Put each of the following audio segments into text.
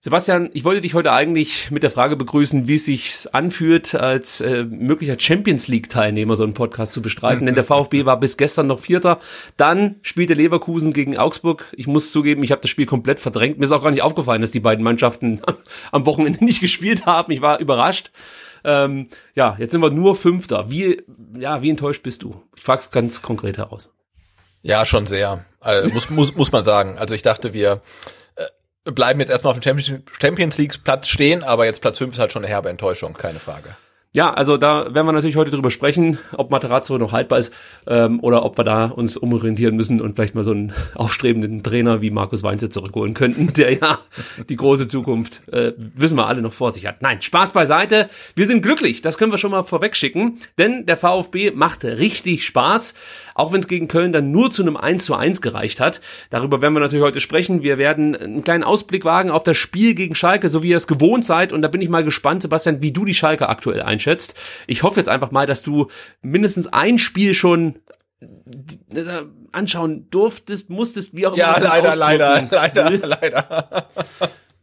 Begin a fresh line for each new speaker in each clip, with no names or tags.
Sebastian, ich wollte dich heute eigentlich mit der Frage begrüßen, wie es sich anfühlt, als äh, möglicher Champions League-Teilnehmer so einen Podcast zu bestreiten. Denn der VfB war bis gestern noch Vierter. Dann spielte Leverkusen gegen Augsburg. Ich muss zugeben, ich habe das Spiel komplett verdrängt. Mir ist auch gar nicht aufgefallen, dass die beiden Mannschaften am Wochenende nicht gespielt haben. Ich war überrascht. Ähm, ja, jetzt sind wir nur Fünfter. Wie, ja, wie enttäuscht bist du? Ich frage es ganz konkret heraus.
Ja, schon sehr. Also, muss, muss, muss man sagen. Also ich dachte, wir bleiben jetzt erstmal auf dem Champions League Platz stehen, aber jetzt Platz 5 ist halt schon eine herbe Enttäuschung, keine Frage.
Ja, also da werden wir natürlich heute drüber sprechen, ob Materazzo noch haltbar ist ähm, oder ob wir da uns umorientieren müssen und vielleicht mal so einen aufstrebenden Trainer wie Markus Weinze zurückholen könnten, der ja die große Zukunft, äh, wissen wir alle, noch vor sich hat. Nein, Spaß beiseite. Wir sind glücklich, das können wir schon mal vorwegschicken, denn der VfB macht richtig Spaß, auch wenn es gegen Köln dann nur zu einem 1 zu 1 gereicht hat. Darüber werden wir natürlich heute sprechen. Wir werden einen kleinen Ausblick wagen auf das Spiel gegen Schalke, so wie ihr es gewohnt seid und da bin ich mal gespannt, Sebastian, wie du die Schalke aktuell einschätzt. Ich hoffe jetzt einfach mal, dass du mindestens ein Spiel schon äh, anschauen durftest, musstest, wie auch immer.
Ja, leider, leider, leider, leider.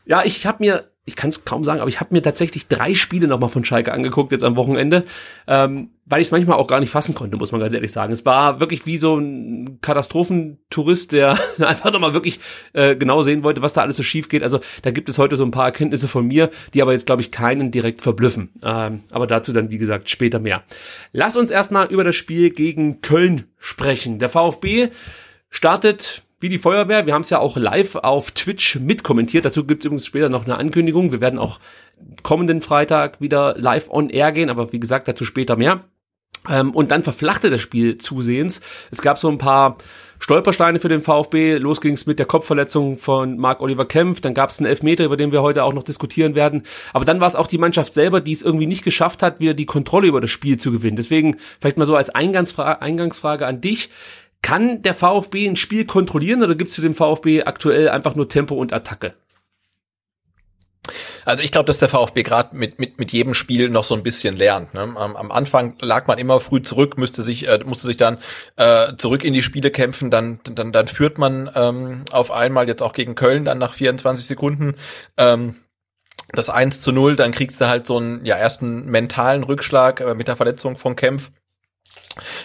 Ja, ich habe mir ich kann es kaum sagen, aber ich habe mir tatsächlich drei Spiele nochmal von Schalke angeguckt jetzt am Wochenende, ähm, weil ich es manchmal auch gar nicht fassen konnte, muss man ganz ehrlich sagen. Es war wirklich wie so ein Katastrophentourist, der einfach nochmal wirklich äh, genau sehen wollte, was da alles so schief geht. Also da gibt es heute so ein paar Erkenntnisse von mir, die aber jetzt, glaube ich, keinen direkt verblüffen. Ähm, aber dazu dann, wie gesagt, später mehr. Lass uns erstmal über das Spiel gegen Köln sprechen. Der VfB startet wie die Feuerwehr. Wir haben es ja auch live auf Twitch mitkommentiert. Dazu gibt es übrigens später noch eine Ankündigung. Wir werden auch kommenden Freitag wieder live on air gehen, aber wie gesagt, dazu später mehr. Ähm, und dann verflachte das Spiel zusehends. Es gab so ein paar Stolpersteine für den VfB. Los ging es mit der Kopfverletzung von Marc Oliver Kempf. Dann gab es einen Elfmeter, über den wir heute auch noch diskutieren werden. Aber dann war es auch die Mannschaft selber, die es irgendwie nicht geschafft hat, wieder die Kontrolle über das Spiel zu gewinnen. Deswegen vielleicht mal so als Eingangsfrage, Eingangsfrage an dich. Kann der VfB ein Spiel kontrollieren oder gibt es für den VfB aktuell einfach nur Tempo und Attacke?
Also ich glaube, dass der VfB gerade mit, mit, mit jedem Spiel noch so ein bisschen lernt. Ne? Am, am Anfang lag man immer früh zurück, müsste sich, äh, musste sich dann äh, zurück in die Spiele kämpfen, dann, dann, dann führt man ähm, auf einmal jetzt auch gegen Köln dann nach 24 Sekunden. Ähm, das 1 zu 0, dann kriegst du halt so einen ja, ersten mentalen Rückschlag äh, mit der Verletzung von Kempf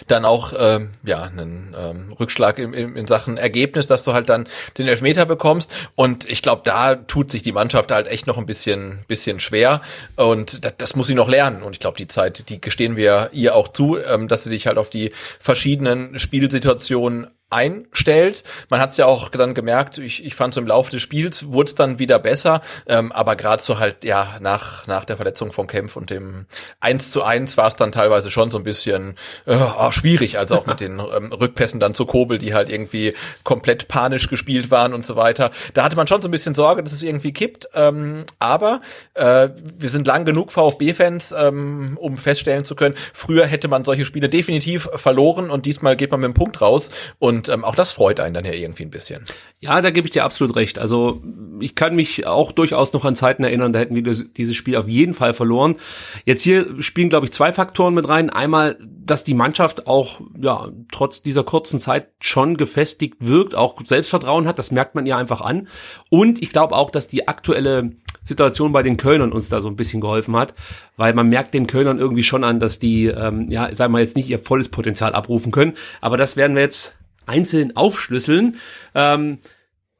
dann auch ähm, ja einen ähm, Rückschlag in, in, in Sachen Ergebnis, dass du halt dann den Elfmeter bekommst. Und ich glaube, da tut sich die Mannschaft halt echt noch ein bisschen bisschen schwer. Und das, das muss sie noch lernen. Und ich glaube, die Zeit, die gestehen wir ihr auch zu, ähm, dass sie sich halt auf die verschiedenen Spielsituationen einstellt. Man hat es ja auch dann gemerkt, ich, ich fand so im Laufe des Spiels wurde es dann wieder besser, ähm, aber gerade so halt, ja, nach, nach der Verletzung von Kempf und dem 1 zu 1 war es dann teilweise schon so ein bisschen äh, oh, schwierig, also auch mit den ähm, Rückpässen dann zu Kobel, die halt irgendwie komplett panisch gespielt waren und so weiter. Da hatte man schon so ein bisschen Sorge, dass es irgendwie kippt, ähm, aber äh, wir sind lang genug VfB-Fans, ähm, um feststellen zu können, früher hätte man solche Spiele definitiv verloren und diesmal geht man mit dem Punkt raus und Und ähm, auch das freut einen dann ja irgendwie ein bisschen.
Ja, da gebe ich dir absolut recht. Also ich kann mich auch durchaus noch an Zeiten erinnern, da hätten wir dieses Spiel auf jeden Fall verloren. Jetzt hier spielen, glaube ich, zwei Faktoren mit rein. Einmal, dass die Mannschaft auch ja trotz dieser kurzen Zeit schon gefestigt wirkt, auch Selbstvertrauen hat. Das merkt man ja einfach an. Und ich glaube auch, dass die aktuelle Situation bei den Kölnern uns da so ein bisschen geholfen hat, weil man merkt den Kölnern irgendwie schon an, dass die, ähm, ja, sagen wir jetzt nicht ihr volles Potenzial abrufen können, aber das werden wir jetzt einzeln aufschlüsseln. Ähm,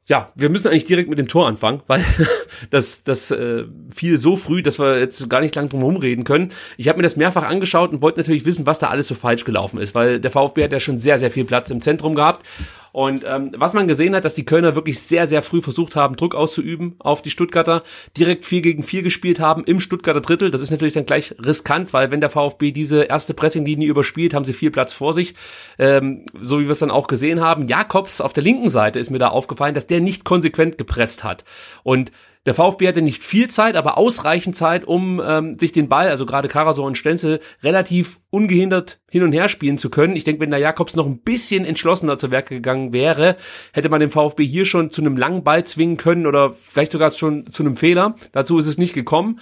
ja, wir müssen eigentlich direkt mit dem Tor anfangen, weil das, das äh, fiel so früh, dass wir jetzt gar nicht lang drum herum reden können. Ich habe mir das mehrfach angeschaut und wollte natürlich wissen, was da alles so falsch gelaufen ist, weil der VfB hat ja schon sehr, sehr viel Platz im Zentrum gehabt und ähm, was man gesehen hat, dass die Kölner wirklich sehr, sehr früh versucht haben, Druck auszuüben auf die Stuttgarter, direkt 4 gegen 4 gespielt haben im Stuttgarter Drittel. Das ist natürlich dann gleich riskant, weil wenn der VfB diese erste Pressinglinie überspielt, haben sie viel Platz vor sich. Ähm, so wie wir es dann auch gesehen haben. Jakobs auf der linken Seite ist mir da aufgefallen, dass der nicht konsequent gepresst hat. Und der VfB hatte nicht viel Zeit, aber ausreichend Zeit, um ähm, sich den Ball, also gerade Karasor und Stenzel, relativ ungehindert hin und her spielen zu können. Ich denke, wenn der Jakobs noch ein bisschen entschlossener zu Werke gegangen wäre, hätte man den VfB hier schon zu einem langen Ball zwingen können oder vielleicht sogar schon zu einem Fehler. Dazu ist es nicht gekommen.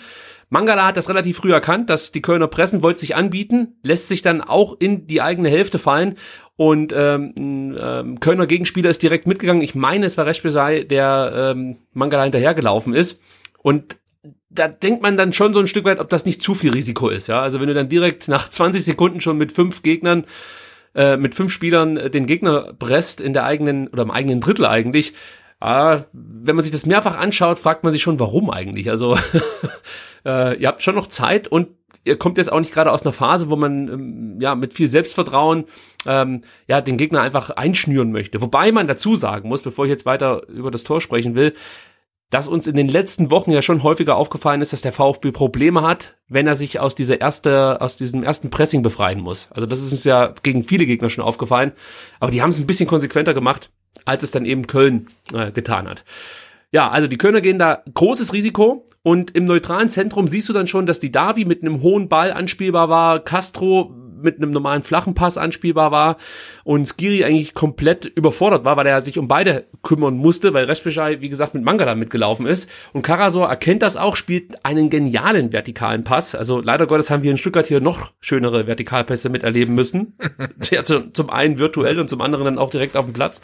Mangala hat das relativ früh erkannt, dass die Kölner pressen, wollte sich anbieten, lässt sich dann auch in die eigene Hälfte fallen und ähm, ähm, Kölner Gegenspieler ist direkt mitgegangen. Ich meine, es war Reschbesei, der ähm, Mangala hinterhergelaufen ist und da denkt man dann schon so ein Stück weit, ob das nicht zu viel Risiko ist. Ja, also wenn du dann direkt nach 20 Sekunden schon mit fünf Gegnern äh, mit fünf Spielern den Gegner presst in der eigenen oder im eigenen Drittel eigentlich, Ah, wenn man sich das mehrfach anschaut, fragt man sich schon, warum eigentlich. Also äh, ihr habt schon noch Zeit und ihr kommt jetzt auch nicht gerade aus einer Phase, wo man ähm, ja mit viel Selbstvertrauen ähm, ja den Gegner einfach einschnüren möchte. Wobei man dazu sagen muss, bevor ich jetzt weiter über das Tor sprechen will, dass uns in den letzten Wochen ja schon häufiger aufgefallen ist, dass der VfB Probleme hat, wenn er sich aus dieser erste, aus diesem ersten Pressing befreien muss. Also das ist uns ja gegen viele Gegner schon aufgefallen, aber die haben es ein bisschen konsequenter gemacht als es dann eben Köln äh, getan hat. Ja, also die Kölner gehen da großes Risiko und im neutralen Zentrum siehst du dann schon, dass die Davi mit einem hohen Ball anspielbar war, Castro mit einem normalen flachen Pass anspielbar war und Skiri eigentlich komplett überfordert war, weil er sich um beide kümmern musste, weil Respischai, wie gesagt, mit Mangala mitgelaufen ist. Und Karasor erkennt das auch, spielt einen genialen vertikalen Pass. Also leider Gottes haben wir in Stuttgart hier noch schönere Vertikalpässe miterleben müssen. ja, zum einen virtuell und zum anderen dann auch direkt auf dem Platz.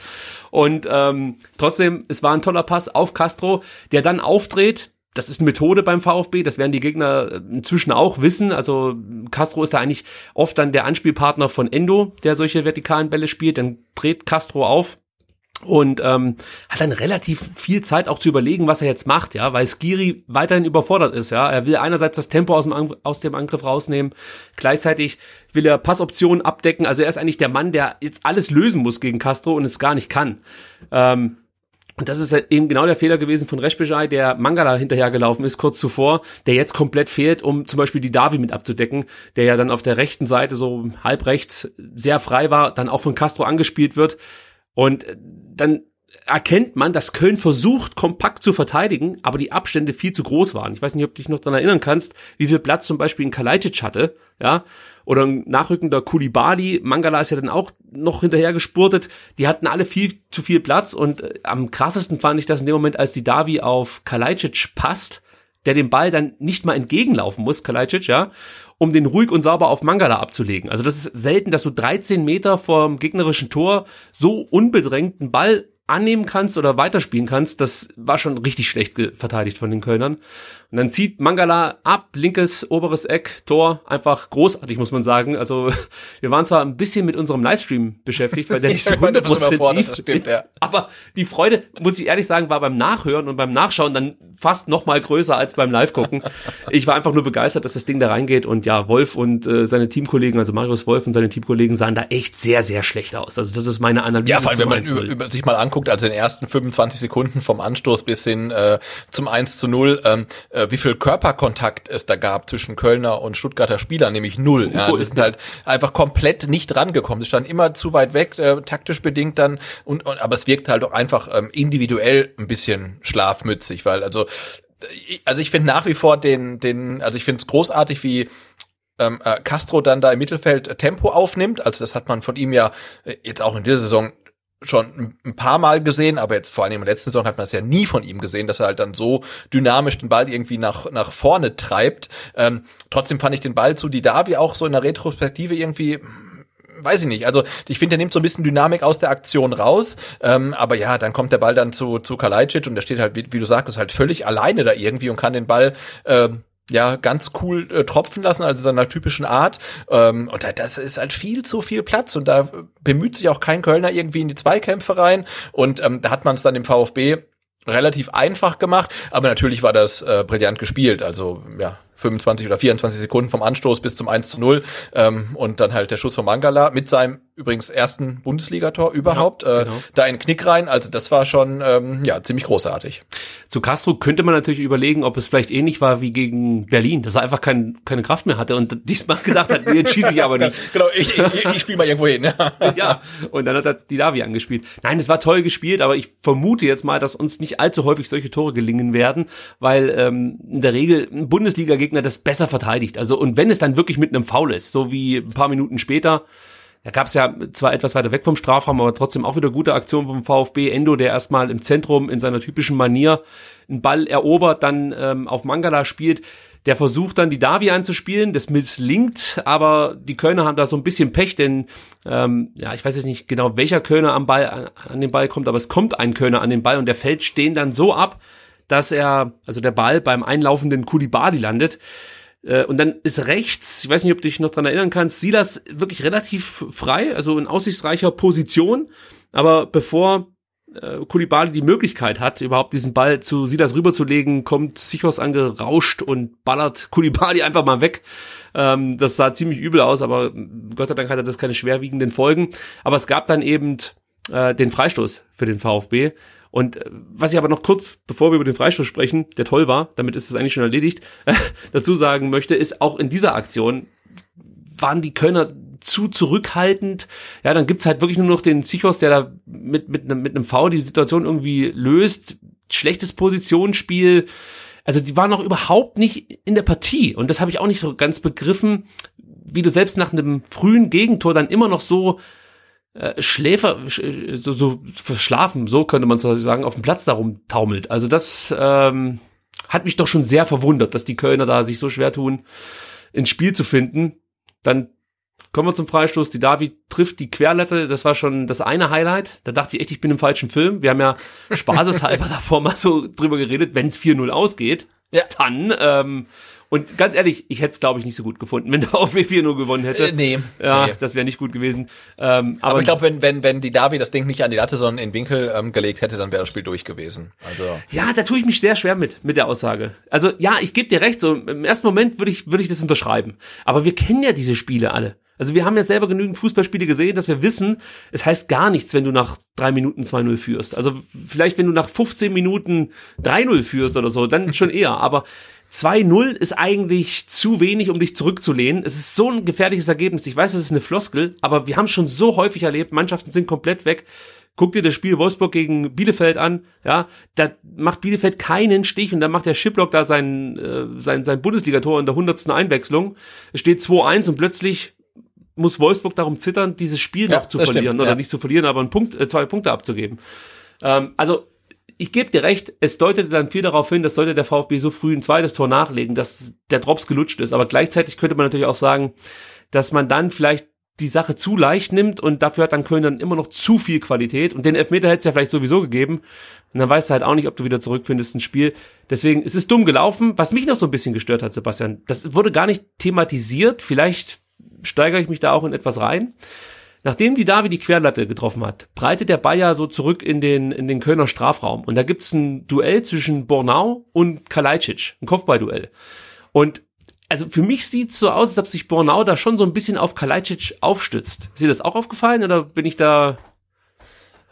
Und ähm, trotzdem, es war ein toller Pass auf Castro, der dann aufdreht, das ist eine Methode beim VfB, das werden die Gegner äh, inzwischen auch wissen. Also Castro ist da eigentlich oft dann der Anspielpartner von Endo, der solche vertikalen Bälle spielt. Dann dreht Castro auf und ähm, hat dann relativ viel Zeit auch zu überlegen, was er jetzt macht, ja, weil Skiri weiterhin überfordert ist, ja. Er will einerseits das Tempo aus dem, aus dem Angriff rausnehmen, gleichzeitig will er Passoptionen abdecken. Also er ist eigentlich der Mann, der jetzt alles lösen muss gegen Castro und es gar nicht kann. Ähm, und das ist halt eben genau der Fehler gewesen von Reshbejai, der Mangala hinterhergelaufen ist kurz zuvor, der jetzt komplett fehlt, um zum Beispiel die Davi mit abzudecken, der ja dann auf der rechten Seite so halb rechts sehr frei war, dann auch von Castro angespielt wird. Und dann erkennt man, dass Köln versucht, kompakt zu verteidigen, aber die Abstände viel zu groß waren. Ich weiß nicht, ob du dich noch dran erinnern kannst, wie viel Platz zum Beispiel in Kalajdzic hatte, ja, oder ein nachrückender Kulibali, Mangala ist ja dann auch noch hinterher gespurtet, die hatten alle viel zu viel Platz und äh, am krassesten fand ich das in dem Moment, als die Davi auf Kalajdzic passt, der den Ball dann nicht mal entgegenlaufen muss, Kalajdzic, ja, um den ruhig und sauber auf Mangala abzulegen. Also das ist selten, dass du 13 Meter vom gegnerischen Tor so unbedrängten Ball annehmen kannst oder weiterspielen kannst, das war schon richtig schlecht verteidigt von den Kölnern. Und dann zieht Mangala ab, linkes, oberes Eck, Tor, einfach großartig, muss man sagen. Also wir waren zwar ein bisschen mit unserem Livestream beschäftigt, weil der nicht so 100% lief, stimmt, ja. aber die Freude, muss ich ehrlich sagen, war beim Nachhören und beim Nachschauen dann fast noch mal größer als beim Live-Gucken. Ich war einfach nur begeistert, dass das Ding da reingeht und ja, Wolf und äh, seine Teamkollegen, also Marius Wolf und seine Teamkollegen sahen da echt sehr, sehr schlecht aus. Also das ist meine Analyse.
Ja, vor allem, wenn man über, über, sich mal anguckt, also in den ersten 25 Sekunden vom Anstoß bis hin äh, zum 1 zu 0, ähm, äh, wie viel Körperkontakt es da gab zwischen Kölner und Stuttgarter Spielern, nämlich null. Ja, sie sind halt einfach komplett nicht rangekommen. Sie standen immer zu weit weg, äh, taktisch bedingt dann, und, und aber es wirkt halt auch einfach ähm, individuell ein bisschen schlafmützig, weil also äh, also ich finde nach wie vor den, den, also ich finde es großartig, wie ähm, äh, Castro dann da im Mittelfeld Tempo aufnimmt. Also das hat man von ihm ja äh, jetzt auch in dieser Saison schon ein paar Mal gesehen, aber jetzt vor allem der letzten Saison hat man es ja nie von ihm gesehen, dass er halt dann so dynamisch den Ball irgendwie nach, nach vorne treibt. Ähm, trotzdem fand ich den Ball zu Didavi auch so in der Retrospektive irgendwie weiß ich nicht. Also ich finde, der nimmt so ein bisschen Dynamik aus der Aktion raus. Ähm, aber ja, dann kommt der Ball dann zu, zu Kalajdzic und der steht halt, wie, wie du sagtest, halt völlig alleine da irgendwie und kann den Ball ähm, ja ganz cool äh, tropfen lassen, also seiner typischen Art. Ähm, und da, das ist halt viel zu viel Platz und da bemüht sich auch kein Kölner irgendwie in die Zweikämpfe rein. Und ähm, da hat man es dann im VfB relativ einfach gemacht, aber natürlich war das äh, brillant gespielt. Also ja, 25 oder 24 Sekunden vom Anstoß bis zum 1 zu 0 ähm, und dann halt der Schuss von Mangala mit seinem übrigens ersten Bundesligator überhaupt, ja, genau. äh, da in Knick rein, also das war schon ähm, ja ziemlich großartig.
Zu Castro könnte man natürlich überlegen, ob es vielleicht ähnlich war wie gegen Berlin, dass er einfach kein, keine Kraft mehr hatte und diesmal gedacht hat, nee, jetzt schieße ich aber nicht.
genau, ich, ich, ich spiele mal irgendwo hin.
ja, und dann hat er die Davi angespielt. Nein, es war toll gespielt, aber ich vermute jetzt mal, dass uns nicht allzu häufig solche Tore gelingen werden, weil ähm, in der Regel ein Bundesliga-Gegner das besser verteidigt. Also und wenn es dann wirklich mit einem Foul ist, so wie ein paar Minuten später, da gab es ja zwar etwas weiter weg vom Strafraum, aber trotzdem auch wieder gute Aktion vom VfB. Endo, der erstmal im Zentrum in seiner typischen Manier einen Ball erobert, dann ähm, auf Mangala spielt. Der versucht dann die Davi anzuspielen, das misslingt, aber die Kölner haben da so ein bisschen Pech, denn ähm, ja, ich weiß jetzt nicht genau, welcher Kölner am Ball an, an den Ball kommt, aber es kommt ein Kölner an den Ball und der fällt stehen dann so ab, dass er, also der Ball beim einlaufenden Kulibadi landet. Äh, und dann ist rechts, ich weiß nicht, ob du dich noch dran erinnern kannst, Silas wirklich relativ frei, also in aussichtsreicher Position. Aber bevor äh, Kulibali die Möglichkeit hat, überhaupt diesen Ball zu Silas rüberzulegen, kommt Sichos angerauscht und ballert Kulibali einfach mal weg. Ähm, das sah ziemlich übel aus, aber Gott sei Dank hatte das keine schwerwiegenden Folgen. Aber es gab dann eben äh, den Freistoß für den VfB. Und äh, was ich aber noch kurz, bevor wir über den Freistoß sprechen, der toll war, damit ist es eigentlich schon erledigt, dazu sagen möchte, ist auch in dieser Aktion waren die Kölner zu zurückhaltend. Ja, dann gibt's halt wirklich nur noch den Zichos, der da mit, mit, einem, mit einem V die Situation irgendwie löst. Schlechtes Positionsspiel. Also die waren noch überhaupt nicht in der Partie. Und das habe ich auch nicht so ganz begriffen, wie du selbst nach einem frühen Gegentor dann immer noch so äh, Schläfer, äh, so, so verschlafen, so könnte man sagen, auf dem Platz darum taumelt. Also das ähm, hat mich doch schon sehr verwundert, dass die Kölner da sich so schwer tun, ins Spiel zu finden. Dann kommen wir zum Freistoß. Die David trifft die Querlatte. Das war schon das eine Highlight. Da dachte ich echt, ich bin im falschen Film. Wir haben ja spaßeshalber davor mal so drüber geredet, wenn es 4-0 ausgeht, ja. dann ähm, und ganz ehrlich, ich hätte es, glaube ich, nicht so gut gefunden, wenn der VfB 4-0 gewonnen hätte.
Äh, nee.
Ja,
nee.
das wäre nicht gut gewesen. Ähm,
aber, aber ich glaube, wenn, wenn, wenn die Davi das Ding nicht an die Latte, sondern in den Winkel ähm, gelegt hätte, dann wäre das Spiel durch gewesen. Also.
Ja, da tue ich mich sehr schwer mit, mit der Aussage. Also ja, ich gebe dir recht, so im ersten Moment würde ich, würde ich das unterschreiben. Aber wir kennen ja diese Spiele alle. Also wir haben ja selber genügend Fußballspiele gesehen, dass wir wissen, es heißt gar nichts, wenn du nach drei Minuten 2-0 führst. Also vielleicht, wenn du nach 15 Minuten 3-0 führst oder so, dann schon eher. Aber 2-0 ist eigentlich zu wenig, um dich zurückzulehnen. Es ist so ein gefährliches Ergebnis. Ich weiß, das ist eine Floskel, aber wir haben schon so häufig erlebt, Mannschaften sind komplett weg. Guck dir das Spiel Wolfsburg gegen Bielefeld an, ja, da macht Bielefeld keinen Stich und dann macht der Schiplock da sein, äh, sein, sein Bundesligator in der hundertsten Einwechslung. Es steht 2-1 und plötzlich muss Wolfsburg darum zittern, dieses Spiel ja, noch zu verlieren stimmt, oder ja. nicht zu verlieren, aber einen Punkt, äh, zwei Punkte abzugeben. Ähm, also ich gebe dir recht, es deutete dann viel darauf hin, dass sollte der VfB so früh ein zweites Tor nachlegen, dass der Drops gelutscht ist. Aber gleichzeitig könnte man natürlich auch sagen, dass man dann vielleicht die Sache zu leicht nimmt und dafür hat dann Köln dann immer noch zu viel Qualität und den Elfmeter hätte es ja vielleicht sowieso gegeben und dann weißt du halt auch nicht, ob du wieder zurückfindest ins Spiel. Deswegen es ist dumm gelaufen. Was mich noch so ein bisschen gestört hat, Sebastian, das wurde gar nicht thematisiert. Vielleicht steigere ich mich da auch in etwas rein. Nachdem die Davi die Querlatte getroffen hat, breitet der Bayer so zurück in den, in den Kölner Strafraum. Und da gibt's ein Duell zwischen Bornau und Kalajdzic, ein Kopfballduell. Und also für mich sieht's so aus, als ob sich Bornau da schon so ein bisschen auf Kalajdzic aufstützt. Ist dir das auch aufgefallen oder bin ich da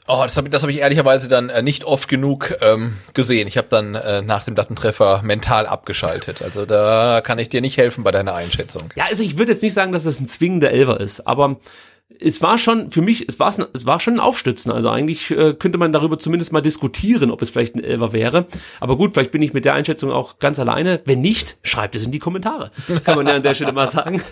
Oh, das habe das hab ich ehrlicherweise dann äh, nicht oft genug ähm, gesehen. Ich habe dann äh, nach dem Lattentreffer mental abgeschaltet. Also da kann ich dir nicht helfen bei deiner Einschätzung.
Ja, also ich würde jetzt nicht sagen, dass das ein zwingender Elver ist, aber es war schon, für mich, es war, es war schon ein Aufstützen. Also eigentlich äh, könnte man darüber zumindest mal diskutieren, ob es vielleicht ein Elfer wäre. Aber gut, vielleicht bin ich mit der Einschätzung auch ganz alleine. Wenn nicht, schreibt es in die Kommentare. Kann man ja an der Stelle mal sagen.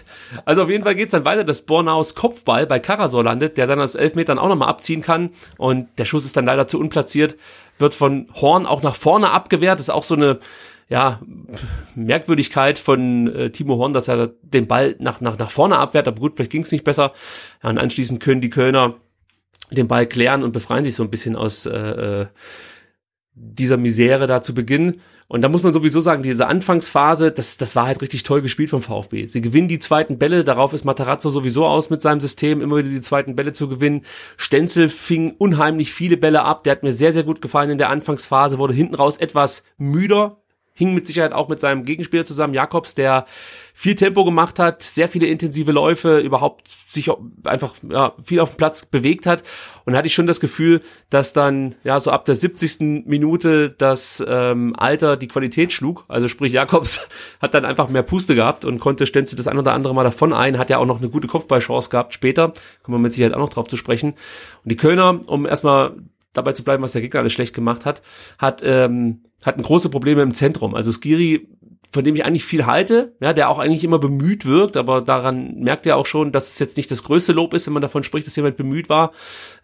Also auf jeden Fall geht's dann weiter, dass Bornaus Kopfball bei Karasor landet, der dann aus elf Metern auch nochmal abziehen kann. Und der Schuss ist dann leider zu unplatziert, wird von Horn auch nach vorne abgewehrt. Das ist auch so eine ja, Merkwürdigkeit von äh, Timo Horn, dass er den Ball nach, nach, nach vorne abwehrt, aber gut, vielleicht ging es nicht besser. Ja, und anschließend können die Kölner den Ball klären und befreien sich so ein bisschen aus äh, äh, dieser Misere da zu Beginn. Und da muss man sowieso sagen, diese Anfangsphase, das, das war halt richtig toll gespielt vom VfB. Sie gewinnen die zweiten Bälle, darauf ist Matarazzo sowieso aus mit seinem System, immer wieder die zweiten Bälle zu gewinnen. Stenzel fing unheimlich viele Bälle ab, der hat mir sehr, sehr gut gefallen in der Anfangsphase, wurde hinten raus etwas müder, hing mit Sicherheit auch mit seinem Gegenspieler zusammen, Jakobs, der viel Tempo gemacht hat, sehr viele intensive Läufe, überhaupt sich einfach ja, viel auf dem Platz bewegt hat. Und hatte ich schon das Gefühl, dass dann ja so ab der 70. Minute das ähm, Alter die Qualität schlug. Also sprich, Jakobs hat dann einfach mehr Puste gehabt und konnte Stenzel das ein oder andere Mal davon ein, hat ja auch noch eine gute Kopfballchance gehabt später. Kommen wir mit Sicherheit auch noch drauf zu sprechen. Und die Kölner, um erstmal dabei zu bleiben, was der Gegner alles schlecht gemacht hat, hat, ähm, hatten große Probleme im Zentrum. Also Skiri, von dem ich eigentlich viel halte, ja, der auch eigentlich immer bemüht wirkt, aber daran merkt er auch schon, dass es jetzt nicht das größte Lob ist, wenn man davon spricht, dass jemand bemüht war.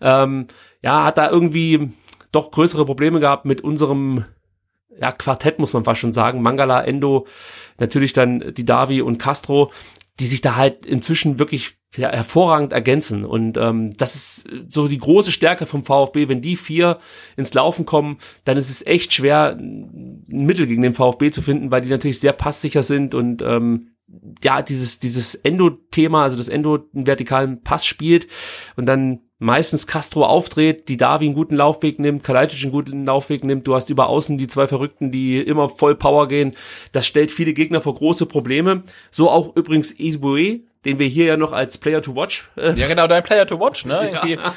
Ähm, ja, hat da irgendwie doch größere Probleme gehabt mit unserem ja, Quartett, muss man fast schon sagen. Mangala, Endo, natürlich dann die Davi und Castro, die sich da halt inzwischen wirklich ja, hervorragend ergänzen. Und ähm, das ist so die große Stärke vom VfB. Wenn die vier ins Laufen kommen, dann ist es echt schwer, ein Mittel gegen den VfB zu finden, weil die natürlich sehr passsicher sind und ähm, ja, dieses, dieses Endo-Thema, also das Endo einen vertikalen Pass spielt und dann meistens Castro aufdreht, die Davi einen guten Laufweg nimmt, Kalajdzic einen guten Laufweg nimmt, du hast über außen die zwei Verrückten, die immer voll Power gehen, das stellt viele Gegner vor große Probleme. So auch übrigens Isbue, den wir hier ja noch als Player to Watch.
Äh ja, genau, dein Player to Watch, ne? Ja.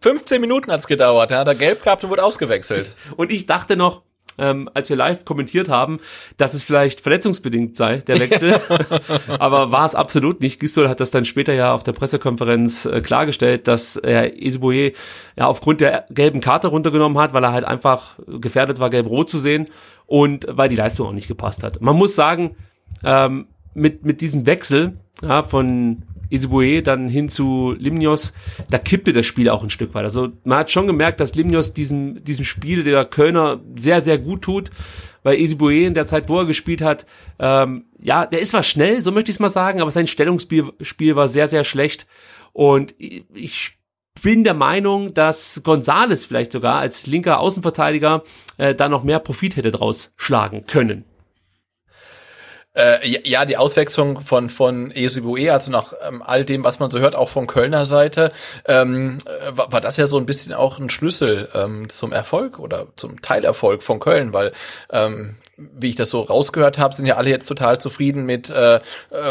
15 Minuten hat's gedauert, ja, da gelb gehabt und wurde ausgewechselt.
Und ich dachte noch, ähm, als wir live kommentiert haben, dass es vielleicht verletzungsbedingt sei, der Wechsel. Aber war es absolut nicht. Gistol hat das dann später ja auf der Pressekonferenz äh, klargestellt, dass er Isboye ja aufgrund der gelben Karte runtergenommen hat, weil er halt einfach gefährdet war, gelb-rot zu sehen und weil die Leistung auch nicht gepasst hat. Man muss sagen, ähm, mit, mit diesem Wechsel ja, von Isibue dann hin zu Limnios, da kippte das Spiel auch ein Stück weit. Also man hat schon gemerkt, dass Limnios diesem, diesem Spiel der Kölner sehr, sehr gut tut, weil Isibue in der Zeit, wo er gespielt hat, ähm, ja, der ist zwar schnell, so möchte ich es mal sagen, aber sein Stellungsspiel Spiel war sehr, sehr schlecht. Und ich bin der Meinung, dass Gonzales vielleicht sogar als linker Außenverteidiger äh, da noch mehr Profit hätte draus schlagen können.
Äh, ja, die Auswechslung von von Esibue, also nach ähm, all dem, was man so hört, auch von Kölner Seite, ähm, war, war das ja so ein bisschen auch ein Schlüssel ähm, zum Erfolg oder zum Teilerfolg von Köln, weil ähm, wie ich das so rausgehört habe, sind ja alle jetzt total zufrieden mit äh, äh,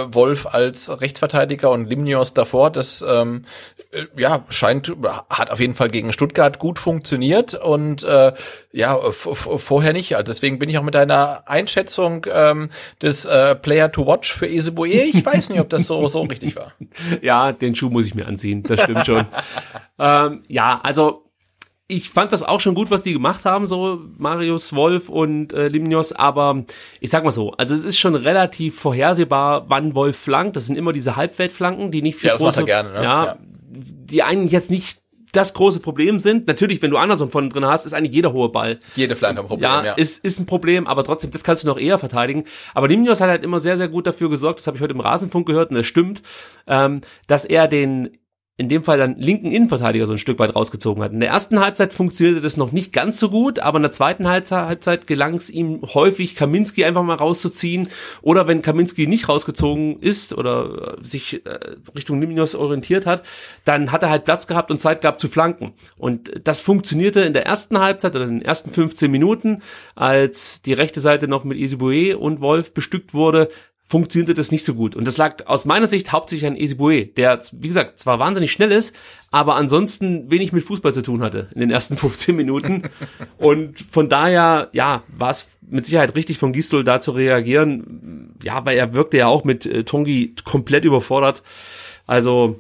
Wolf als Rechtsverteidiger und Limnios davor. Das ähm, äh, ja scheint hat auf jeden Fall gegen Stuttgart gut funktioniert und äh, ja vorher nicht. Also deswegen bin ich auch mit deiner Einschätzung ähm, des äh, Player to Watch für Eseboe. Ich weiß nicht, ob das so so richtig war.
Ja, den Schuh muss ich mir anziehen. Das stimmt schon. ähm, ja, also ich fand das auch schon gut, was die gemacht haben, so Marius Wolf und äh, Limnios, aber ich sag mal so, also es ist schon relativ vorhersehbar, wann Wolf flankt. Das sind immer diese Halbfeldflanken, die nicht viel
ja, das große, macht er gerne, ne?
ja, ja, die eigentlich jetzt nicht das große Problem sind. Natürlich, wenn du Anderson von drin hast, ist eigentlich jeder hohe Ball.
Jede Flanke ein Problem,
ja. ja. Ist, ist ein Problem, aber trotzdem, das kannst du noch eher verteidigen. Aber Limnios hat halt immer sehr, sehr gut dafür gesorgt, das habe ich heute im Rasenfunk gehört und das stimmt, ähm, dass er den in dem Fall dann linken Innenverteidiger so ein Stück weit rausgezogen hat. In der ersten Halbzeit funktionierte das noch nicht ganz so gut, aber in der zweiten Halbzeit gelang es ihm häufig, Kaminski einfach mal rauszuziehen. Oder wenn Kaminski nicht rausgezogen ist oder sich äh, Richtung Niminos orientiert hat, dann hat er halt Platz gehabt und Zeit gehabt zu flanken. Und das funktionierte in der ersten Halbzeit oder in den ersten 15 Minuten, als die rechte Seite noch mit Isibue und Wolf bestückt wurde, funktionierte das nicht so gut. Und das lag aus meiner Sicht hauptsächlich an Esibue, der, wie gesagt, zwar wahnsinnig schnell ist, aber ansonsten wenig mit Fußball zu tun hatte in den ersten 15 Minuten. Und von daher, ja, war es mit Sicherheit richtig von Gistol da zu reagieren. Ja, weil er wirkte ja auch mit äh, Tongi komplett überfordert. Also,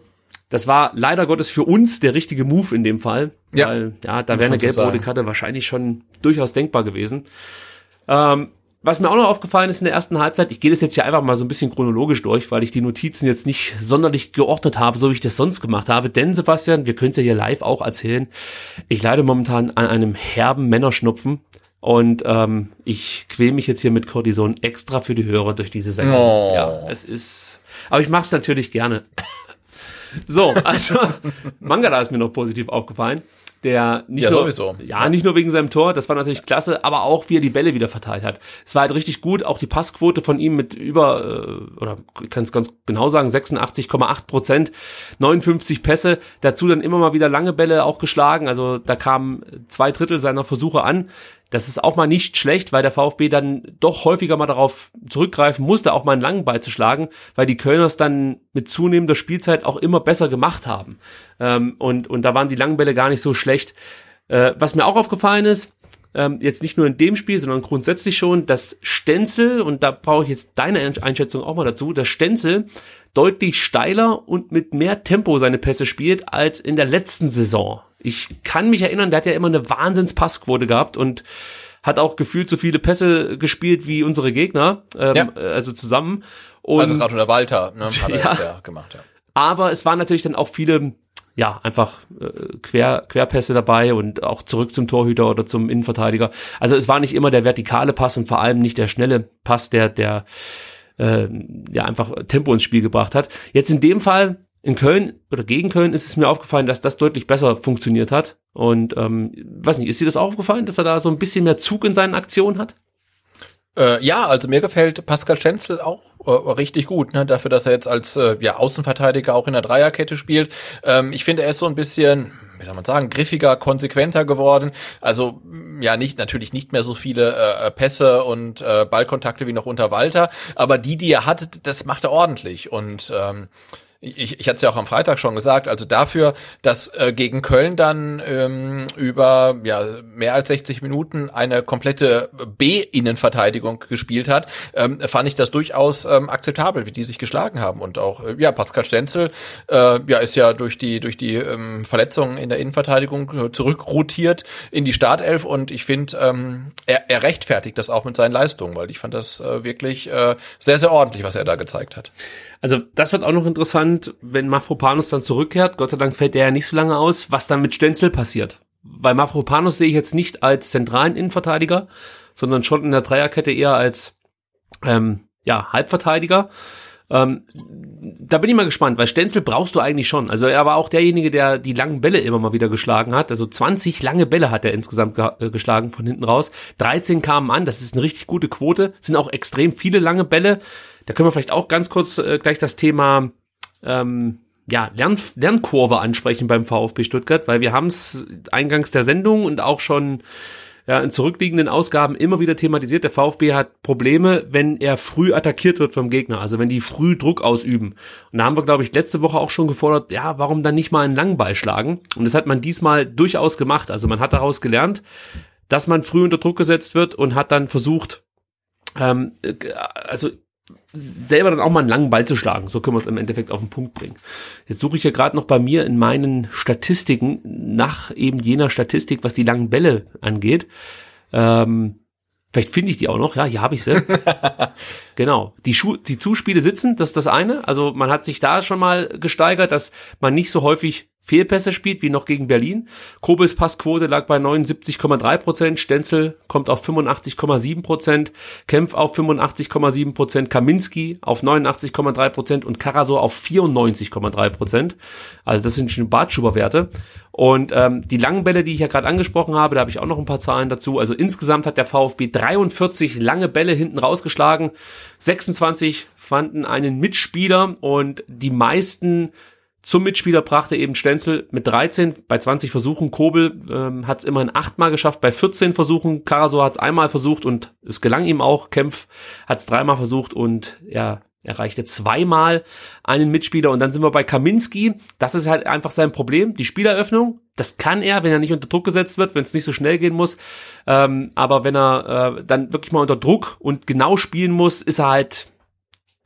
Das war leider Gottes für uns der richtige Move in dem Fall.
Ja.
Weil, ja, da wäre eine gelb-rote. Karte wahrscheinlich schon durchaus denkbar gewesen. Ähm, was mir auch noch aufgefallen ist in der ersten Halbzeit, ich gehe das jetzt hier einfach mal so ein bisschen chronologisch durch, weil ich die Notizen jetzt nicht sonderlich geordnet habe, so wie ich das sonst gemacht habe. Denn, Sebastian, wir können es ja hier live auch erzählen, ich leide momentan an einem herben Männerschnupfen und ähm, ich quäl mich jetzt hier mit Cortison extra für die Hörer durch diese Sendung.
Oh.
Ja, es ist, aber ich mache es natürlich gerne. So, also Mangala ist mir noch positiv aufgefallen. Der nicht
Ja,
nur,
sowieso.
Ja, nicht nur wegen seinem Tor, das war natürlich klasse, aber auch wie er die Bälle wieder verteilt hat. Es war halt richtig gut, auch die Passquote von ihm mit über, äh, oder ich kann es ganz genau sagen, 86,8 Prozent, 59 Pässe, dazu dann immer mal wieder lange Bälle auch geschlagen, also da kamen zwei Drittel seiner Versuche an. Das ist auch mal nicht schlecht, weil der VfB dann doch häufiger mal darauf zurückgreifen musste, auch mal einen langen Ball zu schlagen, weil die Kölners dann mit zunehmender Spielzeit auch immer besser gemacht haben. Ähm, und, und da waren die langen Bälle gar nicht so schlecht. Äh, was mir auch aufgefallen ist, ähm, jetzt nicht nur in dem Spiel, sondern grundsätzlich schon, dass Stenzel, und da brauche ich jetzt deine Ein- Einschätzung auch mal dazu, dass Stenzel deutlich steiler und mit mehr Tempo seine Pässe spielt als in der letzten Saison. Ich kann mich erinnern, der hat ja immer eine Wahnsinns-Passquote gehabt und hat auch gefühlt so viele Pässe gespielt wie unsere Gegner, ähm,
Ja.
äh, also zusammen. Und
Also gerade unter Walter ne, hat er
Ja.
das ja gemacht, ja.
aber es waren natürlich dann auch viele, ja, einfach äh, Quer, Querpässe dabei und auch zurück zum Torhüter oder zum Innenverteidiger. Also es war nicht immer der vertikale Pass und vor allem nicht der schnelle Pass, der, der äh, ja einfach Tempo ins Spiel gebracht hat. Jetzt in dem Fall in Köln oder gegen Köln ist es mir aufgefallen, dass das deutlich besser funktioniert hat. Und ähm, weiß nicht, ist dir das aufgefallen, dass er da so ein bisschen mehr Zug in seinen Aktionen hat?
Äh, ja, also mir gefällt Pascal Stenzel auch äh, richtig gut, ne? dafür, dass er jetzt als äh, ja, Außenverteidiger auch in der Dreierkette spielt. Ähm, ich finde, er ist so ein bisschen, wie soll man sagen, griffiger, konsequenter geworden. Also ja, nicht natürlich nicht mehr so viele äh, Pässe und äh, Ballkontakte wie noch unter Walter, aber die, die er hat, das macht er ordentlich. Und ähm, ich, ich hatte es ja auch am Freitag schon gesagt, also dafür, dass äh, gegen Köln dann ähm, über ja, mehr als 60 Minuten eine komplette B-Innenverteidigung gespielt hat, ähm, fand ich das durchaus ähm, akzeptabel, wie die sich geschlagen haben. Und auch, äh, ja, Pascal Stenzel äh, ja, ist ja durch die, durch die ähm, Verletzungen in der Innenverteidigung äh, zurückrotiert in die Startelf und ich finde, ähm, er, er rechtfertigt das auch mit seinen Leistungen, weil ich fand das äh, wirklich äh, sehr, sehr ordentlich, was er da gezeigt hat.
Also das wird auch noch interessant, wenn Mafropanus dann zurückkehrt. Gott sei Dank fällt der ja nicht so lange aus, was dann mit Stenzel passiert. Weil Mafropanus sehe ich jetzt nicht als zentralen Innenverteidiger, sondern schon in der Dreierkette eher als ähm, ja, Halbverteidiger. Ähm, da bin ich mal gespannt, weil Stenzel brauchst du eigentlich schon. Also er war auch derjenige, der die langen Bälle immer mal wieder geschlagen hat. Also 20 lange Bälle hat er insgesamt ge äh, geschlagen von hinten raus. 13 kamen an, das ist eine richtig gute Quote. Sind auch extrem viele lange Bälle. Da können wir vielleicht auch ganz kurz äh, gleich das Thema ähm, ja, Lern Lernkurve ansprechen beim VfB Stuttgart, weil wir haben es eingangs der Sendung und auch schon ja, in zurückliegenden Ausgaben immer wieder thematisiert. Der VfB hat Probleme, wenn er früh attackiert wird vom Gegner, also wenn die früh Druck ausüben. Und da haben wir, glaube ich, letzte Woche auch schon gefordert, ja, warum dann nicht mal einen Langball schlagen? Und das hat man diesmal durchaus gemacht. Also man hat daraus gelernt, dass man früh unter Druck gesetzt wird und hat dann versucht, ähm, äh, also selber dann auch mal einen langen Ball zu schlagen. So können wir es im Endeffekt auf den Punkt bringen. Jetzt suche ich ja gerade noch bei mir in meinen Statistiken nach eben jener Statistik, was die langen Bälle angeht. Ähm, vielleicht finde ich die auch noch. Ja, hier habe ich sie. genau. Die, Schu die Zuspiele sitzen, das ist das eine. Also man hat sich da schon mal gesteigert, dass man nicht so häufig Fehlpässe spielt wie noch gegen Berlin. Kobels Passquote lag bei 79,3 Prozent, Stenzel kommt auf 85,7 Prozent, Kempf auf 85,7 Prozent, Kaminski auf 89,3 Prozent und Karasor auf 94,3 Prozent. Also das sind schon Bartschuber-Werte. Und ähm, die langen Bälle, die ich ja gerade angesprochen habe, da habe ich auch noch ein paar Zahlen dazu. Also insgesamt hat der VfB 43 lange Bälle hinten rausgeschlagen, 26 fanden einen Mitspieler und die meisten zum Mitspieler brachte eben Stenzel mit 13 bei 20 Versuchen. Kobel ähm, hat es immerhin achtmal geschafft bei 14 Versuchen. Karasor hat es einmal versucht und es gelang ihm auch. Kempf hat es dreimal versucht und er erreichte zweimal einen Mitspieler. Und dann sind wir bei Kaminski. Das ist halt einfach sein Problem. Die Spieleröffnung, das kann er, wenn er nicht unter Druck gesetzt wird, wenn es nicht so schnell gehen muss. Ähm, aber wenn er äh, dann wirklich mal unter Druck und genau spielen muss, ist er halt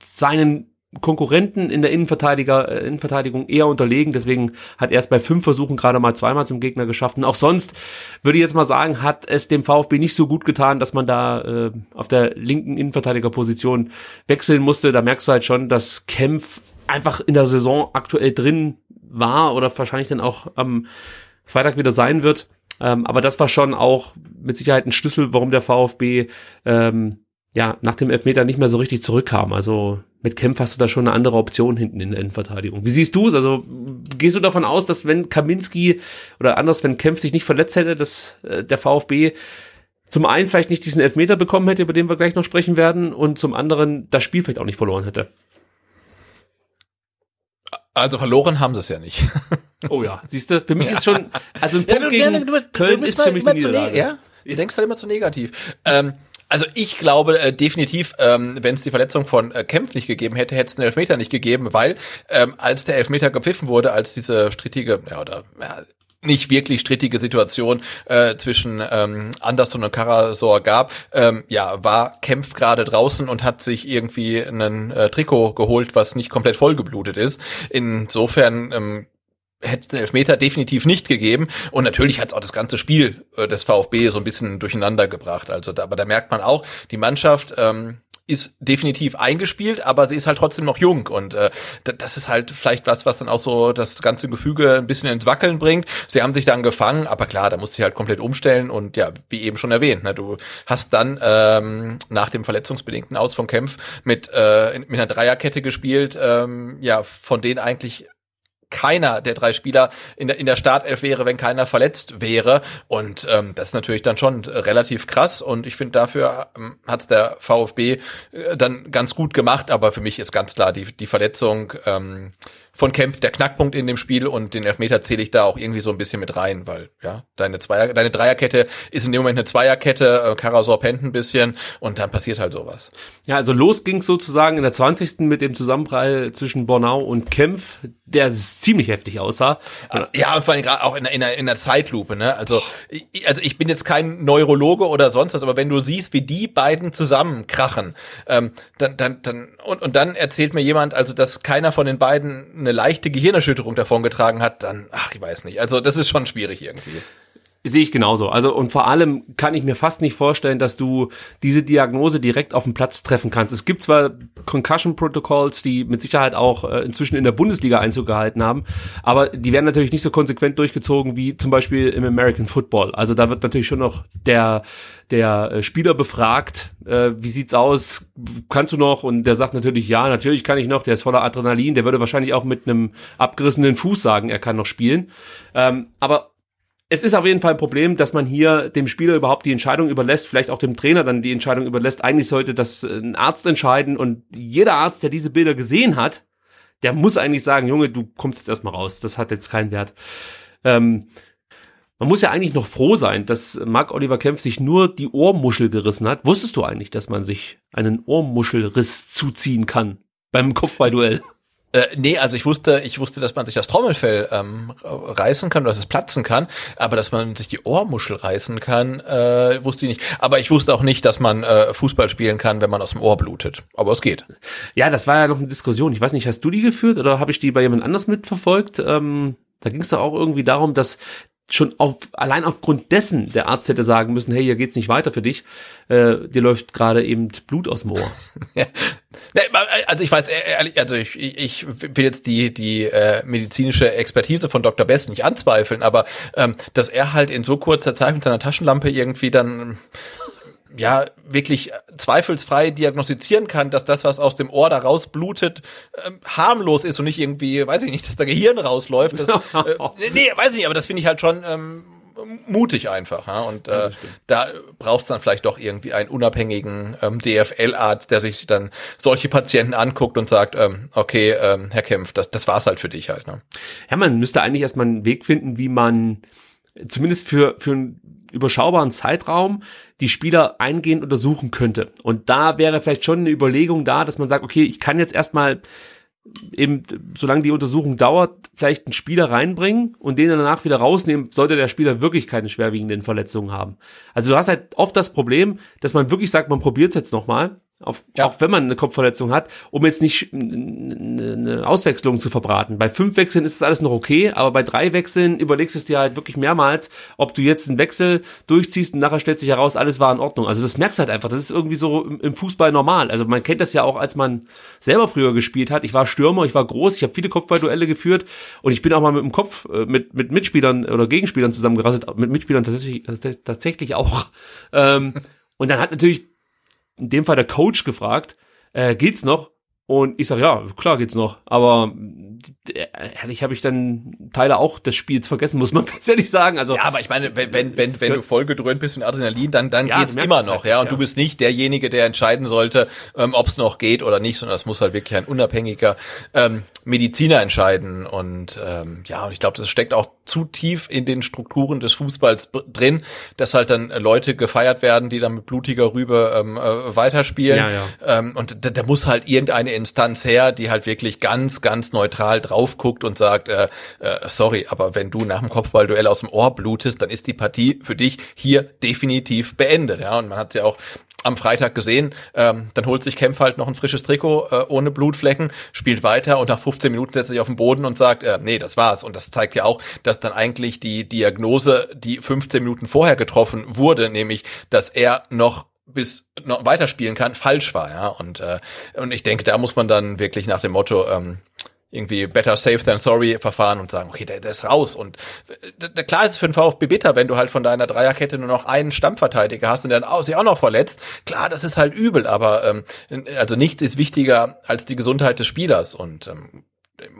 seinen Konkurrenten in der Innenverteidiger, äh, Innenverteidigung eher unterlegen. Deswegen hat er es bei fünf Versuchen gerade mal zweimal zum Gegner geschafft. Und auch sonst würde ich jetzt mal sagen, hat es dem VfB nicht so gut getan, dass man da äh, auf der linken Innenverteidigerposition wechseln musste. Da merkst du halt schon, dass Kempf einfach in der Saison aktuell drin war oder wahrscheinlich dann auch am Freitag wieder sein wird. Ähm, aber das war schon auch mit Sicherheit ein Schlüssel, warum der VfB ähm, ja nach dem Elfmeter nicht mehr so richtig zurückkam. Also mit Kempf hast du da schon eine andere Option hinten in der Innenverteidigung. Wie siehst du es? Also gehst du davon aus, dass wenn Kaminski oder anders, wenn Kempf sich nicht verletzt hätte, dass äh, der VfB zum einen vielleicht nicht diesen Elfmeter bekommen hätte, über den wir gleich noch sprechen werden, und zum anderen das Spiel vielleicht auch nicht verloren hätte?
Also verloren haben sie es ja nicht.
Oh ja, siehst du, für mich ist schon, also ein Punkt ja, du, gegen du, Köln ist für mich eine Niederlage.
Ja, du denkst halt immer zu negativ. Ähm, also ich glaube äh, definitiv, ähm, wenn es die Verletzung von äh, Kempf nicht gegeben hätte, hätte es einen Elfmeter nicht gegeben, weil ähm, als der Elfmeter gepfiffen wurde, als diese strittige, ja, oder ja, nicht wirklich strittige Situation äh, zwischen ähm, Anderson und Karasor gab, ähm, ja, war Kempf gerade draußen und hat sich irgendwie ein äh, Trikot geholt, was nicht komplett vollgeblutet ist. Insofern ähm, hätte es den Elfmeter definitiv nicht gegeben. Und natürlich hat es auch das ganze Spiel äh, des VfB so ein bisschen durcheinander gebracht. Also da, aber da merkt man auch, die Mannschaft ähm, ist definitiv eingespielt, aber sie ist halt trotzdem noch jung und äh, das ist halt vielleicht was, was dann auch so das ganze Gefüge ein bisschen ins Wackeln bringt. Sie haben sich dann gefangen, aber klar, da musst du dich halt komplett umstellen und ja, wie eben schon erwähnt, ne, du hast dann ähm, nach dem verletzungsbedingten Aus von Kempf mit äh, mit einer Dreierkette gespielt, ähm, ja, von denen eigentlich keiner der drei Spieler in der, in der Startelf wäre, wenn keiner verletzt wäre. Und ähm, das ist natürlich dann schon relativ krass. Und ich finde, dafür ähm, hat es der VfB äh, dann ganz gut gemacht. Aber für mich ist ganz klar die, die Verletzung ähm, von Kempf der Knackpunkt in dem Spiel und den Elfmeter zähle ich da auch irgendwie so ein bisschen mit rein, weil ja, deine Zweier, deine Dreierkette ist in dem Moment eine Zweierkette, äh, Karasor pennt ein bisschen und dann passiert halt sowas.
Ja, also los ging sozusagen in der 20. mit dem Zusammenprall zwischen Bornau und Kempf, der ziemlich heftig aussah.
Ja, und vor allem gerade auch in, in, der, in der Zeitlupe, ne? Also, ich, also ich bin jetzt kein Neurologe oder sonst was, aber wenn du siehst, wie die beiden zusammenkrachen, ähm, dann, dann, dann, und, und dann erzählt mir jemand, also dass keiner von den beiden eine leichte Gehirnerschütterung davongetragen hat, dann, ach, ich weiß nicht. Also das ist schon schwierig irgendwie.
Sehe ich genauso. Also und vor allem kann ich mir fast nicht vorstellen, dass du diese Diagnose direkt auf dem Platz treffen kannst. Es gibt zwar Concussion Protocols, die mit Sicherheit auch äh, inzwischen in der Bundesliga Einzug gehalten haben, aber die werden natürlich nicht so konsequent durchgezogen wie zum Beispiel im American Football. Also da wird natürlich schon noch der der äh, Spieler befragt, äh, wie sieht's aus, kannst du noch? Und der sagt natürlich, ja, natürlich kann ich noch, der ist voller Adrenalin, der würde wahrscheinlich auch mit einem abgerissenen Fuß sagen, er kann noch spielen. Ähm, aber es ist auf jeden Fall ein Problem, dass man hier dem Spieler überhaupt die Entscheidung überlässt, vielleicht auch dem Trainer dann die Entscheidung überlässt. Eigentlich sollte das äh, ein Arzt entscheiden und jeder Arzt, der diese Bilder gesehen hat, der muss eigentlich sagen, Junge, du kommst jetzt erstmal raus, das hat jetzt keinen Wert. Ähm, man muss ja eigentlich noch froh sein, dass Marc Oliver Kempf sich nur die Ohrmuschel gerissen hat. Wusstest du eigentlich, dass man sich einen Ohrmuschelriss zuziehen kann beim Kopfballduell?
Äh, nee, also ich wusste, ich wusste, dass man sich das Trommelfell ähm, reißen kann, dass es platzen kann, aber dass man sich die Ohrmuschel reißen kann, äh, wusste ich nicht. Aber ich wusste auch nicht, dass man äh, Fußball spielen kann, wenn man aus dem Ohr blutet. Aber es geht.
Ja, das war ja noch eine Diskussion. Ich weiß nicht, hast du die geführt oder habe ich die bei jemand anders mitverfolgt? Ähm, da ging es doch auch irgendwie darum, dass schon auf, allein aufgrund dessen der Arzt hätte sagen müssen, hey, hier geht's nicht weiter für dich, äh, dir läuft gerade eben Blut aus dem Ohr. ja.
Also ich weiß ehrlich, also ich, ich will jetzt die die äh, medizinische Expertise von Dr. Best nicht anzweifeln, aber ähm, dass er halt in so kurzer Zeit mit seiner Taschenlampe irgendwie dann ja wirklich zweifelsfrei diagnostizieren kann, dass das, was aus dem Ohr da rausblutet, äh, harmlos ist und nicht irgendwie, weiß ich nicht, dass da Gehirn rausläuft. Das, äh, nee, weiß ich nicht, aber das finde ich halt schon ähm, mutig einfach. Ja? Und äh, ja, da brauchst du dann vielleicht doch irgendwie einen unabhängigen ähm, DFL-Arzt, der sich dann solche Patienten anguckt und sagt, ähm, okay, ähm, Herr Kempf, das, das war's halt für dich halt. Ne?
Ja, man müsste eigentlich erstmal einen Weg finden, wie man zumindest für, für einen überschaubaren Zeitraum die Spieler eingehend untersuchen könnte. Und da wäre vielleicht schon eine Überlegung da, dass man sagt, okay, ich kann jetzt erstmal eben, solange die Untersuchung dauert, vielleicht einen Spieler reinbringen und den danach wieder rausnehmen, sollte der Spieler wirklich keine schwerwiegenden Verletzungen haben. Also du hast halt oft das Problem, dass man wirklich sagt, man probiert es jetzt nochmal auf, ja. auch wenn man eine Kopfverletzung hat, um jetzt nicht eine Auswechslung zu verbraten. Bei fünf Wechseln ist es alles noch okay, aber bei drei Wechseln überlegst du es dir halt wirklich mehrmals, ob du jetzt einen Wechsel durchziehst und nachher stellt sich heraus, alles war in Ordnung. Also das merkst du halt einfach. Das ist irgendwie so im Fußball normal. Also man kennt das ja auch, als man selber früher gespielt hat. Ich war Stürmer, ich war groß, ich habe viele Kopfballduelle geführt und ich bin auch mal mit dem Kopf äh, mit, mit Mitspielern oder Gegenspielern zusammengerasselt, mit Mitspielern tatsächlich, tatsächlich auch. Ähm, und dann hat natürlich in dem Fall der Coach gefragt, äh, geht's noch? Und ich sage, ja, klar geht's noch. Aber ehrlich habe ich dann Teile auch des Spiels vergessen, muss man ganz ehrlich sagen. Also
ja, aber ich meine, wenn wenn wenn, wenn du vollgedröhnt bist mit Adrenalin, dann dann ja, geht's immer noch, halt, ja. Und ja. du bist nicht derjenige, der entscheiden sollte, ähm, ob es noch geht oder nicht, sondern das muss halt wirklich ein unabhängiger ähm, Mediziner entscheiden. Und ähm, ja, und ich glaube, das steckt auch zu tief in den Strukturen des Fußballs drin, dass halt dann Leute gefeiert werden, die dann mit blutiger Rübe ähm, äh, weiterspielen. Ja, ja. Ähm, und da, da muss halt irgendeine Instanz her, die halt wirklich ganz, ganz neutral drauf guckt und sagt, äh, äh, sorry, aber wenn du nach dem Kopfballduell aus dem Ohr blutest, dann ist die Partie für dich hier definitiv beendet. Ja, und man hat ja auch am Freitag gesehen, ähm, dann holt sich Kempf halt noch ein frisches Trikot äh, ohne Blutflecken, spielt weiter und nach 15 Minuten setzt sich auf den Boden und sagt, äh, nee, das war's. Und das zeigt ja auch, dass dann eigentlich die Diagnose, die 15 Minuten vorher getroffen wurde, nämlich, dass er noch bis noch weiterspielen kann, falsch war, ja. Und, äh, und ich denke, da muss man dann wirklich nach dem Motto, ähm, irgendwie better safe than sorry Verfahren und sagen, okay, der, der ist raus. Und äh, klar ist es für den VfB bitter, wenn du halt von deiner Dreierkette nur noch einen Stammverteidiger hast und dann sich auch noch verletzt. Klar, das ist halt übel, aber ähm, also nichts ist wichtiger als die Gesundheit des Spielers. Und ähm,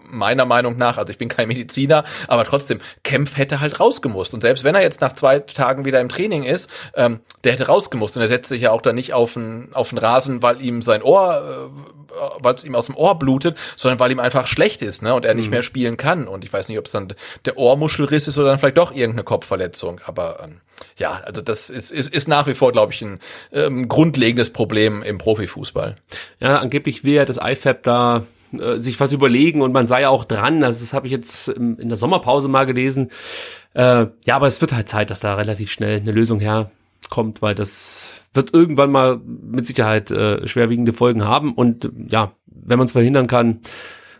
meiner Meinung nach, also ich bin kein Mediziner, aber trotzdem, Kempf hätte halt rausgemusst. Und selbst wenn er jetzt nach zwei Tagen wieder im Training ist, ähm, der hätte rausgemusst. Und er setzt sich ja auch dann nicht auf den, auf den Rasen, weil ihm sein Ohr, äh, weil es ihm aus dem Ohr blutet, sondern weil ihm einfach schlecht ist, ne? Und er nicht mhm. mehr spielen kann. Und ich weiß nicht, ob es dann der Ohrmuschelriss ist oder dann vielleicht doch irgendeine Kopfverletzung. Aber ähm, ja, also das ist, ist, ist nach wie vor, glaube ich, ein ähm, grundlegendes Problem im Profifußball.
Ja, angeblich will ja das IFAB da äh, sich was überlegen und man sei auch dran. Also das habe ich jetzt in der Sommerpause mal gelesen. Äh, ja, aber es wird halt Zeit, dass da relativ schnell eine Lösung herkommt, weil das wird irgendwann mal mit Sicherheit äh, schwerwiegende Folgen haben. Und ja, wenn man es verhindern kann,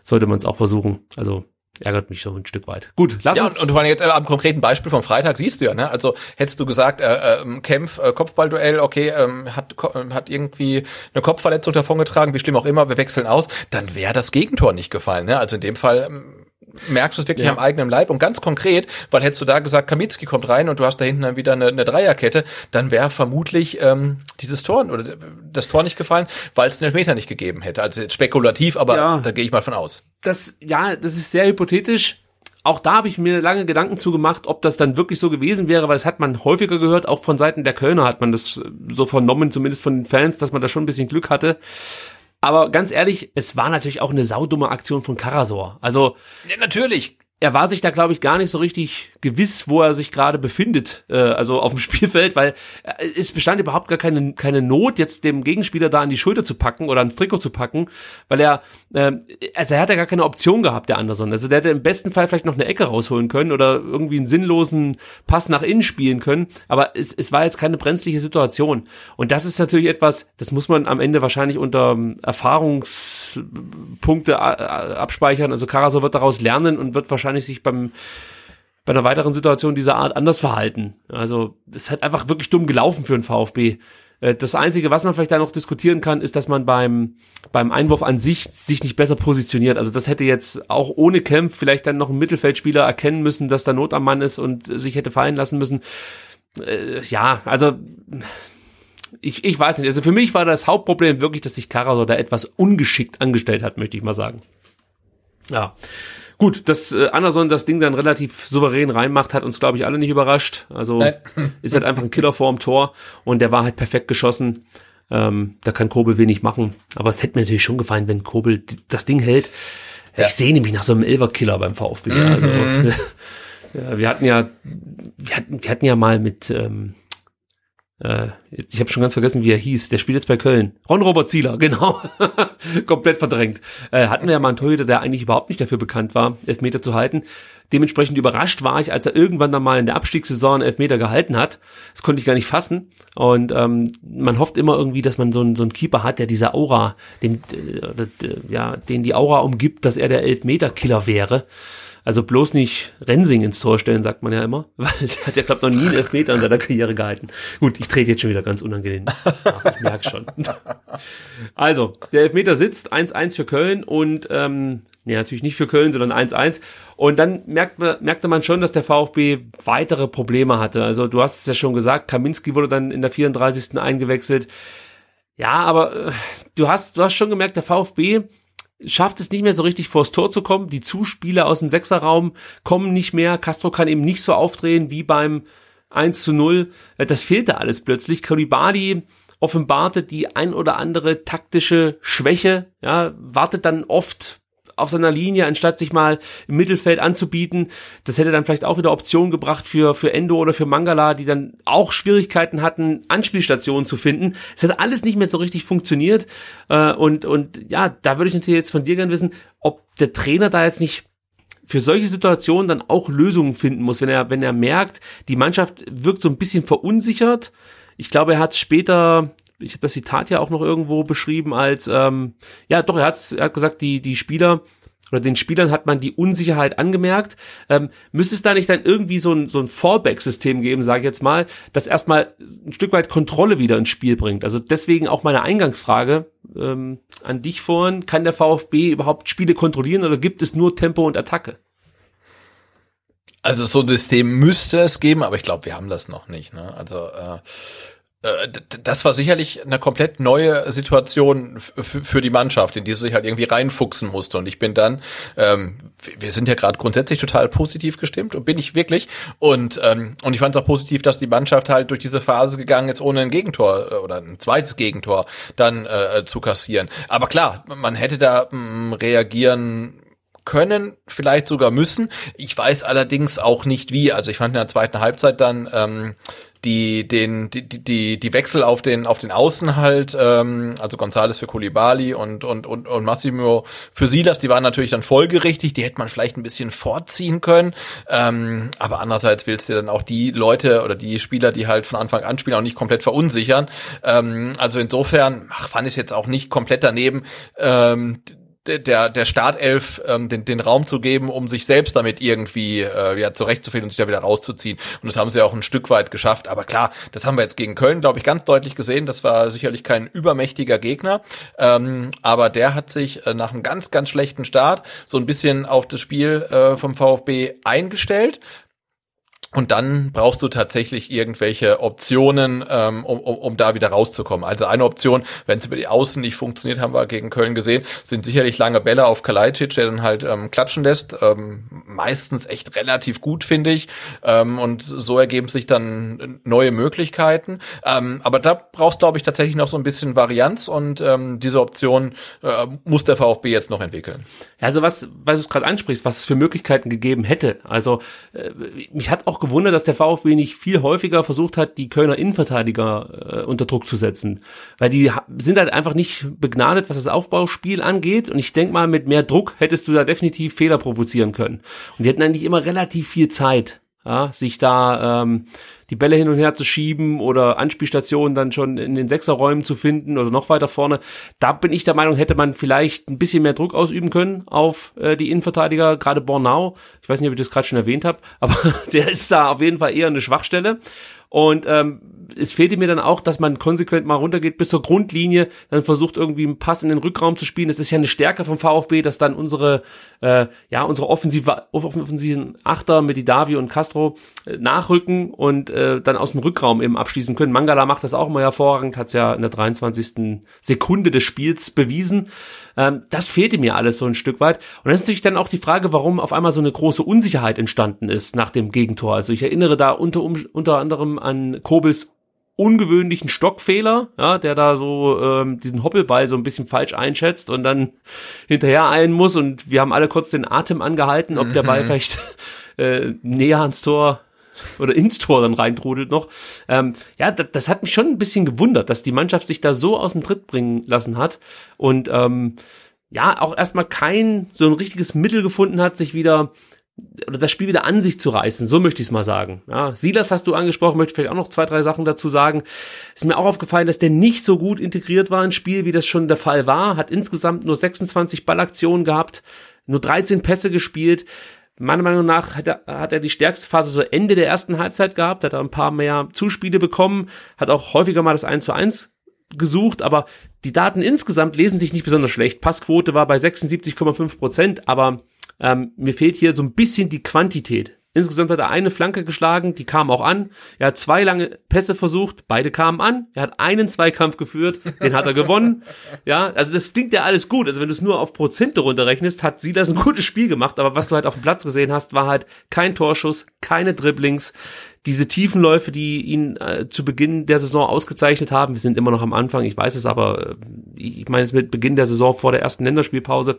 sollte man es auch versuchen. Also ärgert mich so ein Stück weit. Gut,
lass ja, uns. Und, und vor allem jetzt äh, am konkreten Beispiel vom Freitag siehst du ja, ne? Also hättest du gesagt, äh, äh, Kämpf, äh, Kopfballduell, okay, ähm, hat, äh, hat irgendwie eine Kopfverletzung davongetragen, wie schlimm auch immer, wir wechseln aus, dann wäre das Gegentor nicht gefallen, ne? Also in dem Fall ähm, merkst du es wirklich ja. am eigenen Leib und ganz konkret, weil hättest du da gesagt, Kaminski kommt rein und du hast da hinten dann wieder eine, eine Dreierkette, dann wäre vermutlich ähm, dieses Tor oder das Tor nicht gefallen, weil es den Elfmeter nicht gegeben hätte. Also spekulativ, aber ja. da gehe ich mal von aus.
Das, ja, das ist sehr hypothetisch. Auch da habe ich mir lange Gedanken zu gemacht, ob das dann wirklich so gewesen wäre, weil es hat man häufiger gehört, auch von Seiten der Kölner hat man das so vernommen, zumindest von den Fans, dass man da schon ein bisschen Glück hatte. Aber ganz ehrlich, es war natürlich auch eine saudumme Aktion von Karasor. Also.
Ja, natürlich
er war sich da, glaube ich, gar nicht so richtig gewiss, wo er sich gerade befindet, äh, also auf dem Spielfeld, weil äh, es bestand überhaupt gar keine, keine Not, jetzt dem Gegenspieler da an die Schulter zu packen oder ans Trikot zu packen, weil er, äh, also er hat ja gar keine Option gehabt, der Anderson. Also der hätte im besten Fall vielleicht noch eine Ecke rausholen können oder irgendwie einen sinnlosen Pass nach innen spielen können, aber es, es war jetzt keine brenzliche Situation. Und das ist natürlich etwas, das muss man am Ende wahrscheinlich unter ähm, Erfahrungspunkte äh, abspeichern. Also Karasor wird daraus lernen und wird wahrscheinlich sich beim bei einer weiteren Situation dieser Art anders verhalten. Also es hat einfach wirklich dumm gelaufen für den VfB. Äh, das Einzige, was man vielleicht da noch diskutieren kann, ist, dass man beim, beim Einwurf an sich sich nicht besser positioniert. Also das hätte jetzt auch ohne Kämpf vielleicht dann noch ein Mittelfeldspieler erkennen müssen, dass da Not am Mann ist und sich hätte fallen lassen müssen. Äh, ja, also ich, ich weiß nicht. Also für mich war das Hauptproblem wirklich, dass sich Karasor da etwas ungeschickt angestellt hat, möchte ich mal sagen. Ja. Gut, dass äh, Anderson das Ding dann relativ souverän reinmacht, hat uns, glaube ich, alle nicht überrascht. Also Nein. ist halt einfach ein Killer vorm Tor und der war halt perfekt geschossen. Ähm, da kann Kobel wenig machen. Aber es hätte mir natürlich schon gefallen, wenn Kobel das Ding hält. Ja. Ich sehe nämlich nach so einem Elver-Killer beim VfB. Mhm. Also, ja, wir hatten ja, wir hatten, wir hatten ja mal mit, ähm, äh, ich habe schon ganz vergessen, wie er hieß. Der spielt jetzt bei Köln. Ron-Robert Zieler, genau. Komplett verdrängt. Äh, hatten wir ja mal einen Torhüter, der eigentlich überhaupt nicht dafür bekannt war, Elfmeter zu halten. Dementsprechend überrascht war ich, als er irgendwann dann mal in der Abstiegssaison Elfmeter gehalten hat. Das konnte ich gar nicht fassen. Und ähm, man hofft immer irgendwie, dass man so einen, so einen Keeper hat, der diese Aura, den, äh, ja, den die Aura umgibt, dass er der Elfmeter-Killer wäre. Also bloß nicht Rensing ins Tor stellen, sagt man ja immer, weil der hat ja, glaube noch nie einen Elfmeter in seiner Karriere gehalten. Gut, ich trete jetzt schon wieder ganz unangenehm. Ach, ich merke schon. Also, der Elfmeter sitzt, 1-1 für Köln und ähm, nee, natürlich nicht für Köln, sondern 1-1. Und dann merkt, merkte man schon, dass der VfB weitere Probleme hatte. Also du hast es ja schon gesagt, Kaminski wurde dann in der 34. eingewechselt. Ja, aber äh, du hast, du hast schon gemerkt, der VfB schafft es nicht mehr so richtig vors Tor zu kommen. Die Zuspieler aus dem Sechserraum kommen nicht mehr. Castro kann eben nicht so aufdrehen wie beim 1 zu 0. Äh, das fehlte alles plötzlich. Kolibadi offenbarte die ein oder andere taktische Schwäche, ja, wartet dann oft auf seiner Linie, anstatt sich mal im Mittelfeld anzubieten. Das hätte dann vielleicht auch wieder Optionen gebracht für, für Endo oder für Mangala, die dann auch Schwierigkeiten hatten, Anspielstationen zu finden. Es hat alles nicht mehr so richtig funktioniert. Äh, und, und ja, da würde ich natürlich jetzt von dir gerne wissen, ob der Trainer da jetzt nicht für solche Situationen dann auch Lösungen finden muss, wenn er, wenn er merkt, die Mannschaft wirkt so ein bisschen verunsichert. Ich glaube, er hat später ich habe das Zitat ja auch noch irgendwo beschrieben als, ähm, ja doch, er, hat's, er hat gesagt, die, die Spieler oder den Spielern hat man die Unsicherheit angemerkt. Ähm, müsste es da nicht dann irgendwie so ein, so ein Fallback-System geben, sage ich jetzt mal, das erstmal ein Stück weit Kontrolle wieder ins Spiel bringt? Also deswegen auch meine Eingangsfrage ähm, an dich vorhin. Kann der VfB überhaupt Spiele kontrollieren oder gibt es nur Tempo und Attacke?
Also so ein System müsste es geben, aber ich glaube, wir haben das noch nicht. Ne? Also äh, das war sicherlich eine komplett neue Situation für die Mannschaft, in die sie sich halt irgendwie reinfuchsen musste. Und ich bin dann, ähm, wir sind ja gerade grundsätzlich total positiv gestimmt und bin ich wirklich. Und ähm, und ich fand es auch positiv, dass die Mannschaft halt durch diese Phase gegangen ist, ohne ein Gegentor äh, oder ein zweites Gegentor dann äh, zu kassieren. Aber klar, man hätte da mh, mm, reagieren können, vielleicht sogar müssen. Ich weiß allerdings auch nicht wie. Also ich fand in der zweiten Halbzeit dann ähm, die den die die die Wechsel auf den auf den Außen halt ähm, also Gonzales für Koulibaly und und und und Massimo für Silas die waren natürlich dann folgerichtig die hätte man vielleicht ein bisschen vorziehen können. Ähm, aber andererseits willst du dann auch die Leute oder die Spieler die halt von Anfang an spielen auch nicht komplett verunsichern. Ähm, also insofern ach, fand ich jetzt auch nicht komplett daneben. Ähm, der, der Startelf ähm, den, den Raum zu geben, um sich selbst damit irgendwie äh, ja, zurechtzufinden und sich da wieder rauszuziehen. Und das haben sie auch ein Stück weit geschafft. Aber klar, das haben wir jetzt gegen Köln, glaube ich, ganz deutlich gesehen. Das war sicherlich kein übermächtiger Gegner. Ähm, aber der hat sich äh, nach einem ganz, ganz schlechten Start so ein bisschen auf das Spiel äh, vom VfB eingestellt, und dann brauchst du tatsächlich irgendwelche Optionen, ähm, um, um, um da wieder rauszukommen. Also eine Option, wenn es über die Außen nicht funktioniert, haben wir gegen Köln gesehen, sind sicherlich lange Bälle auf Kalajdzic, der dann halt ähm, klatschen lässt. Ähm, meistens echt relativ gut, finde ich. Ähm, und so ergeben sich dann neue Möglichkeiten. Ähm, aber da brauchst, glaube ich, tatsächlich noch so ein bisschen Varianz und ähm, diese Option äh, muss der VfB jetzt noch entwickeln.
Also was, was du gerade ansprichst, was es für Möglichkeiten gegeben hätte. Also äh, mich hat auch gewundert, dass der VfB nicht viel häufiger versucht hat, die Kölner Innenverteidiger äh, unter Druck zu setzen. Weil die sind halt einfach nicht begnadet, was das Aufbauspiel angeht. Und ich denke mal, mit mehr Druck hättest du da definitiv Fehler provozieren können. Und die hatten eigentlich immer relativ viel Zeit, ja, sich da ähm, die Bälle hin und her zu schieben oder Anspielstationen dann schon in den Sechserräumen zu finden oder noch weiter vorne. Da bin ich der Meinung, hätte man vielleicht ein bisschen mehr Druck ausüben können auf äh, die Innenverteidiger, gerade Bornau. Ich weiß nicht, ob ich das gerade schon erwähnt habe, aber der ist da auf jeden Fall eher eine Schwachstelle. Und ähm, es fehlte mir dann auch, dass man konsequent mal runtergeht bis zur Grundlinie, dann versucht irgendwie einen Pass in den Rückraum zu spielen. Das ist ja eine Stärke vom VfB, dass dann unsere, äh, ja, unsere offensive, offensiven Achter mit Didavi und Castro äh, nachrücken und äh, dann aus dem Rückraum eben abschließen können. Mangala macht das auch immer hervorragend, hat ja in der 23. Sekunde des Spiels bewiesen. Ähm, das fehlte mir alles so ein Stück weit. Und das ist natürlich dann auch die Frage, warum auf einmal so eine große Unsicherheit entstanden ist nach dem Gegentor. Also ich erinnere da unter, unter anderem an Kobels ungewöhnlichen Stockfehler, ja, der da so ähm, diesen Hoppelball so ein bisschen falsch einschätzt und dann hinterher eilen muss und wir haben alle kurz den Atem angehalten, ob mhm. der Ball mhm. vielleicht äh, näher ans Tor oder ins Tor dann reintrudelt noch. Ähm, ja, das, das hat mich schon ein bisschen gewundert, dass die Mannschaft sich da so aus dem Tritt bringen lassen hat und ähm, ja, auch erstmal kein so ein richtiges Mittel gefunden hat, sich wieder oder das Spiel wieder an sich zu reißen, so möchte ich es mal sagen. Ja, Silas hast du angesprochen, möchte vielleicht auch noch zwei, drei Sachen dazu sagen. Ist mir auch aufgefallen, dass der nicht so gut integriert war ins Spiel, wie das schon der Fall war. Hat insgesamt nur 26 Ballaktionen gehabt, nur 13 Pässe gespielt. Meiner Meinung nach hat er, hat er die stärkste Phase so Ende der ersten Halbzeit gehabt, hat er ein paar mehr Zuspiele bekommen, hat auch häufiger mal das 1 zu 1 gesucht, aber die Daten insgesamt lesen sich nicht besonders schlecht. Passquote war bei 76,5 Prozent, aber ähm, mir fehlt hier so ein bisschen die Quantität. Insgesamt hat er eine Flanke geschlagen, die kam auch an. Er hat zwei lange Pässe versucht, beide kamen an. Er hat einen Zweikampf geführt, den hat er gewonnen. Ja, also das klingt ja alles gut. Also wenn du es nur auf Prozente runterrechnest, hat sie das ein gutes Spiel gemacht. Aber was du halt auf dem Platz gesehen hast, war halt kein Torschuss, keine Dribblings diese Tiefenläufe, die ihn äh, zu Beginn der Saison ausgezeichnet haben, wir sind immer noch am Anfang, ich weiß es aber, äh, ich meine es mit Beginn der Saison vor der ersten Länderspielpause,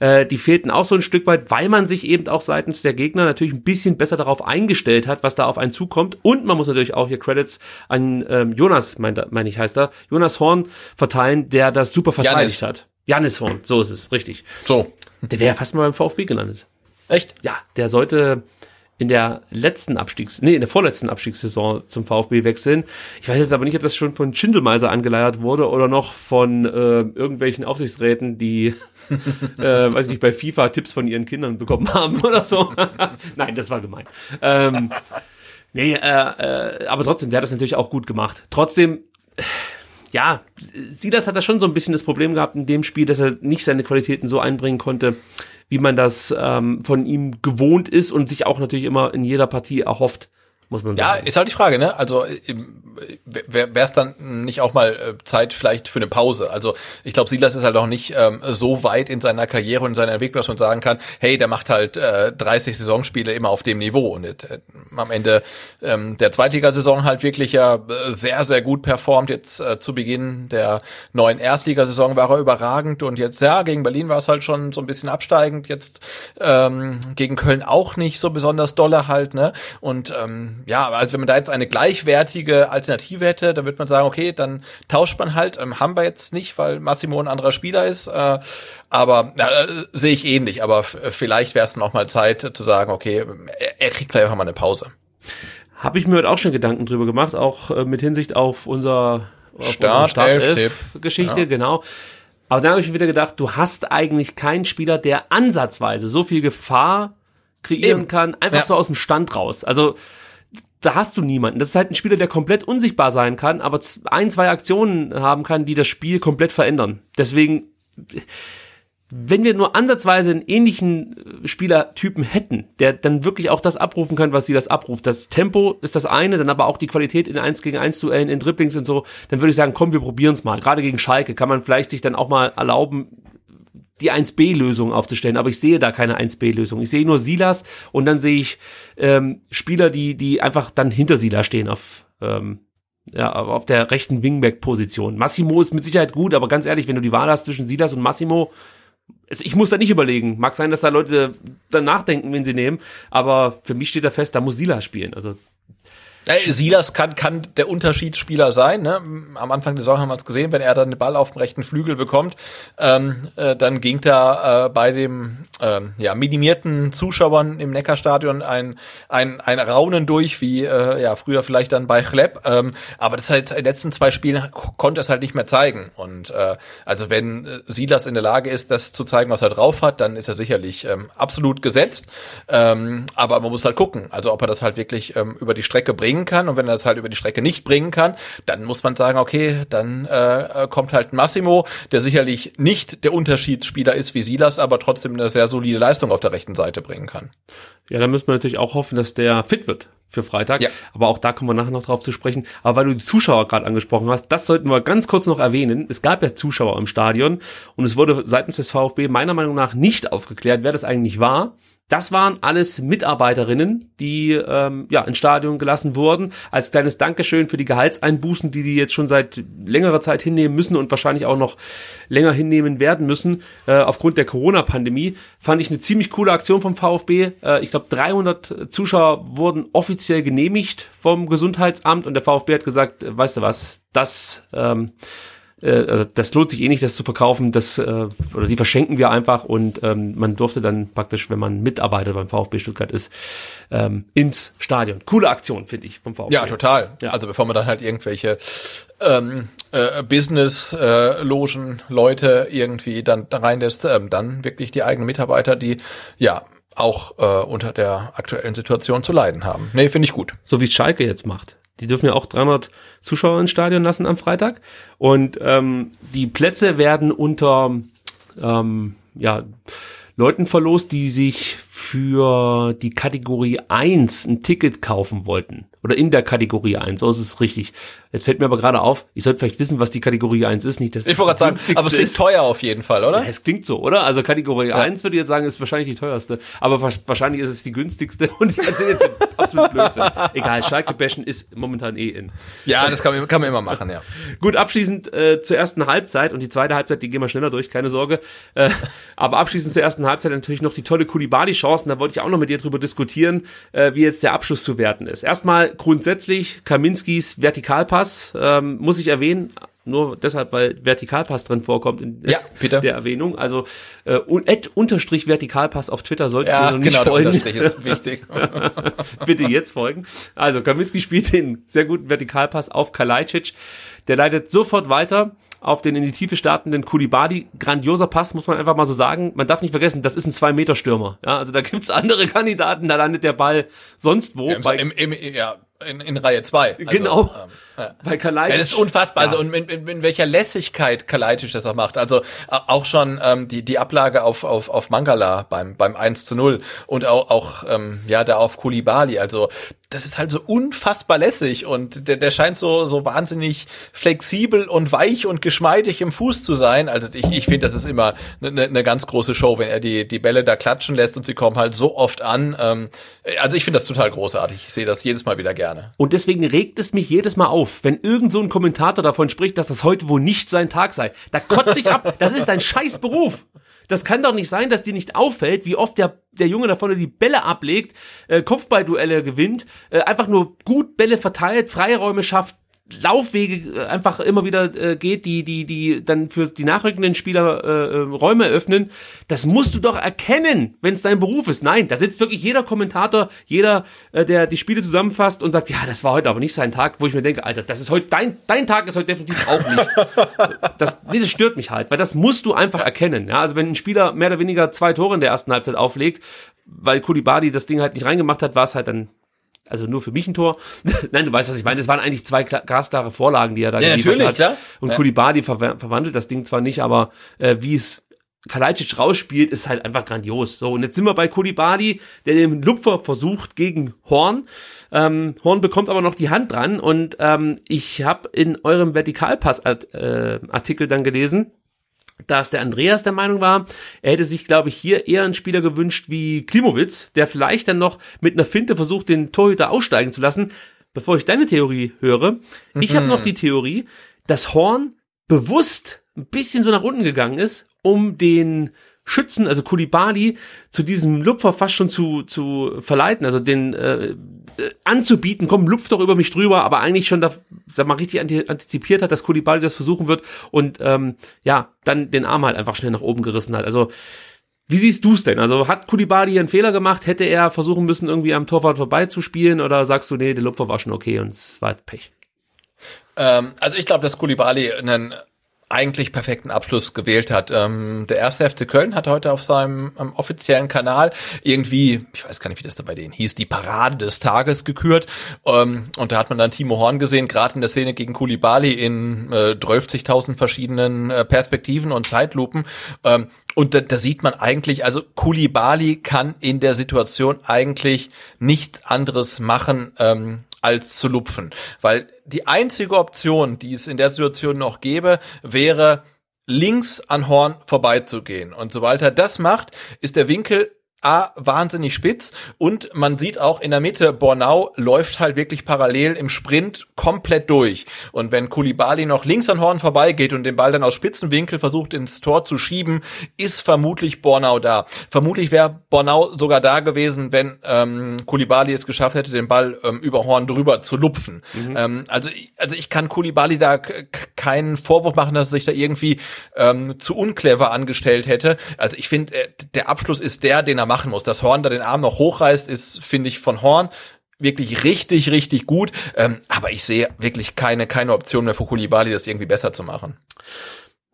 äh, die fehlten auch so ein Stück weit, weil man sich eben auch seitens der Gegner natürlich ein bisschen besser darauf eingestellt hat, was da auf einen zukommt. Und man muss natürlich auch hier Credits an ähm, Jonas, meine mein ich heißt er, Jonas Horn verteilen, der das super verteidigt Janis. hat. Janis Horn, so ist es, richtig.
So.
Der wäre fast mal beim VfB gelandet.
Echt?
Ja, der sollte in der letzten Abstiegs, nee, in der vorletzten Abstiegssaison zum VfB wechseln. Ich weiß jetzt aber nicht, ob das schon von Schindelmeiser angeleiert wurde oder noch von äh, irgendwelchen Aufsichtsräten, die, äh, weiß ich nicht, bei FIFA Tipps von ihren Kindern bekommen haben oder so. Nein, das war gemein. Ähm, nee, äh, äh, aber trotzdem, der hat das natürlich auch gut gemacht. Trotzdem, ja, Silas hat da schon so ein bisschen das Problem gehabt in dem Spiel, dass er nicht seine Qualitäten so einbringen konnte, wie man das ähm, von ihm gewohnt ist und sich auch natürlich immer in jeder Partie erhofft muss man sagen.
Ja, ist halt die Frage, ne? Also wäre es dann nicht auch mal äh, Zeit vielleicht für eine Pause? Also ich glaube, Silas ist halt auch nicht ähm, so weit in seiner Karriere und in seiner Entwicklung, dass man sagen kann, hey, der macht halt äh, 30 Saisonspiele immer auf dem Niveau und äh, am Ende ähm, der Zweitligasaison halt wirklich ja äh, sehr, sehr gut performt. Jetzt äh, zu Beginn der neuen Erstligasaison war er überragend und jetzt, ja, gegen Berlin war es halt schon so ein bisschen absteigend, jetzt ähm, gegen Köln auch nicht so besonders dolle halt, ne? Und ähm, ja, also wenn man da jetzt eine gleichwertige Alternative hätte, dann würde man sagen, okay, dann tauscht man halt. Ähm, haben wir jetzt nicht, weil Massimo ein anderer Spieler ist. Äh, aber äh, sehe ich ähnlich. Aber vielleicht wäre es dann auch mal Zeit zu sagen, okay, er, er kriegt vielleicht einfach mal eine Pause.
Habe ich mir heute auch schon Gedanken drüber gemacht, auch äh, mit Hinsicht auf unser
Start, Start
Geschichte, ja. genau. Aber dann habe ich mir wieder gedacht, du hast eigentlich keinen Spieler, der ansatzweise so viel Gefahr kreieren Eben. kann, einfach ja. so aus dem Stand raus. Also da hast du niemanden. Das ist halt ein Spieler, der komplett unsichtbar sein kann, aber ein, zwei Aktionen haben kann, die das Spiel komplett verändern. Deswegen, wenn wir nur ansatzweise einen ähnlichen äh, Spielertypen hätten, der dann wirklich auch das abrufen kann, was sie das abruft. Das Tempo ist das eine, dann aber auch die Qualität in 1 gegen 1 Duellen, in Dribblings und so, dann würde ich sagen, komm, wir probieren's mal. Gerade gegen Schalke kann man vielleicht sich dann auch mal erlauben, die 1B-Lösung aufzustellen, aber ich sehe da keine 1B-Lösung. Ich sehe nur Silas und dann sehe ich ähm, Spieler, die, die einfach dann hinter Silas stehen auf, ähm, ja, auf der rechten Wingback-Position. Massimo ist mit Sicherheit gut, aber ganz ehrlich, wenn du die Wahl hast zwischen Silas und Massimo, ich muss da nicht überlegen. Mag sein, dass da Leute dann nachdenken, wenn sie nehmen, aber für mich steht da fest, da muss Silas spielen. Also
Silas kann, kann der Unterschiedsspieler sein. Ne? Am Anfang der Saison haben wir es gesehen, wenn er dann den Ball auf dem rechten Flügel bekommt, ähm, äh, dann ging da äh, bei dem ähm, ja, minimierten Zuschauern im Neckarstadion ein, ein, ein Raunen durch, wie äh, ja früher vielleicht dann bei Chlepp. Ähm, aber das halt in den letzten zwei Spielen konnte es halt nicht mehr zeigen. Und äh, also wenn äh, Silas in der Lage ist, das zu zeigen, was er drauf hat, dann ist er sicherlich ähm, absolut gesetzt. Ähm, aber man muss halt gucken, also ob er das halt wirklich ähm, über die Strecke bringt bringen kann. Und wenn er das halt über die Strecke nicht bringen kann, dann muss man sagen, okay, dann äh, kommt halt Massimo, der sicherlich nicht der Unterschiedsspieler ist wie Silas, aber trotzdem eine sehr solide Leistung auf der rechten Seite bringen kann.
Ja, da müssen wir natürlich auch hoffen, dass der fit wird für Freitag. Ja. Aber auch da kommen wir nachher noch drauf zu sprechen. Aber weil du die Zuschauer gerade angesprochen hast, das sollten wir ganz kurz noch erwähnen. Es gab ja Zuschauer im Stadion und es wurde seitens des VfB meiner Meinung nach nicht aufgeklärt, wer das eigentlich war. Das waren alles Mitarbeiterinnen, die ähm, ja ins Stadion gelassen wurden, als kleines Dankeschön für die Gehaltseinbußen, die die jetzt schon seit längerer Zeit hinnehmen müssen und wahrscheinlich auch noch länger hinnehmen werden müssen äh, aufgrund der Corona-Pandemie. Fand ich eine ziemlich coole Aktion vom VfB. Äh, ich glaube, 300 Zuschauer wurden offiziell genehmigt vom Gesundheitsamt und der VfB hat gesagt, äh, weißt du was, das ähm, äh, also das lohnt sich eh nicht, das zu verkaufen, das äh, oder die verschenken wir einfach und ähm, man durfte dann praktisch, wenn man Mitarbeiter beim VfB Stuttgart ist, ähm, ins Stadion. Coole Aktion, finde ich, vom VfB.
Ja, total.
Ja.
Also bevor man dann halt irgendwelche ähm, äh, Business-Logen Leute irgendwie dann da reinlässt, ähm, dann wirklich die eigenen Mitarbeiter, die ja auch äh, unter der aktuellen Situation zu leiden haben. Nee, finde ich gut.
So wie Schalke jetzt macht. Die dürfen ja auch 300 Zuschauer ins Stadion lassen am Freitag. Und ähm, die Plätze werden unter ähm, ja, Leuten verlost, die sich für die Kategorie 1 ein Ticket kaufen wollten. Oder in der Kategorie 1, so ist es richtig. Jetzt fällt mir aber gerade auf, ich sollte vielleicht wissen, was die Kategorie 1 ist, nicht das
Ich wollte gerade sagen, aber es klingt
ist.
teuer auf jeden Fall, oder?
Ja, es klingt so, oder? Also Kategorie 1 würde ich jetzt sagen, ist wahrscheinlich die teuerste. Aber wa- wahrscheinlich ist es die günstigste und ich erzähle jetzt absolut Blödsinn. Egal, Schalke bashen ist momentan eh in.
Ja, das kann man, kann man immer machen, ja.
Gut, abschließend äh, zur ersten Halbzeit und die zweite Halbzeit, die gehen wir schneller durch, keine Sorge. Äh, aber abschließend zur ersten Halbzeit natürlich noch die tolle Kulibali-Chance und da wollte ich auch noch mit dir drüber diskutieren, äh, wie jetzt der Abschluss zu werten ist. Erstmal grundsätzlich Kaminskis Vertikalpass, ähm, muss ich erwähnen, nur deshalb, weil Vertikalpass drin vorkommt in
Ja, bitte.
der Erwähnung. Also äh, unterstrich Vertikalpass auf Twitter sollten wir
Ja,
noch nicht
genau,
folgen.
Unterstrich ist wichtig.
Bitte jetzt folgen. Also Kaminski spielt den sehr guten Vertikalpass auf Kalajdzic. Der leitet sofort weiter auf den in die Tiefe startenden Kulibadi. Grandioser Pass, muss man einfach mal so sagen. Man darf nicht vergessen, das ist ein Zwei-Meter-Stürmer. Ja, also da gibt's andere Kandidaten, da landet der Ball sonst wo.
Im,
bei,
im, im, ja, in, in Reihe zwei. Also,
Genau.
ähm, ja.
bei Kalajdzic.
Ja, das ist unfassbar.
Ja.
Also und in, in, in welcher Lässigkeit Kalajdzic das auch macht. Also a- auch schon ähm, die die Ablage auf auf auf Mangala beim beim 1 zu 0 und auch auch ähm, ja da auf Kulibali. Also das ist halt so unfassbar lässig und der der scheint so so wahnsinnig flexibel und weich und geschmeidig im Fuß zu sein. Also ich ich finde, das ist immer eine ne, ne ganz große Show, wenn er die die Bälle da klatschen lässt und sie kommen halt so oft an. Ähm, also ich finde das total großartig. Ich sehe das jedes Mal wieder gerne.
Und deswegen regt es mich jedes Mal auf, wenn irgend so ein Kommentator davon spricht, dass das heute wohl nicht sein Tag sei. Da kotze ich ab. Das ist ein scheiß Beruf. Das kann doch nicht sein, dass dir nicht auffällt, wie oft der, der Junge da vorne die Bälle ablegt, äh, Kopfballduelle gewinnt, äh, einfach nur gut Bälle verteilt, Freiräume schafft, Laufwege äh, einfach immer wieder äh, geht, die die die dann für die nachrückenden Spieler äh, äh, Räume öffnen. Das musst du doch erkennen, wenn es dein Beruf ist. Nein, da sitzt wirklich jeder Kommentator, jeder, äh, der die Spiele zusammenfasst und sagt, ja, das war heute aber nicht sein Tag, wo ich mir denke, Alter, das ist heute dein dein Tag ist heute definitiv auch nicht. das, nee, das stört mich halt, weil das musst du einfach erkennen. Ja, also wenn ein Spieler mehr oder weniger zwei Tore in der ersten Halbzeit auflegt, weil Kulibadi das Ding halt nicht reingemacht hat, war es halt dann also nur für mich ein Tor. Nein, du weißt, was ich meine. Es waren eigentlich zwei kla- glasklare Vorlagen, die er da
Ja, natürlich,
hat.
klar.
Und
Ja.
Kulibadi ver verwandelt das Ding zwar nicht, aber äh, wie es Kalajdzic rausspielt, ist halt einfach grandios. So, und jetzt sind wir bei Kulibadi, der den Lupfer versucht gegen Horn. Ähm, Horn bekommt aber noch die Hand dran und ähm, ich habe in eurem Vertikalpass-Artikel dann gelesen, dass der Andreas der Meinung war, er hätte sich, glaube ich, hier eher einen Spieler gewünscht wie Klimowitz, der vielleicht dann noch mit einer Finte versucht, den Torhüter aussteigen zu lassen. Bevor ich deine Theorie höre, ich habe noch die Theorie, dass Horn bewusst ein bisschen so nach unten gegangen ist, um den Schützen, also Kulibali, zu diesem Lupfer fast schon zu, zu verleiten, also den äh, äh, anzubieten, komm, lupf doch über mich drüber, aber eigentlich schon da, sag mal, richtig anti antizipiert hat, dass Kulibali das versuchen wird und ähm, ja, dann den Arm halt einfach schnell nach oben gerissen hat. Also wie siehst du's denn? Also hat Kulibali einen Fehler gemacht? Hätte er versuchen müssen, irgendwie am Torwart vorbeizuspielen? Oder sagst du, nee, der Lupfer war schon okay und es war halt Pech?
Ähm, also ich glaube, dass Koulibaly einen eigentlich perfekten Abschluss gewählt hat. Ähm, der erste FC Köln hat heute auf seinem ähm, offiziellen Kanal irgendwie, ich weiß gar nicht, wie das da bei denen hieß, die Parade des Tages gekürt. Ähm, und da hat man dann Timo Horn gesehen, gerade in der Szene gegen Koulibaly in äh, 12.000 verschiedenen äh, Perspektiven und Zeitlupen. Ähm, und da, da sieht man eigentlich, also Koulibaly kann in der Situation eigentlich nichts anderes machen, ähm, als zu lupfen. Weil die einzige Option, die es in der Situation noch gäbe, wäre links an Horn vorbeizugehen. Und sobald er das macht, ist der Winkel A, wahnsinnig spitz und man sieht auch in der Mitte, Bornau läuft halt wirklich parallel im Sprint komplett durch. Und wenn Kulibali noch links an Horn vorbeigeht und den Ball dann aus Spitzenwinkel versucht ins Tor zu schieben, ist vermutlich Bornau da. Vermutlich wäre Bornau sogar da gewesen, wenn ähm, Kulibali es geschafft hätte, den Ball ähm, über Horn drüber zu lupfen. Mhm. Ähm, also, also ich kann Kulibali da keinen Vorwurf machen, dass er sich da irgendwie ähm, zu unclever angestellt hätte. Also ich finde, äh, der Abschluss ist der, den er machen muss. Dass Horn da den Arm noch hochreißt, ist, finde ich, von Horn wirklich richtig, richtig gut. Ähm, aber ich sehe wirklich keine, keine Option mehr für Kulibali, das irgendwie besser zu machen.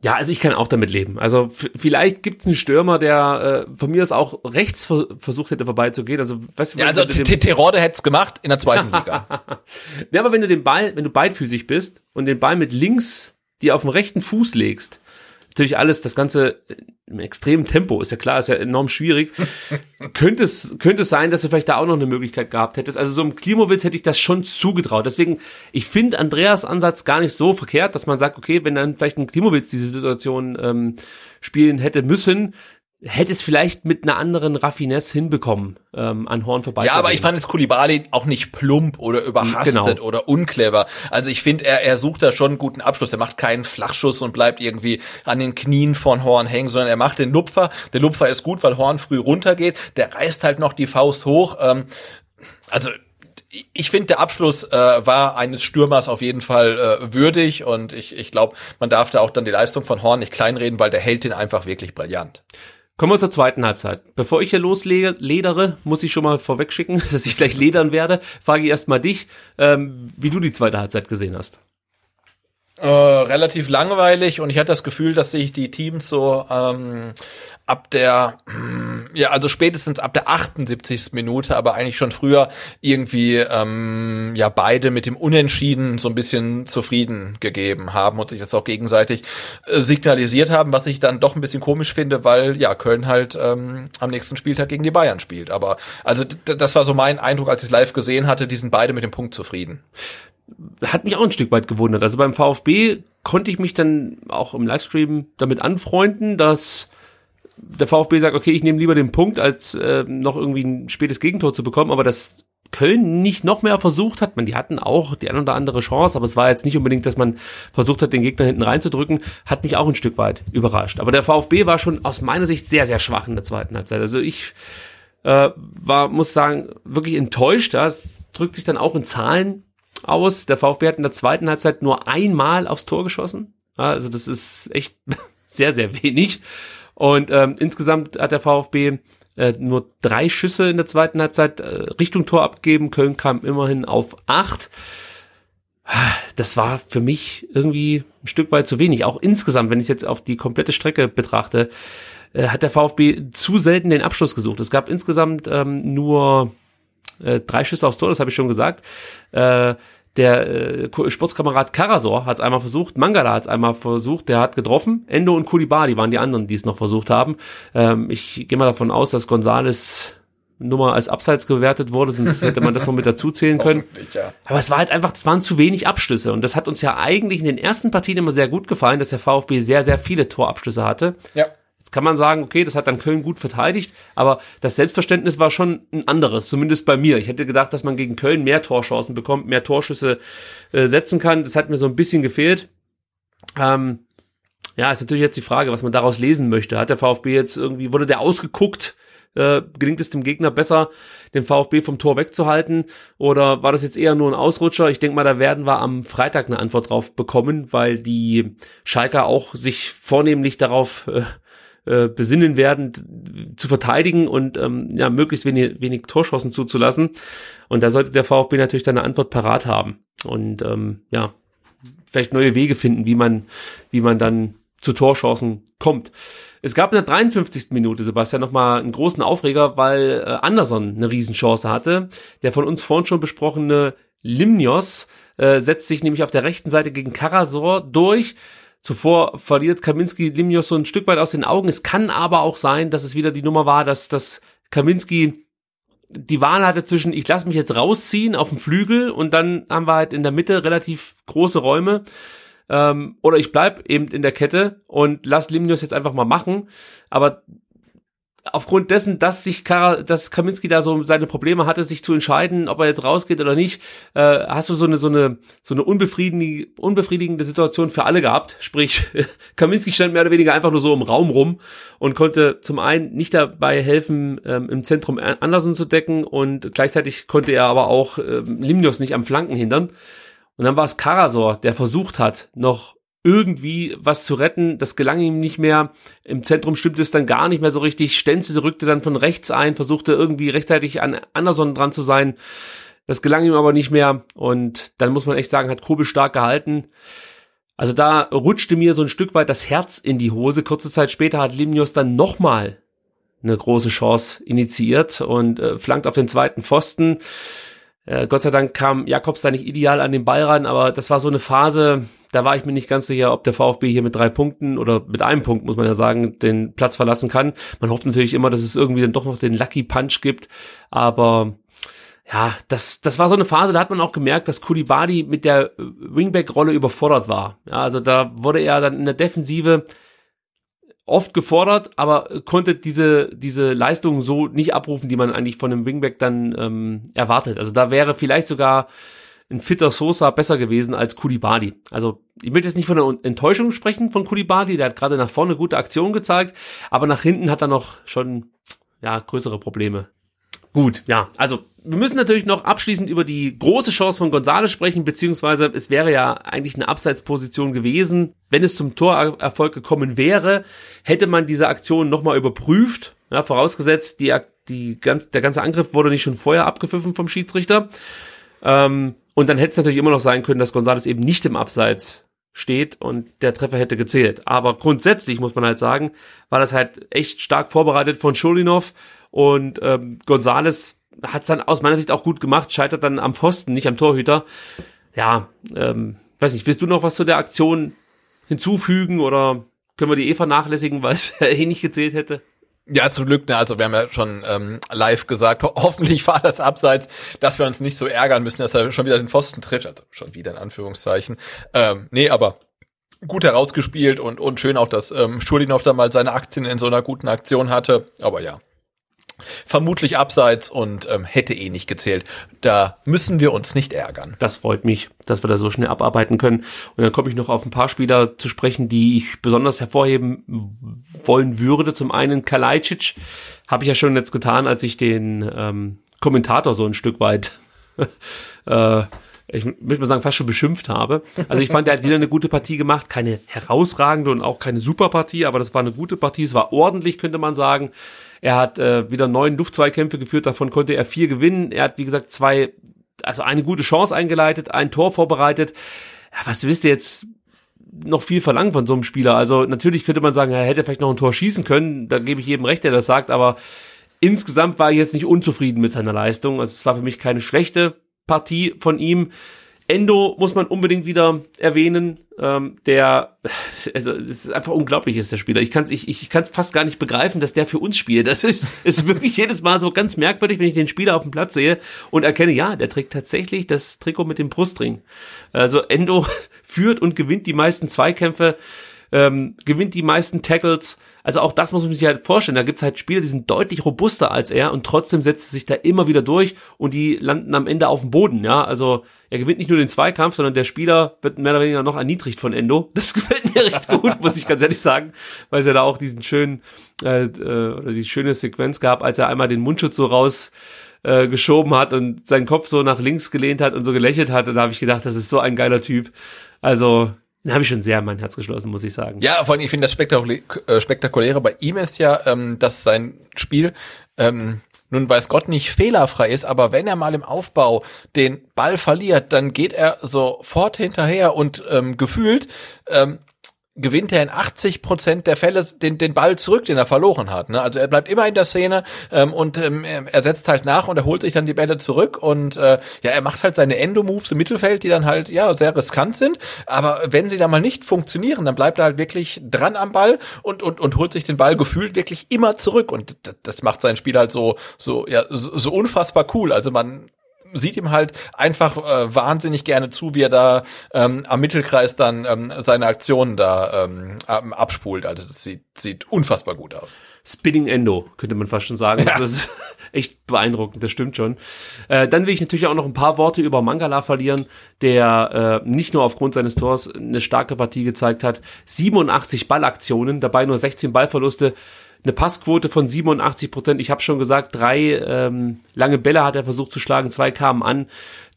Ja, also ich kann auch damit leben. Also vielleicht gibt es einen Stürmer, der äh, von mir aus auch rechts ver versucht hätte vorbeizugehen. Also,
weißt du, ja, also Terode hätte es gemacht in der zweiten Liga.
ja, aber wenn du den Ball, wenn du beidfüßig bist und den Ball mit links dir auf den rechten Fuß legst, natürlich alles, das Ganze im extremen Tempo, ist ja klar, ist ja enorm schwierig. könnte es, könnte es sein, dass du vielleicht da auch noch eine Möglichkeit gehabt hättest. Also so im Klimowitz hätte ich das schon zugetraut. Deswegen, ich finde Andreas Ansatz gar nicht so verkehrt, dass man sagt, okay, wenn dann vielleicht ein Klimowitz diese Situation ähm, spielen hätte müssen, hätte es vielleicht mit einer anderen Raffinesse hinbekommen, ähm, an Horn vorbei.
Ja, aber ich fand es Kulibali auch nicht plump oder überhastet genau. oder unclever. Also ich finde, er, er sucht da schon einen guten Abschluss. Er macht keinen Flachschuss und bleibt irgendwie an den Knien von Horn hängen, sondern er macht den Lupfer. Der Lupfer ist gut, weil Horn früh runtergeht. Der reißt halt noch die Faust hoch. Ähm, also ich finde, der Abschluss äh, war eines Stürmers auf jeden Fall äh, würdig und ich, ich glaube, man darf da auch dann die Leistung von Horn nicht kleinreden, weil der hält den einfach wirklich brillant.
Kommen wir zur zweiten Halbzeit. Bevor ich hier losledere, muss ich schon mal vorwegschicken, dass ich gleich ledern werde. Frage ich erst mal dich, ähm, wie du die zweite Halbzeit gesehen hast.
Äh, relativ langweilig und ich hatte das Gefühl, dass sich die Teams so ähm, ab der, ja, also spätestens ab der 78. Minute, aber eigentlich schon früher irgendwie, ähm, ja, beide mit dem Unentschieden so ein bisschen zufrieden gegeben haben und sich das auch gegenseitig äh, signalisiert haben, was ich dann doch ein bisschen komisch finde, weil, ja, Köln halt ähm, am nächsten Spieltag gegen die Bayern spielt. Aber, also, das war so mein Eindruck, als ich es live gesehen hatte, die sind beide mit dem Punkt zufrieden
hat mich auch ein Stück weit gewundert. Also beim VfB konnte ich mich dann auch im Livestream damit anfreunden, dass der VfB sagt, okay, ich nehme lieber den Punkt, als äh, noch irgendwie ein spätes Gegentor zu bekommen, aber dass Köln nicht noch mehr versucht hat, man, die hatten auch die ein oder andere Chance, aber es war jetzt nicht unbedingt, dass man versucht hat, den Gegner hinten reinzudrücken, hat mich auch ein Stück weit überrascht. Aber der VfB war schon aus meiner Sicht sehr, sehr schwach in der zweiten Halbzeit. Also ich äh, war, muss sagen, wirklich enttäuscht. Das drückt sich dann auch in Zahlen aus. Der VfB hat in der zweiten Halbzeit nur einmal aufs Tor geschossen. Also das ist echt sehr, sehr wenig. Und ähm, insgesamt hat der VfB äh, nur drei Schüsse in der zweiten Halbzeit äh, Richtung Tor abgegeben. Köln kam immerhin auf acht. Das war für mich irgendwie ein Stück weit zu wenig. Auch insgesamt, wenn ich jetzt auf die komplette Strecke betrachte, äh, hat der VfB zu selten den Abschluss gesucht. Es gab insgesamt ähm, nur äh, drei Schüsse aufs Tor, das habe ich schon gesagt. Äh, der äh, Sportskamerad Karasor hat es einmal versucht, Mangala hat es einmal versucht, der hat getroffen. Endo und Kulibali waren die anderen, die es noch versucht haben. Ähm, ich gehe mal davon aus, dass Gonzales Nummer als Abseits gewertet wurde, sonst hätte man das noch mit dazu zählen können. Ja. Aber es war halt einfach, es waren zu wenig Abschlüsse. Und das hat uns ja eigentlich in den ersten Partien immer sehr gut gefallen, dass der VfB sehr, sehr viele Torabschlüsse hatte. Ja kann man sagen, okay, das hat dann Köln gut verteidigt, aber das Selbstverständnis war schon ein anderes, zumindest bei mir. Ich hätte gedacht, dass man gegen Köln mehr Torchancen bekommt, mehr Torschüsse äh, setzen kann. Das hat mir so ein bisschen gefehlt. Ähm, ja, ist natürlich jetzt die Frage, was man daraus lesen möchte. Hat der VfB jetzt irgendwie, wurde der ausgeguckt? Äh, gelingt es dem Gegner besser, den VfB vom Tor wegzuhalten? Oder war das jetzt eher nur ein Ausrutscher? Ich denke mal, da werden wir am Freitag eine Antwort drauf bekommen, weil die Schalker auch sich vornehmlich darauf äh, äh, besinnen werden, zu verteidigen und ähm, ja, möglichst wenig, wenig Torschancen zuzulassen. Und da sollte der VfB natürlich dann eine Antwort parat haben. Und ähm, ja, vielleicht neue Wege finden, wie man, wie man dann zu Torchancen kommt. Es gab in der 53. Minute, Sebastian, nochmal einen großen Aufreger, weil äh, Anderson eine Riesenchance hatte. Der von uns vorhin schon besprochene Limnios äh, setzt sich nämlich auf der rechten Seite gegen Karasor durch Zuvor verliert Kaminski Limnios so ein Stück weit aus den Augen. Es kann aber auch sein, dass es wieder die Nummer war, dass, dass Kaminski die Wahl hatte zwischen, ich lasse mich jetzt rausziehen auf dem Flügel und dann haben wir halt in der Mitte relativ große Räume. Ähm, oder ich bleib eben in der Kette und lass Limnios jetzt einfach mal machen. Aber aufgrund dessen, dass sich Kara, dass Kaminski da so seine Probleme hatte, sich zu entscheiden, ob er jetzt rausgeht oder nicht, äh, hast du so eine so eine so eine unbefriedigende, unbefriedigende Situation für alle gehabt. Sprich, Kaminski stand mehr oder weniger einfach nur so im Raum rum und konnte zum einen nicht dabei helfen, ähm, im Zentrum Anderson zu decken und gleichzeitig konnte er aber auch ähm, Limnios nicht am Flanken hindern. Und dann war es Karasor, der versucht hat, noch irgendwie was zu retten. Das gelang ihm nicht mehr. Im Zentrum stimmte es dann gar nicht mehr so richtig. Stenzel rückte dann von rechts ein, versuchte irgendwie rechtzeitig an Anderson dran zu sein. Das gelang ihm aber nicht mehr. Und dann muss man echt sagen, hat Kobel stark gehalten. Also da rutschte mir so ein Stück weit das Herz in die Hose. Kurze Zeit später hat Limnios dann nochmal eine große Chance initiiert und äh, flankt auf den zweiten Pfosten. Äh, Gott sei Dank kam Jakobs da nicht ideal an den Ball ran, aber das war so eine Phase, da war ich mir nicht ganz sicher, ob der VfB hier mit drei Punkten oder mit einem Punkt, muss man ja sagen, den Platz verlassen kann. Man hofft natürlich immer, dass es irgendwie dann doch noch den Lucky Punch gibt, aber ja, das, das war so eine Phase, da hat man auch gemerkt, dass Kulibadi mit der Wingback-Rolle überfordert war. Ja, also da wurde er dann in der Defensive oft gefordert, aber konnte diese, diese Leistung so nicht abrufen, die man eigentlich von einem Wingback dann ähm, erwartet. Also da wäre vielleicht sogar ein fitter Sosa besser gewesen als Kulibadi. Also ich möchte jetzt nicht von einer Enttäuschung sprechen von Kulibadi, der hat gerade nach vorne gute Aktionen gezeigt, aber nach hinten hat er noch schon ja größere Probleme. Gut, ja, also wir müssen natürlich noch abschließend über die große Chance von Gonzales sprechen, beziehungsweise es wäre ja eigentlich eine Abseitsposition gewesen. Wenn es zum Torerfolg gekommen wäre, hätte man diese Aktion nochmal überprüft, ja, vorausgesetzt, die, die ganz, der ganze Angriff wurde nicht schon vorher abgepfiffen vom Schiedsrichter. Ähm, und dann hätte es natürlich immer noch sein können, dass Gonzales eben nicht im Abseits steht und der Treffer hätte gezählt. Aber grundsätzlich muss man halt sagen, war das halt echt stark vorbereitet von Schulinov und ähm, Gonzales hat es dann aus meiner Sicht auch gut gemacht, scheitert dann am Pfosten, nicht am Torhüter. Ja, ähm, weiß nicht, willst du noch was zu der Aktion hinzufügen oder können wir die eh vernachlässigen, weil es eh nicht gezählt hätte?
Ja, zum Glück, ne, also wir haben ja schon ähm, live gesagt, ho hoffentlich war das abseits, dass wir uns nicht so ärgern müssen, dass er schon wieder den Pfosten trifft, also schon wieder in Anführungszeichen. Ähm, nee, aber gut herausgespielt und, und schön auch, dass ähm, Schulinov da mal seine Aktien in so einer guten Aktion hatte. Aber ja, vermutlich abseits und ähm, hätte eh nicht gezählt. Da müssen wir uns nicht ärgern.
Das freut mich, dass wir da so schnell abarbeiten können. Und dann komme ich noch auf ein paar Spieler zu sprechen, die ich besonders hervorheben wollen würde. Zum einen Kalajdzic habe ich ja schon jetzt getan, als ich den ähm, Kommentator so ein Stück weit äh, ich möchte mal sagen, fast schon beschimpft habe. Also ich fand, er hat wieder eine gute Partie gemacht, keine herausragende und auch keine super Partie, aber das war eine gute Partie, es war ordentlich, könnte man sagen. Er hat äh, wieder neun Luftzweikämpfe geführt, davon konnte er vier gewinnen. Er hat, wie gesagt, zwei, also eine gute Chance eingeleitet, ein Tor vorbereitet. Ja, was wisst ihr jetzt noch viel verlangen von so einem Spieler? Also natürlich könnte man sagen, er hätte vielleicht noch ein Tor schießen können, da gebe ich jedem recht, der das sagt, aber insgesamt war ich jetzt nicht unzufrieden mit seiner Leistung. Also es war für mich keine schlechte Partie von ihm. Endo muss man unbedingt wieder erwähnen, ähm, der, also es ist einfach unglaublich ist der Spieler. Ich kann es ich, ich kann's fast gar nicht begreifen, dass der für uns spielt. Das ist, ist wirklich jedes Mal so ganz merkwürdig, wenn ich den Spieler auf dem Platz sehe und erkenne, ja, der trägt tatsächlich das Trikot mit dem Brustring. Also Endo führt und gewinnt die meisten Zweikämpfe, ähm, gewinnt die meisten Tackles. Also auch das muss man sich halt vorstellen. Da gibt's halt Spieler, die sind deutlich robuster als er und trotzdem setzt er sich da immer wieder durch und die landen am Ende auf dem Boden. Ja, also er gewinnt nicht nur den Zweikampf, sondern der Spieler wird mehr oder weniger noch erniedrigt von Endo. Das gefällt mir recht gut, muss ich ganz ehrlich sagen, weil es ja da auch diesen schönen, äh, äh, oder die schöne Sequenz gab, als er einmal den Mundschutz so raus äh, geschoben hat und seinen Kopf so nach links gelehnt hat und so gelächelt hat. Und da habe ich gedacht, das ist so ein geiler Typ. Also da habe ich schon sehr mein Herz geschlossen, muss ich sagen.
Ja, vor allem, ich finde das äh, Spektakuläre bei ihm ist ja, ähm, dass sein Spiel ähm, nun weiß Gott nicht fehlerfrei ist, aber wenn er mal im Aufbau den Ball verliert, dann geht er sofort hinterher und ähm, gefühlt ähm, gewinnt er in 80 Prozent der Fälle den, den Ball zurück, den er verloren hat. Ne? Also er bleibt immer in der Szene ähm, und ähm, er setzt halt nach und er holt sich dann die Bälle zurück und äh, ja, er macht halt seine Endo-Moves im Mittelfeld, die dann halt ja sehr riskant sind. Aber wenn sie dann mal nicht funktionieren, dann bleibt er halt wirklich dran am Ball und und und holt sich den Ball gefühlt wirklich immer zurück und das macht sein Spiel halt so so ja so, so unfassbar cool. Also man sieht ihm halt einfach äh, wahnsinnig gerne zu, wie er da ähm, am Mittelkreis dann ähm, seine Aktionen da ähm, abspult. Also das sieht, sieht unfassbar gut aus.
Spinning Endo, könnte man fast schon sagen. Ja. Das ist echt beeindruckend, das stimmt schon. Äh, dann will ich natürlich auch noch ein paar Worte über Mangala verlieren, der äh, nicht nur aufgrund seines Tors eine starke Partie gezeigt hat. 87 Ballaktionen, dabei nur 16 Ballverluste eine Passquote von 87 Prozent. Ich habe schon gesagt, drei ähm, lange Bälle hat er versucht zu schlagen, zwei kamen an.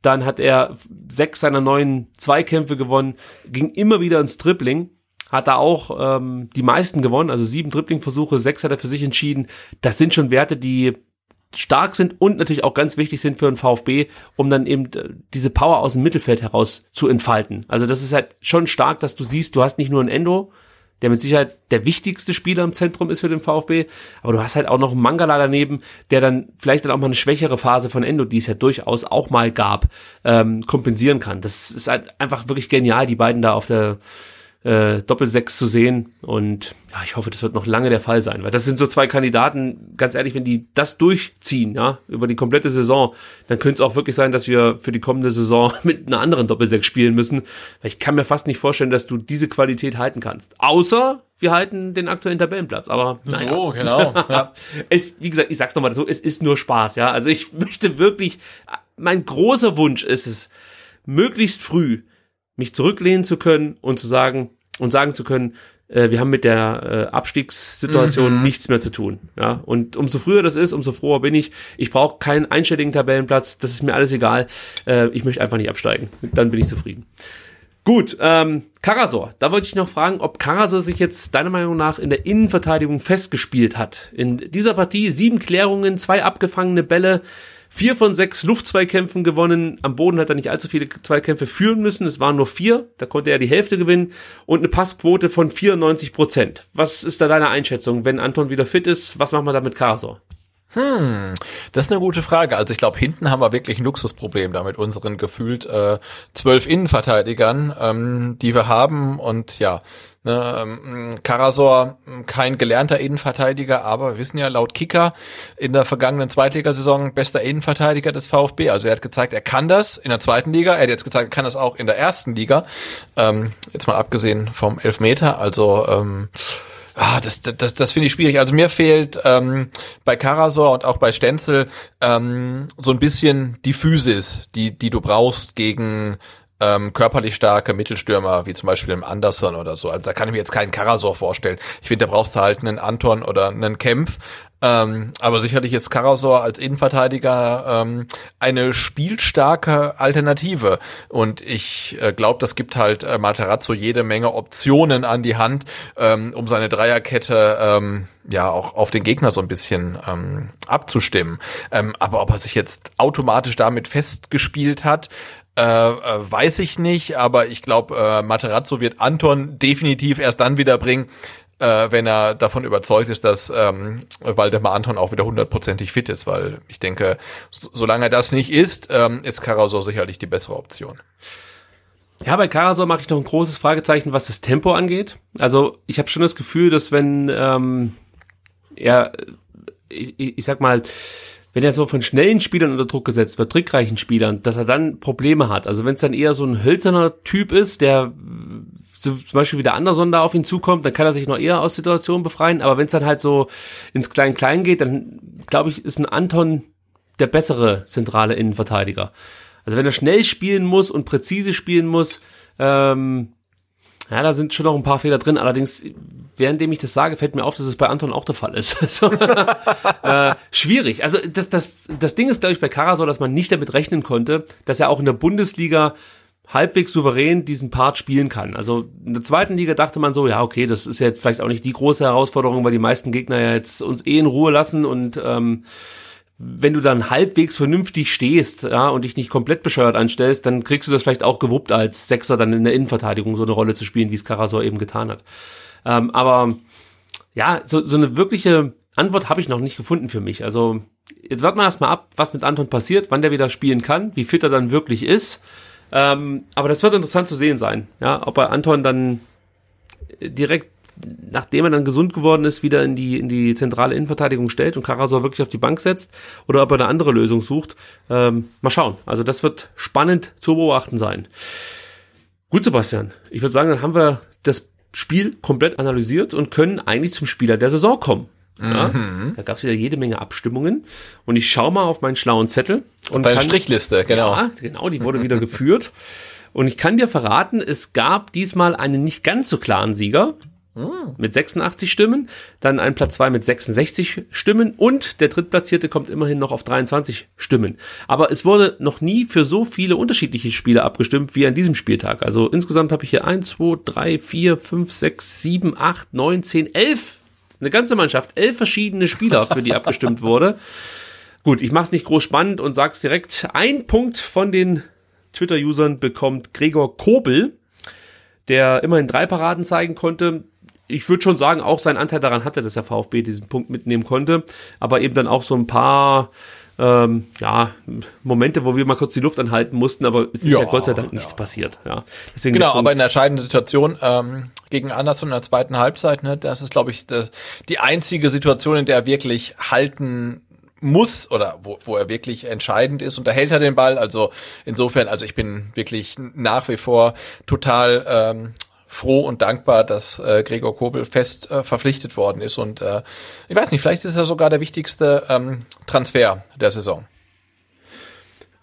Dann hat er sechs seiner neuen Zweikämpfe gewonnen, ging immer wieder ins Dribbling, hat da auch ähm, die meisten gewonnen, also sieben Dribbling-Versuche, sechs hat er für sich entschieden. Das sind schon Werte, die stark sind und natürlich auch ganz wichtig sind für einen VfB, um dann eben äh, diese Power aus dem Mittelfeld heraus zu entfalten. Also das ist halt schon stark, dass du siehst, du hast nicht nur ein Endo, der mit Sicherheit der wichtigste Spieler im Zentrum ist für den VfB, aber du hast halt auch noch einen Mangala daneben, der dann vielleicht dann auch mal eine schwächere Phase von Endo, die es ja durchaus auch mal gab, ähm, kompensieren kann. Das ist halt einfach wirklich genial, die beiden da auf der äh, Doppelsechs zu sehen. Und ja, ich hoffe, das wird noch lange der Fall sein, weil das sind so zwei Kandidaten, ganz ehrlich, wenn die das durchziehen, ja, über die komplette Saison, dann könnte es auch wirklich sein, dass wir für die kommende Saison mit einer anderen Doppelsechs spielen müssen. Weil ich kann mir fast nicht vorstellen, dass du diese Qualität halten kannst. Außer wir halten den aktuellen Tabellenplatz. Aber naja.
so, genau. Ja.
es, wie gesagt, ich sag's nochmal so, es ist nur Spaß, ja. Also ich möchte wirklich, mein großer Wunsch ist es, möglichst früh mich zurücklehnen zu können und zu sagen und sagen zu können, äh, wir haben mit der äh, Abstiegssituation mhm. nichts mehr zu tun. Ja, und umso früher das ist, umso froher bin ich. Ich brauche keinen einstelligen Tabellenplatz. Das ist mir alles egal. Äh, ich möchte einfach nicht absteigen. Dann bin ich zufrieden. Gut, ähm, Karasor, da wollte ich noch fragen, ob Karasor sich jetzt deiner Meinung nach in der Innenverteidigung festgespielt hat. In dieser Partie sieben Klärungen, zwei abgefangene Bälle, Vier von sechs Luftzweikämpfen gewonnen. Am Boden hat er nicht allzu viele Zweikämpfe führen müssen. Es waren nur vier. Da konnte er die Hälfte gewinnen. Und eine Passquote von 94 Prozent. Was ist da deine Einschätzung? Wenn Anton wieder fit ist, was machen wir da mit Karasor?
Hm, das ist eine gute Frage. Also ich glaube, hinten haben wir wirklich ein Luxusproblem da mit unseren gefühlt äh, zwölf Innenverteidigern, ähm, die wir haben. Und ja, ähm, Karasor, kein gelernter Innenverteidiger, aber wir wissen ja laut Kicker in der vergangenen Zweitligasaison bester Innenverteidiger des VfB. Also er hat gezeigt, er kann das in der zweiten Liga. Er hat jetzt gezeigt, er kann das auch in der ersten Liga. Ähm, jetzt mal abgesehen vom Elfmeter. Also ähm, Ah, das, das, das finde ich schwierig. Also mir fehlt ähm, bei Karasor und auch bei Stenzel ähm, so ein bisschen die Physis, die, die du brauchst gegen ähm, körperlich starke Mittelstürmer, wie zum Beispiel im Anderson oder so. Also da kann ich mir jetzt keinen Karasor vorstellen. Ich finde, da brauchst du halt einen Anton oder einen Kempf, ähm, aber sicherlich ist Karasor als Innenverteidiger ähm, eine spielstarke Alternative. Und ich äh, glaube, das gibt halt äh, Materazzo jede Menge Optionen an die Hand, ähm, um seine Dreierkette ähm, ja auch auf den Gegner so ein bisschen ähm, abzustimmen. Ähm, aber ob er sich jetzt automatisch damit festgespielt hat, äh, äh, weiß ich nicht, aber ich glaube, äh, Materazzo wird Anton definitiv erst dann wieder bringen, äh, wenn er davon überzeugt ist, dass ähm, Waldemar Anton auch wieder hundertprozentig fit ist, weil ich denke, so, solange er das nicht ist, ähm, ist Karasor sicherlich die bessere Option.
Ja, bei Karasor mache ich noch ein großes Fragezeichen, was das Tempo angeht. Also ich habe schon das Gefühl, dass wenn ähm, er, ich, ich sag mal, wenn er so von schnellen Spielern unter Druck gesetzt wird, trickreichen Spielern, dass er dann Probleme hat. Also wenn es dann eher so ein hölzerner Typ ist, der zum Beispiel wieder Anderson da auf ihn zukommt, dann kann er sich noch eher aus Situationen befreien. Aber wenn es dann halt so ins Klein-Klein geht, dann glaube ich, ist ein Anton der bessere zentrale Innenverteidiger. Also wenn er schnell spielen muss und präzise spielen muss, ähm, ja, da sind schon noch ein paar Fehler drin. Allerdings, währenddem ich das sage, fällt mir auf, dass es bei Anton auch der Fall ist. so, äh, schwierig. Also das, das, das Ding ist, glaube ich, bei Kara so, dass man nicht damit rechnen konnte, dass er auch in der Bundesliga halbwegs souverän diesen Part spielen kann. Also in der zweiten Liga dachte man so, ja, okay, das ist jetzt vielleicht auch nicht die große Herausforderung, weil die meisten Gegner ja jetzt uns eh in Ruhe lassen und ähm, wenn du dann halbwegs vernünftig stehst, ja, und dich nicht komplett bescheuert anstellst, dann kriegst du das vielleicht auch gewuppt als Sechser dann in der Innenverteidigung so eine Rolle zu spielen, wie es Karasor eben getan hat. Ähm, aber ja, so, so eine wirkliche Antwort habe ich noch nicht gefunden für mich. Also jetzt warten wir erstmal ab, was mit Anton passiert, wann der wieder spielen kann, wie fit er dann wirklich ist. Ähm, aber das wird interessant zu sehen sein, ja, ob er Anton dann direkt nachdem er dann gesund geworden ist, wieder in die, in die zentrale Innenverteidigung stellt und Karasor wirklich auf die Bank setzt oder ob er eine andere Lösung sucht. Ähm, mal schauen. Also das wird spannend zu beobachten sein. Gut, Sebastian. Ich würde sagen, dann haben wir das Spiel komplett analysiert und können eigentlich zum Spieler der Saison kommen. Ja,
Mhm.
Da gab es wieder jede Menge Abstimmungen und ich schaue mal auf meinen schlauen Zettel und
Deine
kann-
Strichliste, genau.
Ja, genau, die wurde wieder geführt. Und ich kann dir verraten, es gab diesmal einen nicht ganz so klaren Sieger mit 86 Stimmen, dann ein Platz 2 mit 66 Stimmen und der Drittplatzierte kommt immerhin noch auf 23 Stimmen. Aber es wurde noch nie für so viele unterschiedliche Spiele abgestimmt wie an diesem Spieltag. Also insgesamt habe ich hier 1, 2, 3, 4, 5, 6, 7, 8, 9, 10, 11. Eine ganze Mannschaft, elf verschiedene Spieler, für die abgestimmt wurde. Gut, ich mache es nicht groß spannend und sag's direkt. Ein Punkt von den Twitter-Usern bekommt Gregor Kobel, der immerhin drei Paraden zeigen konnte. Ich würde schon sagen, auch sein Anteil daran hatte, dass der VfB diesen Punkt mitnehmen konnte, aber eben dann auch so ein paar ähm, ja, Momente, wo wir mal kurz die Luft anhalten mussten, aber es ist ja,
Ja,
Gott sei Dank nichts passiert. Ja. Deswegen
Genau, aber in der entscheidenden Situation ähm, gegen Anderson in der zweiten Halbzeit, ne, das ist, glaube ich, das, die einzige Situation, in der er wirklich halten muss oder wo, wo er wirklich entscheidend ist und da hält er den Ball. Also insofern, also ich bin wirklich nach wie vor total ähm, froh und dankbar, dass äh, Gregor Kobel fest äh, verpflichtet worden ist und äh, ich weiß nicht, vielleicht ist er sogar der wichtigste ähm, Transfer der Saison.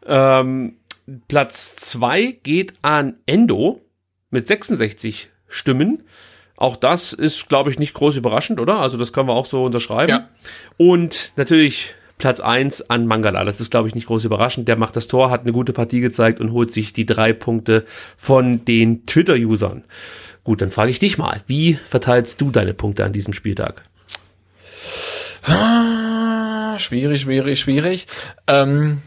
Ähm, Platz zwei geht an Endo mit 66 Stimmen. Auch das ist, glaube ich, nicht groß überraschend, oder? Also das können wir auch so unterschreiben.
Ja.
Und natürlich Platz eins an Mangala. Das ist, glaube ich, nicht groß überraschend. Der macht das Tor, hat eine gute Partie gezeigt und holt sich die drei Punkte von den Twitter-Usern. Gut, dann frage ich dich mal, wie verteilst du deine Punkte an diesem Spieltag?
Ah, schwierig, schwierig, schwierig. Ähm,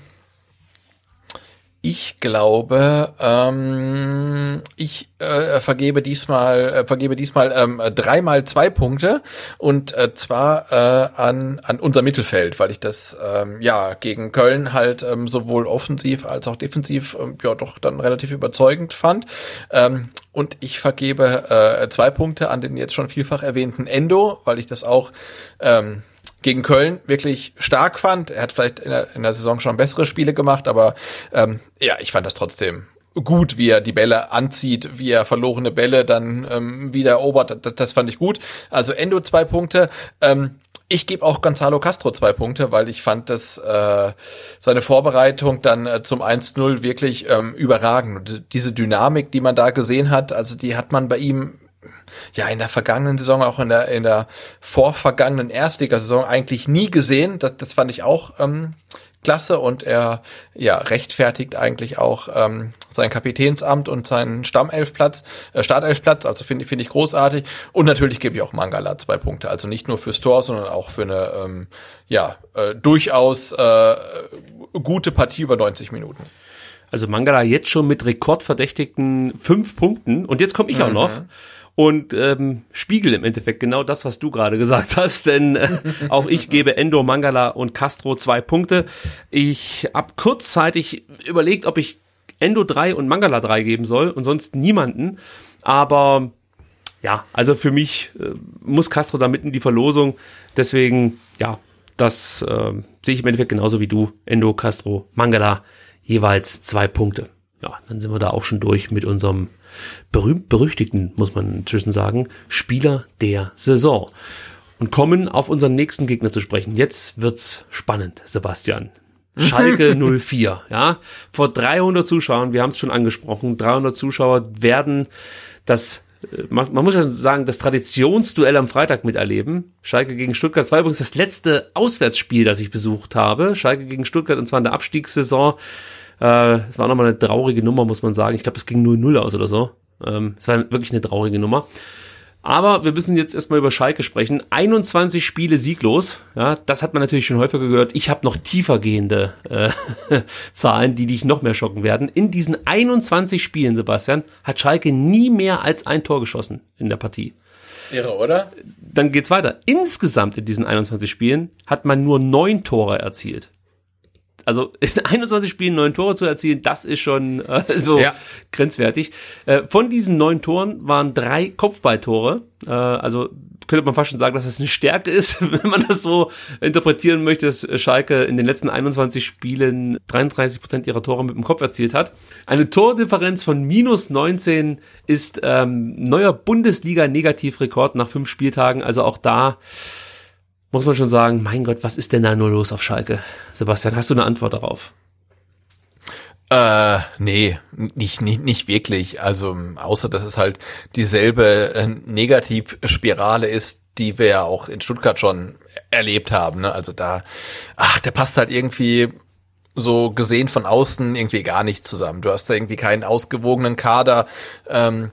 ich glaube, ähm, ich äh, vergebe diesmal, äh, vergebe diesmal ähm, dreimal zwei Punkte und äh, zwar äh, an an unser Mittelfeld, weil ich das ähm, ja gegen Köln halt ähm, sowohl offensiv als auch defensiv ähm, ja doch dann relativ überzeugend fand. Ähm, und ich vergebe äh, zwei Punkte an den jetzt schon vielfach erwähnten Endo, weil ich das auch ähm, gegen Köln wirklich stark fand. Er hat vielleicht in der, in der Saison schon bessere Spiele gemacht, aber ähm, ja, ich fand das trotzdem gut, wie er die Bälle anzieht, wie er verlorene Bälle dann ähm, wieder erobert. Das, das fand ich gut. Also Endo zwei Punkte. Ähm, ich gebe auch Gonzalo Castro zwei Punkte, weil ich fand, dass äh, seine Vorbereitung dann äh, zum 1-0 wirklich ähm, überragend. Und diese Dynamik, die man da gesehen hat, also die hat man bei ihm ja in der vergangenen Saison, auch in der in der vorvergangenen Erstligasaison eigentlich nie gesehen. Das, das fand ich auch ähm, klasse und er ja rechtfertigt eigentlich auch ähm, sein Kapitänsamt und seinen Stammelfplatz, äh, Startelfplatz. Also finde finde ich großartig. Und natürlich gebe ich auch Mangala zwei Punkte. Also nicht nur fürs Tor, sondern auch für eine ähm, ja äh, durchaus äh, gute Partie über 90 Minuten.
Also Mangala jetzt schon mit rekordverdächtigen fünf Punkten. Und jetzt komme ich auch noch und ähm, spiegel im Endeffekt genau das, was du gerade gesagt hast. Denn äh, auch ich gebe Endo, Mangala und Castro zwei Punkte. Ich habe kurzzeitig überlegt, ob ich Endo drei und Mangala drei geben soll und sonst niemanden. Aber ja, also für mich äh, muss Castro da mitten in die Verlosung. Deswegen, ja, das äh, sehe ich im Endeffekt genauso wie du. Endo, Castro, Mangala, jeweils zwei Punkte. Ja, dann sind wir da auch schon durch mit unserem berühmt-berüchtigten, muss man inzwischen sagen, Spieler der Saison. Und kommen auf unseren nächsten Gegner zu sprechen. Jetzt wird's spannend, Sebastian. Schalke 04, ja. Vor 300 Zuschauern, wir haben es schon angesprochen, 300 Zuschauer werden das äh, man, man muss ja sagen, das Traditionsduell am Freitag miterleben. Schalke gegen Stuttgart. Das war übrigens das letzte Auswärtsspiel, das ich besucht habe. Schalke gegen Stuttgart und zwar in der Abstiegssaison. Äh, Es war nochmal eine traurige Nummer, muss man sagen. Ich glaube, es ging 0-0 aus oder so. Ähm, Es war wirklich eine traurige Nummer. Aber wir müssen jetzt erstmal über Schalke sprechen. 21 Spiele sieglos. Ja, das hat man natürlich schon häufiger gehört. Ich habe noch tiefer gehende äh, Zahlen, die dich noch mehr schocken werden. In diesen 21 Spielen, Sebastian, hat Schalke nie mehr als ein Tor geschossen in der Partie.
Irre, oder?
Dann geht's weiter. Insgesamt in diesen 21 Spielen hat man nur neun Tore erzielt. Also in 21 Spielen neun Tore zu erzielen, das ist schon äh, so
Ja.
grenzwertig. Äh, von diesen neun Toren waren drei Kopfballtore. Äh, also könnte man fast schon sagen, dass es eine Stärke ist, wenn man das so interpretieren möchte, dass Schalke in den letzten 21 Spielen 33 Prozent ihrer Tore mit dem Kopf erzielt hat. Eine Tordifferenz von minus 19 ist ähm, neuer Bundesliga-Negativrekord nach fünf Spieltagen. Also auch da muss man schon sagen, mein Gott, was ist denn da nur los auf Schalke? Sebastian, hast du eine Antwort darauf?
Äh, nee, nicht, nicht, nicht wirklich. Also, außer dass es halt dieselbe äh, Negativspirale ist, die wir ja auch in Stuttgart schon erlebt haben. Ne? Also da, ach, der passt halt irgendwie so gesehen von außen irgendwie gar nicht zusammen. Du hast da irgendwie keinen ausgewogenen Kader. Ähm,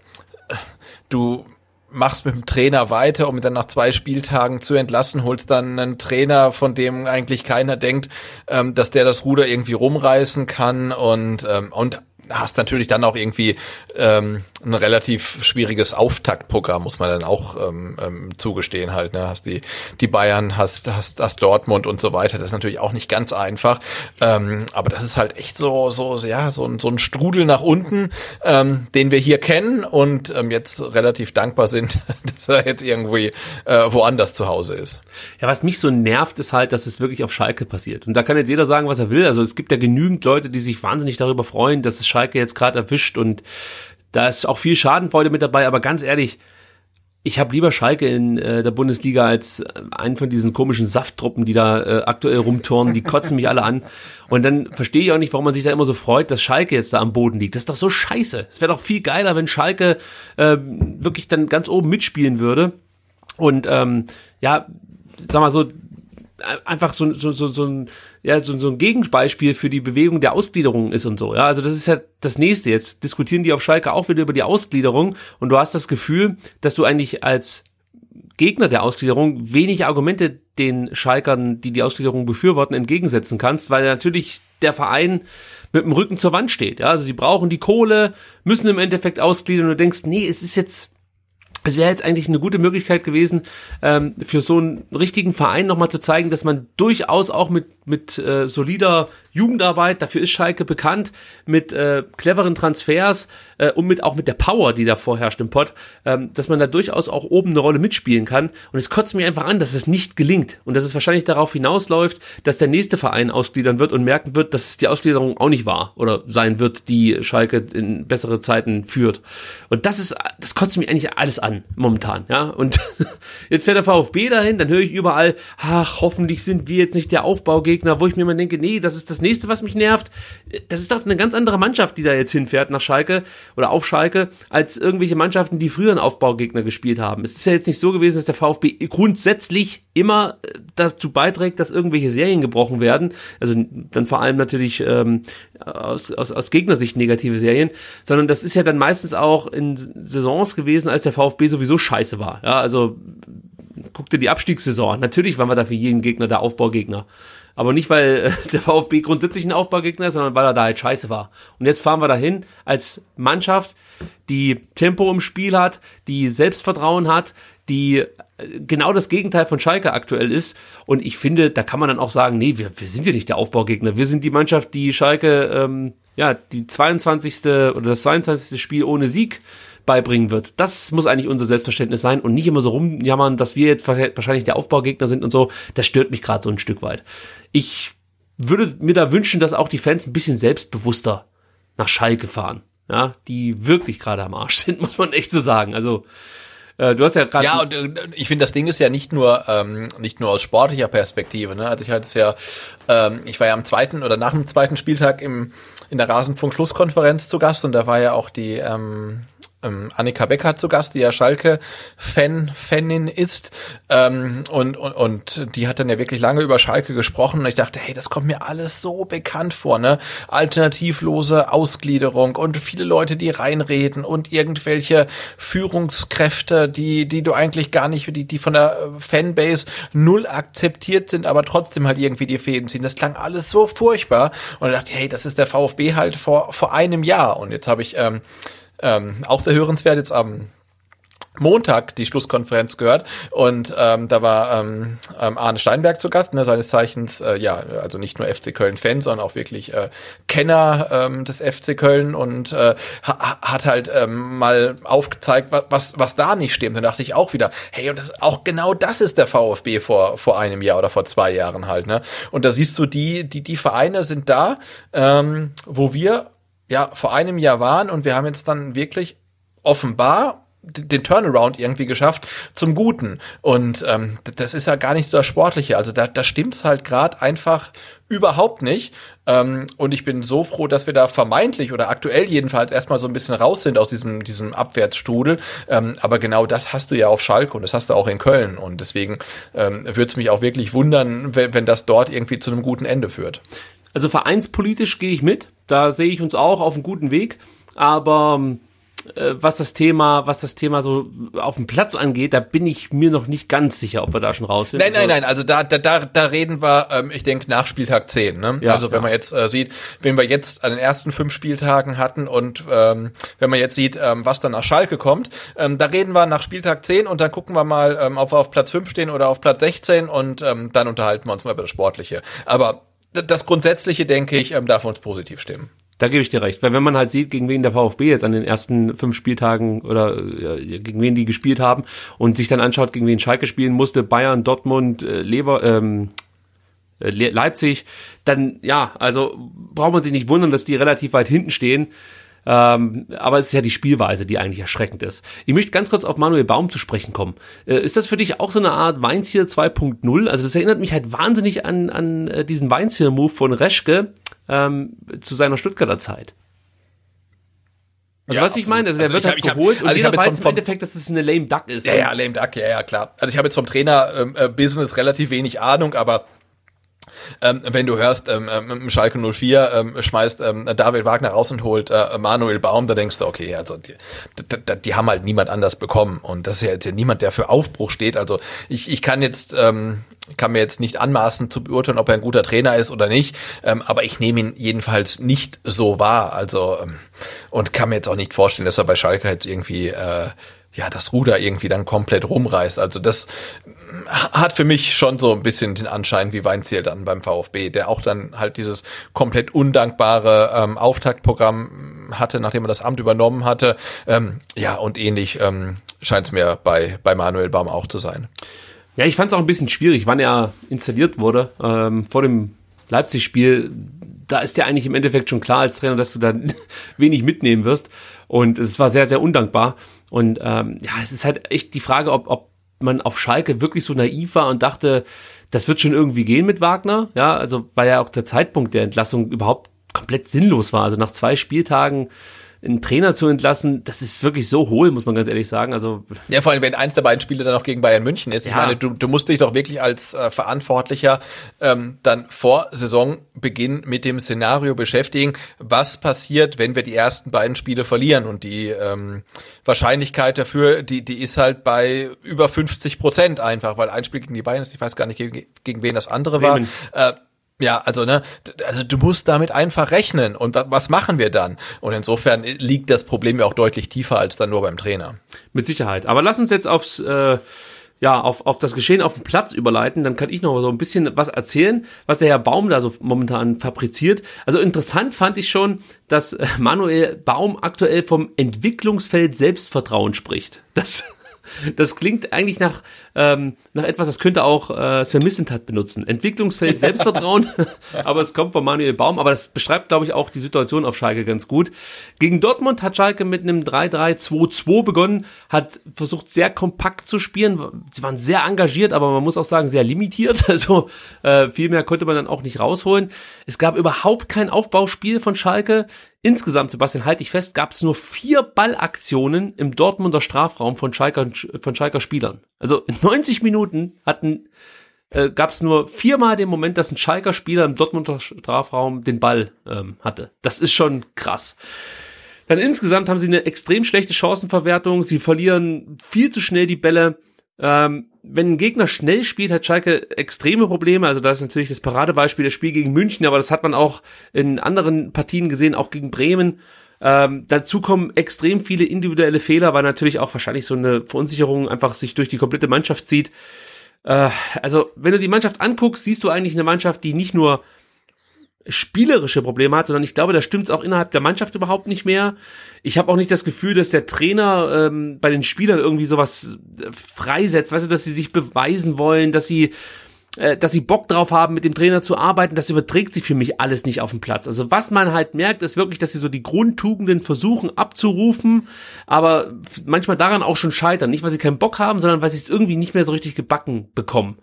du machst mit dem Trainer weiter, um ihn dann nach zwei Spieltagen zu entlassen, holst dann einen Trainer, von dem eigentlich keiner denkt, ähm, dass der das Ruder irgendwie rumreißen kann und, ähm, und hast natürlich dann auch irgendwie ähm, ein relativ schwieriges Auftaktprogramm, muss man dann auch ähm, ähm, zugestehen halt. Ne? Hast die die Bayern, hast hast hast Dortmund und so weiter. Das ist natürlich auch nicht ganz einfach, ähm, aber das ist halt echt so so ja so ein so ein Strudel nach unten, ähm, den wir hier kennen und ähm, jetzt relativ dankbar sind, dass er jetzt irgendwie äh, woanders zu Hause ist.
Ja, was mich so nervt, ist halt, dass es wirklich auf Schalke passiert. Und da kann jetzt jeder sagen, was er will. Also es gibt ja genügend Leute, die sich wahnsinnig darüber freuen, dass es Schalke jetzt gerade erwischt und da ist auch viel Schadenfreude mit dabei. Aber ganz ehrlich, ich habe lieber Schalke in äh, der Bundesliga als äh, einen von diesen komischen Safttruppen, die da äh, aktuell rumturnen. Die kotzen mich alle an. Und dann verstehe ich auch nicht, warum man sich da immer so freut, dass Schalke jetzt da am Boden liegt. Das ist doch so scheiße. Es wäre doch viel geiler, wenn Schalke äh, wirklich dann ganz oben mitspielen würde. Und ähm, ja, sag mal so, einfach so, so, so, so ein ja so, so ein Gegenbeispiel für die Bewegung der Ausgliederung ist und so. Ja, also das ist ja das nächste. Jetzt diskutieren die auf Schalke auch wieder über die Ausgliederung und du hast das Gefühl, dass du eigentlich als Gegner der Ausgliederung wenig Argumente den Schalkern, die die Ausgliederung befürworten, entgegensetzen kannst, weil natürlich der Verein mit dem Rücken zur Wand steht. Ja, also die brauchen die Kohle, müssen im Endeffekt ausgliedern und du denkst, nee, es ist jetzt es wäre jetzt eigentlich eine gute Möglichkeit gewesen, ähm, für so einen richtigen Verein nochmal zu zeigen, dass man durchaus auch mit, mit äh, solider Jugendarbeit, dafür ist Schalke bekannt, mit äh, cleveren Transfers äh, und mit auch mit der Power, die da vorherrscht im Pott, ähm, dass man da durchaus auch oben eine Rolle mitspielen kann. Und es kotzt mich einfach an, dass es nicht gelingt und dass es wahrscheinlich darauf hinausläuft, dass der nächste Verein ausgliedern wird und merken wird, dass es die Ausgliederung auch nicht war oder sein wird, die Schalke in bessere Zeiten führt. Und das ist, das kotzt mich eigentlich alles an momentan, ja. Und jetzt fährt der VfB dahin, dann höre ich überall, ach, hoffentlich sind wir jetzt nicht der Aufbaugegner, wo ich mir immer denke, nee, das ist das nächste, was mich nervt. Das ist doch eine ganz andere Mannschaft, die da jetzt hinfährt nach Schalke oder auf Schalke, als irgendwelche Mannschaften, die früher einen Aufbaugegner gespielt haben. Es ist ja jetzt nicht so gewesen, dass der VfB grundsätzlich immer äh, dazu beiträgt, dass irgendwelche Serien gebrochen werden. Also dann vor allem natürlich ähm, aus, aus, aus Gegnersicht negative Serien, sondern das ist ja dann meistens auch in Saisons gewesen, als der VfB sowieso scheiße war. Ja, also guck dir die Abstiegssaison. Natürlich waren wir da für jeden Gegner der Aufbaugegner. Aber nicht, weil äh, der VfB grundsätzlich ein Aufbaugegner ist, sondern weil er da halt scheiße war. Und jetzt fahren wir dahin als Mannschaft, die Tempo im Spiel hat, die Selbstvertrauen hat, die äh, genau das Gegenteil von Schalke aktuell ist. Und ich finde, da kann man dann auch sagen, nee, wir, wir sind ja nicht der Aufbaugegner. Wir sind die Mannschaft, die Schalke, ähm, ja, die 22. oder das 22. Spiel ohne Sieg beibringen wird. Das muss eigentlich unser Selbstverständnis sein und nicht immer so rumjammern, dass wir jetzt wahrscheinlich der Aufbaugegner sind und so. Das stört mich gerade so ein Stück weit. Ich würde mir da wünschen, dass auch die Fans ein bisschen selbstbewusster nach Schalke fahren. Ja, die wirklich gerade am Arsch sind, muss man echt so sagen. Also, äh, du hast ja gerade.
Ja, und äh, ich finde, das Ding ist ja nicht nur ähm, nicht nur aus sportlicher Perspektive. Ne? Also ich hatte es ja, ähm, ich war ja am zweiten oder nach dem zweiten Spieltag im in der Rasenfunk-Schlusskonferenz zu Gast und da war ja auch die ähm, ähm, Annika Becker zu Gast, die ja Schalke-Fan, Fanin ist. Ähm, und, und, und die hat dann ja wirklich lange über Schalke gesprochen und ich dachte, hey, das kommt mir alles so bekannt vor, ne? Alternativlose Ausgliederung und viele Leute, die reinreden und irgendwelche Führungskräfte, die, die du eigentlich gar nicht, die, die von der Fanbase null akzeptiert sind, aber trotzdem halt irgendwie die Fäden ziehen. Das klang alles so furchtbar. Und ich dachte, hey, das ist der VfB halt vor, vor einem Jahr. Und jetzt habe ich ähm, ähm, auch sehr hörenswert jetzt am Montag die Schlusskonferenz gehört und ähm, da war ähm, ähm, Arne Steinberg zu Gast, ne, seines Zeichens, äh, ja, also nicht nur FC Köln-Fan, sondern auch wirklich äh, Kenner ähm, des FC Köln und äh, ha hat halt ähm, mal aufgezeigt, was, was da nicht stimmt. Dann dachte ich auch wieder, hey, und das auch genau das ist der VfB vor, vor einem Jahr oder vor zwei Jahren halt, ne? Und da siehst du, die, die, die Vereine sind da, ähm, wo wir ja vor einem Jahr waren und wir haben jetzt dann wirklich offenbar den Turnaround irgendwie geschafft zum Guten. Und ähm, das ist ja gar nicht so das Sportliche. Also da, da stimmt's halt gerade einfach überhaupt nicht. Ähm, und ich bin so froh, dass wir da vermeintlich oder aktuell jedenfalls erstmal so ein bisschen raus sind aus diesem, diesem Abwärtsstrudel. Ähm, aber genau das hast du ja auf Schalke und das hast du auch in Köln. Und deswegen ähm, würde es mich auch wirklich wundern, wenn, wenn das dort irgendwie zu einem guten Ende führt.
Also vereinspolitisch gehe ich mit. Da sehe ich uns auch auf einem guten Weg. Aber ähm, äh, was das Thema, was das Thema so auf dem Platz angeht, da bin ich mir noch nicht ganz sicher, ob wir da schon raus sind.
Nein, nein, nein, also da, da, da, da reden wir, ähm, ich denke, nach Spieltag 10. Ne? Ja, also wenn ja. man jetzt äh, sieht, wenn wir jetzt an den ersten fünf Spieltagen hatten und ähm, wenn man jetzt sieht, ähm, was dann nach Schalke kommt, ähm, da reden wir nach Spieltag 10 und dann gucken wir mal, ähm, ob wir auf Platz 5 stehen oder auf Platz 16 und ähm, dann unterhalten wir uns mal über das Sportliche. Aber das Grundsätzliche, denke ich, ähm, darf uns positiv stimmen.
Da gebe ich dir recht, weil wenn man halt sieht, gegen wen der VfB jetzt an den ersten fünf Spieltagen oder äh, gegen wen die gespielt haben und sich dann anschaut, gegen wen Schalke spielen musste, Bayern, Dortmund, äh, Lever, ähm, äh, Leipzig, dann ja, also braucht man sich nicht wundern, dass die relativ weit hinten stehen. Ähm, aber es ist ja die Spielweise, die eigentlich erschreckend ist. Ich möchte ganz kurz auf Manuel Baum zu sprechen kommen. Äh, ist das für dich auch so eine Art Weinzier 2.0? Also das erinnert mich halt wahnsinnig an, an äh, diesen Weinzier-Move von Reschke ähm, zu seiner Stuttgarter Zeit. Also ja, was ich meine, also der also wird halt hab, geholt hab, also und jeder weiß vom, im Endeffekt, dass es eine lame Duck ist.
Ja, ja, lame Duck, ja, ja, klar. Also ich habe jetzt vom Trainer-Business ähm, äh, relativ wenig Ahnung, aber ähm, wenn du hörst, ähm, ähm, Schalke 04 ähm, schmeißt ähm, David Wagner raus und holt äh, Manuel Baum, da denkst du, okay, also die, die, die haben halt niemand anders bekommen. Und das ist ja jetzt ja niemand, der für Aufbruch steht. Also ich, ich kann jetzt, ähm, kann mir jetzt nicht anmaßen zu beurteilen, ob er ein guter Trainer ist oder nicht, ähm, aber ich nehme ihn jedenfalls nicht so wahr. Also ähm, und kann mir jetzt auch nicht vorstellen, dass er bei Schalke jetzt irgendwie äh, ja das Ruder irgendwie dann komplett rumreißt. Also das hat für mich schon so ein bisschen den Anschein wie Weinziel dann beim VfB, der auch dann halt dieses komplett undankbare ähm, Auftaktprogramm hatte, nachdem er das Amt übernommen hatte. Ähm, ja, und ähnlich ähm, scheint es mir bei, bei Manuel Baum auch zu sein.
Ja, ich fand es auch ein bisschen schwierig, wann er installiert wurde. Ähm, vor dem Leipzig-Spiel, da ist ja eigentlich im Endeffekt schon klar als Trainer, dass du da wenig mitnehmen wirst. Und es war sehr, sehr undankbar. Und ähm, ja, es ist halt echt die Frage, ob, ob man auf Schalke wirklich so naiv war und dachte, das wird schon irgendwie gehen mit Wagner. Ja, also weil ja auch der Zeitpunkt der Entlassung überhaupt komplett sinnlos war. Also nach zwei Spieltagen einen Trainer zu entlassen, das ist wirklich so hohl, muss man ganz ehrlich sagen. Also
ja, vor allem wenn eins der beiden Spiele dann noch gegen Bayern München ist. Ja. Ich meine, du, du musst dich doch wirklich als äh, Verantwortlicher ähm, dann vor Saisonbeginn mit dem Szenario beschäftigen, was passiert, wenn wir die ersten beiden Spiele verlieren und die ähm, Wahrscheinlichkeit dafür, die die ist halt bei über 50 Prozent einfach, weil ein Spiel gegen die Bayern ist, ich weiß gar nicht gegen, gegen wen das andere Bremen. war. Äh, ja, also ne, also du musst damit einfach rechnen und was machen wir dann? Und insofern liegt das Problem ja auch deutlich tiefer als dann nur beim Trainer.
Mit Sicherheit. Aber lass uns jetzt aufs äh, ja, auf, auf das Geschehen auf dem Platz überleiten, dann kann ich noch so ein bisschen was erzählen, was der Herr Baum da so momentan fabriziert. Also interessant fand ich schon, dass äh, Manuel Baum aktuell vom Entwicklungsfeld Selbstvertrauen spricht. Das das klingt eigentlich nach, ähm, nach etwas, das könnte auch äh, Sven Missentat benutzen. Entwicklungsfeld Selbstvertrauen, aber es kommt von Manuel Baum, aber das beschreibt, glaube ich, auch die Situation auf Schalke ganz gut. Gegen Dortmund hat Schalke mit einem 3-3-2-2 begonnen, hat versucht, sehr kompakt zu spielen. Sie waren sehr engagiert, aber man muss auch sagen, sehr limitiert. Also äh, viel mehr konnte man dann auch nicht rausholen. Es gab überhaupt kein Aufbauspiel von Schalke. Insgesamt, Sebastian, halte ich fest, gab es nur vier Ballaktionen im Dortmunder Strafraum von Schalker, von Schalker Spielern. Also in 90 Minuten hatten äh, gab es nur viermal den Moment, dass ein Schalker Spieler im Dortmunder Strafraum den Ball ähm, hatte. Das ist schon krass. Dann insgesamt haben sie eine extrem schlechte Chancenverwertung. Sie verlieren viel zu schnell die Bälle. Ähm, wenn ein Gegner schnell spielt, hat Schalke extreme Probleme. Also da ist natürlich das Paradebeispiel das Spiel gegen München, aber das hat man auch in anderen Partien gesehen, auch gegen Bremen. Ähm, dazu kommen extrem viele individuelle Fehler, weil natürlich auch wahrscheinlich so eine Verunsicherung einfach sich durch die komplette Mannschaft zieht. Äh, also, wenn du die Mannschaft anguckst, siehst du eigentlich eine Mannschaft, die nicht nur spielerische Probleme hat, sondern ich glaube, da stimmt es auch innerhalb der Mannschaft überhaupt nicht mehr. Ich habe auch nicht das Gefühl, dass der Trainer ähm, bei den Spielern irgendwie sowas äh, freisetzt, weißt du, dass sie sich beweisen wollen, dass sie äh, dass sie Bock drauf haben, mit dem Trainer zu arbeiten, das überträgt sich für mich alles nicht auf den Platz. Also was man halt merkt, ist wirklich, dass sie so die Grundtugenden versuchen abzurufen, aber manchmal daran auch schon scheitern. Nicht, weil sie keinen Bock haben, sondern weil sie es irgendwie nicht mehr so richtig gebacken bekommen.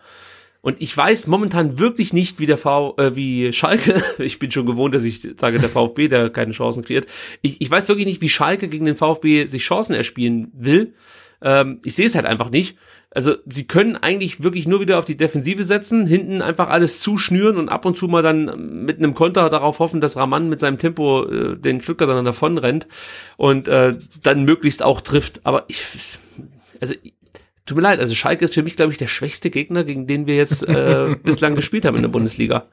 Und ich weiß momentan wirklich nicht, wie der V, äh, wie Schalke, ich bin schon gewohnt, dass ich sage, der VfB, der keine Chancen kreiert. Ich, ich weiß wirklich nicht, wie Schalke gegen den VfB sich Chancen erspielen will. Ähm, ich sehe es halt einfach nicht. Also sie können eigentlich wirklich nur wieder auf die Defensive setzen, hinten einfach alles zuschnüren und ab und zu mal dann mit einem Konter darauf hoffen, dass Raman mit seinem Tempo äh, den Stuttgartern davon rennt und äh, dann möglichst auch trifft. Aber ich, also tut mir leid, also Schalke ist für mich, glaube ich, der schwächste Gegner, gegen den wir jetzt äh, bislang gespielt haben in der Bundesliga.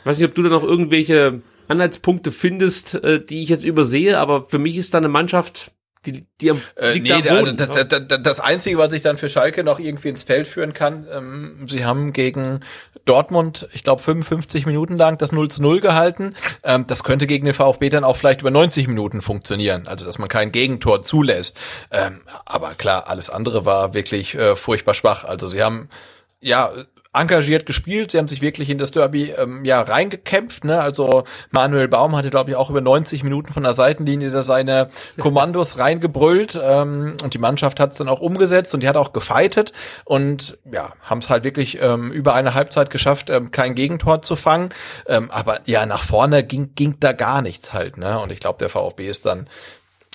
Ich weiß nicht, ob du da noch irgendwelche Anhaltspunkte findest, äh, die ich jetzt übersehe, aber für mich ist da eine Mannschaft, die, die am
äh, nee, da Boden, das, das, das, das Einzige, was ich dann für Schalke noch irgendwie ins Feld führen kann, ähm, sie haben gegen Dortmund, ich glaube, 55 Minuten lang das 0 zu 0 gehalten. Ähm, das könnte gegen den VfB dann auch vielleicht über 90 Minuten funktionieren, also dass man kein Gegentor zulässt. Ähm, aber klar, alles andere war wirklich äh, furchtbar schwach. Also sie haben ja engagiert gespielt. Sie haben sich wirklich in das Derby ähm, ja reingekämpft. Ne? Also Manuel Baum hatte, glaube ich, auch über 90 Minuten von der Seitenlinie da seine Kommandos reingebrüllt. Ähm, und die Mannschaft hat es dann auch umgesetzt und die hat auch gefeitet und ja, haben es halt wirklich ähm, über eine Halbzeit geschafft, ähm, kein Gegentor zu fangen. Ähm, aber ja, nach vorne ging, ging da gar nichts halt. Ne? Und ich glaube, der VfB ist dann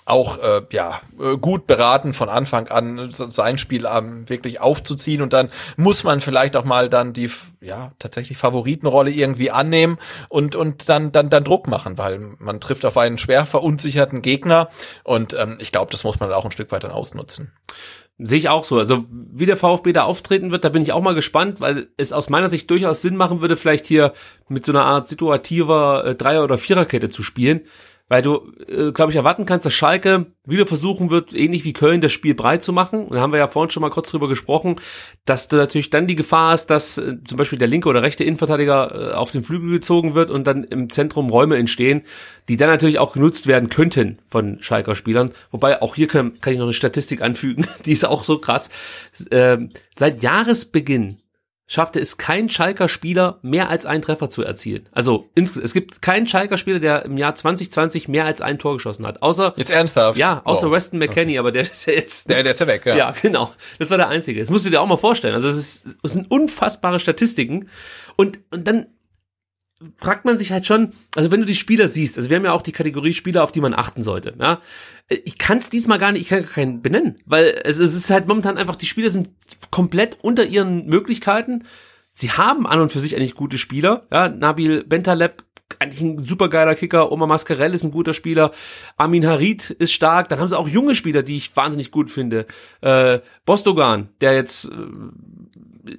auch äh, ja äh, gut beraten von Anfang an sein Spiel ähm, wirklich aufzuziehen und dann muss man vielleicht auch mal dann die ja tatsächlich Favoritenrolle irgendwie annehmen und und dann dann dann Druck machen, weil man trifft auf einen schwer verunsicherten Gegner und ähm, ich glaube, das muss man auch ein Stück weit dann ausnutzen.
Sehe ich auch so. Also wie der VfB da auftreten wird, da bin ich auch mal gespannt, weil es aus meiner Sicht durchaus Sinn machen würde, vielleicht hier mit so einer Art situativer äh, Dreier- oder Viererkette zu spielen weil du, äh, glaube ich, erwarten kannst, dass Schalke wieder versuchen wird, ähnlich wie Köln, das Spiel breit zu machen. Und da haben wir ja vorhin schon mal kurz drüber gesprochen, dass du natürlich dann die Gefahr hast, dass äh, zum Beispiel der linke oder rechte Innenverteidiger äh, auf den Flügel gezogen wird und dann im Zentrum Räume entstehen, die dann natürlich auch genutzt werden könnten von Schalker Spielern. Wobei auch hier kann, kann ich noch eine Statistik anfügen, die ist auch so krass. Ähm, seit Jahresbeginn schaffte es kein Schalker Spieler mehr als einen Treffer zu erzielen. Also es gibt keinen Schalker Spieler, der im Jahr 2020 mehr als ein Tor geschossen hat. Außer
jetzt ernsthaft?
Ja, außer wow. Weston McKenney, okay. aber der ist ja jetzt
der, der ist ja weg. Ja.
ja, genau. Das war der einzige. Das musst du dir auch mal vorstellen. Also es, ist, es sind unfassbare Statistiken und und dann fragt man sich halt schon, also wenn du die Spieler siehst, also wir haben ja auch die Kategorie Spieler, auf die man achten sollte, ja. Ich kann es diesmal gar nicht, ich kann keinen benennen, weil es, es ist halt momentan einfach, die Spieler sind komplett unter ihren Möglichkeiten. Sie haben an und für sich eigentlich gute Spieler, ja. Nabil Bentaleb, eigentlich ein supergeiler Kicker, Oma Mascarell ist ein guter Spieler, Armin Harit ist stark, dann haben sie auch junge Spieler, die ich wahnsinnig gut finde. Äh, Bostogan, der jetzt äh,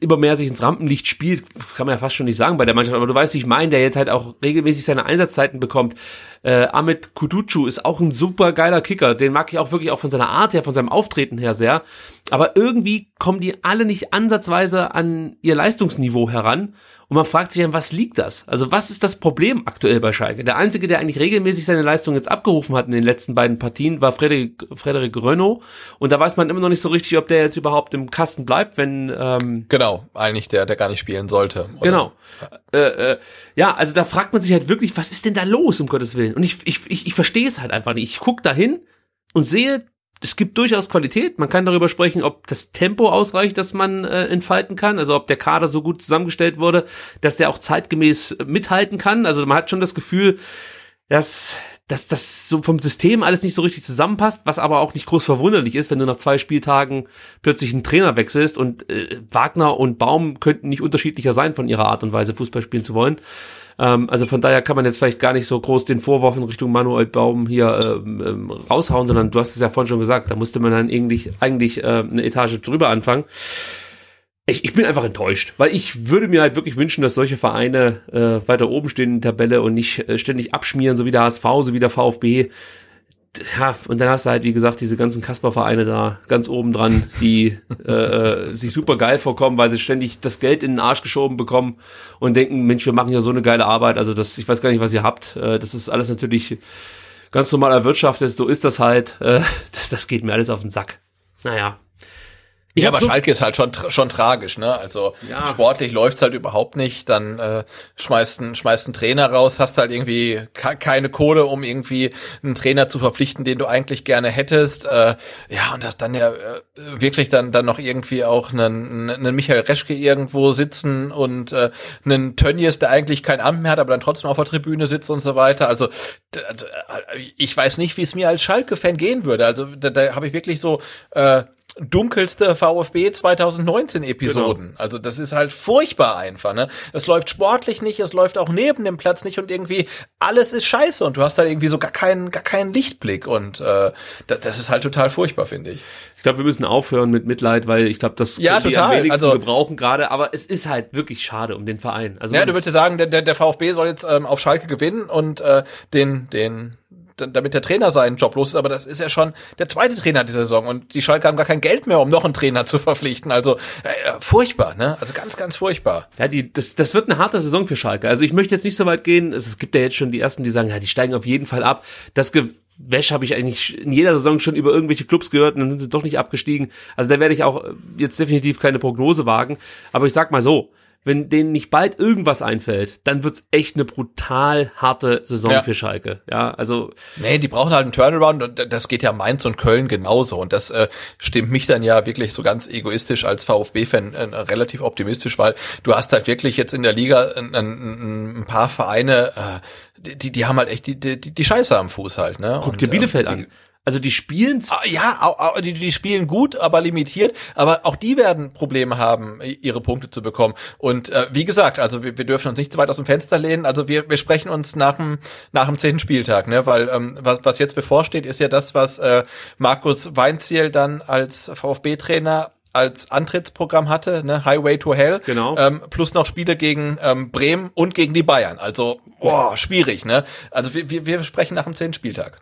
immer mehr sich ins Rampenlicht spielt, kann man ja fast schon nicht sagen bei der Mannschaft, aber du weißt, wie ich meine, der jetzt halt auch regelmäßig seine Einsatzzeiten bekommt. Äh, Ahmed Kuducu ist auch ein super geiler Kicker, den mag ich auch wirklich auch von seiner Art her, von seinem Auftreten her sehr, aber irgendwie kommen die alle nicht ansatzweise an ihr Leistungsniveau heran und man fragt sich dann, was liegt das? Also was ist das Problem aktuell bei Schalke? Der Einzige, der eigentlich regelmäßig seine Leistung jetzt abgerufen hat in den letzten beiden Partien, war Frederik, Frederik Renault. Und da weiß man immer noch nicht so richtig, ob der jetzt überhaupt im Kasten bleibt, wenn... Ähm,
genau, eigentlich der, der gar nicht spielen sollte.
Oder? Genau. Äh, äh, ja, also da fragt man sich halt wirklich, was ist denn da los, um Gottes Willen? Und ich, ich, ich, ich verstehe es halt einfach nicht. Ich guck da hin und sehe, es gibt durchaus Qualität. Man kann darüber sprechen, ob das Tempo ausreicht, dass man äh, entfalten kann. Also ob der Kader so gut zusammengestellt wurde, dass der auch zeitgemäß mithalten kann. Also man hat schon das Gefühl, dass dass das so vom System alles nicht so richtig zusammenpasst, was aber auch nicht groß verwunderlich ist, wenn du nach zwei Spieltagen plötzlich einen Trainer wechselst und äh, Wagner und Baum könnten nicht unterschiedlicher sein von ihrer Art und Weise Fußball spielen zu wollen. Ähm, also von daher kann man jetzt vielleicht gar nicht so groß den Vorwurf in Richtung Manuel Baum hier ähm, ähm, raushauen, sondern du hast es ja vorhin schon gesagt, da musste man dann eigentlich, eigentlich äh, eine Etage drüber anfangen. ich, ich bin einfach enttäuscht, weil ich würde mir halt wirklich wünschen, dass solche Vereine äh, weiter oben stehen in der Tabelle und nicht äh, ständig abschmieren, so wie der HSV, so wie der VfB. Ja, und dann hast du halt, wie gesagt, diese ganzen Kasper-Vereine da ganz oben dran, die äh, äh, sich super geil vorkommen, weil sie ständig das Geld in den Arsch geschoben bekommen und denken, Mensch, wir machen ja so eine geile Arbeit. Also das, ich weiß gar nicht, was ihr habt. Äh, das ist alles natürlich ganz normal erwirtschaftet, so ist das halt. Äh, das, das geht mir alles auf den Sack. Naja,
ich ja, aber so Schalke ist halt schon schon tragisch, ne? Also ja. sportlich läuft's halt überhaupt nicht. Dann äh, schmeißt ein schmeißt ein Trainer raus, hast halt irgendwie keine Kohle, um irgendwie einen Trainer zu verpflichten, den du eigentlich gerne hättest. Äh, ja, und hast dann ja äh, wirklich dann dann noch irgendwie auch einen, einen Michael Reschke irgendwo sitzen und äh, einen Tönnies, der eigentlich kein Amt mehr hat, aber dann trotzdem auf der Tribüne sitzt und so weiter. Also ich weiß nicht, wie es mir als Schalke-Fan gehen würde. Also da, da habe ich wirklich so äh, dunkelste VfB 2019 Episoden. Genau. Also das ist halt furchtbar einfach, ne? Es läuft sportlich nicht, es läuft auch neben dem Platz nicht und irgendwie alles ist scheiße und du hast halt irgendwie so gar keinen gar keinen Lichtblick und äh, das, das ist halt total furchtbar, finde ich.
Ich glaube, wir müssen aufhören mit Mitleid, weil ich glaube, das
ja, total.
am wenigsten also, gebrauchen gerade, aber es ist halt wirklich schade um den Verein.
Also ja, du würdest ja sagen, der, der, der VfB soll jetzt ähm, auf Schalke gewinnen und äh, den den damit der Trainer seinen Job los ist, aber das ist ja schon der zweite Trainer dieser Saison und die Schalke haben gar kein Geld mehr, um noch einen Trainer zu verpflichten. Also äh, furchtbar, ne? Also ganz, ganz furchtbar.
Ja, die, das, das wird eine harte Saison für Schalke. Also ich möchte jetzt nicht so weit gehen. Es gibt ja jetzt schon die ersten, die sagen, ja, die steigen auf jeden Fall ab. Das Gewäsch habe ich eigentlich in jeder Saison schon über irgendwelche Clubs gehört und dann sind sie doch nicht abgestiegen. Also da werde ich auch jetzt definitiv keine Prognose wagen. Aber ich sag mal so, wenn denen nicht bald irgendwas einfällt, dann wird's echt eine brutal harte Saison ja. für Schalke. Ja, also.
Nee, die brauchen halt einen Turnaround und das geht ja Mainz und Köln genauso. Und das äh, stimmt mich dann ja wirklich so ganz egoistisch als VfB-Fan äh, relativ optimistisch, weil du hast halt wirklich jetzt in der Liga ein, ein, ein paar Vereine, äh, die, die haben halt echt die, die, die Scheiße am Fuß halt, ne?
Guck dir Bielefeld
ähm,
an. Also die spielen
ah, ja, die, die spielen gut, aber limitiert. Aber auch die werden Probleme haben, ihre Punkte zu bekommen. Und äh, wie gesagt, also wir, wir dürfen uns nicht zu weit aus dem Fenster lehnen. Also wir, wir sprechen uns nach dem nach dem zehnten Spieltag, ne? Weil ähm, was, was jetzt bevorsteht, ist ja das, was äh, Markus Weinziel dann als VfB-Trainer als Antrittsprogramm hatte, ne, Highway to Hell,
genau.
ähm, plus noch Spiele gegen ähm, Bremen und gegen die Bayern. Also, boah, schwierig, ne? Also wir, wir, wir sprechen nach dem zehnten Spieltag.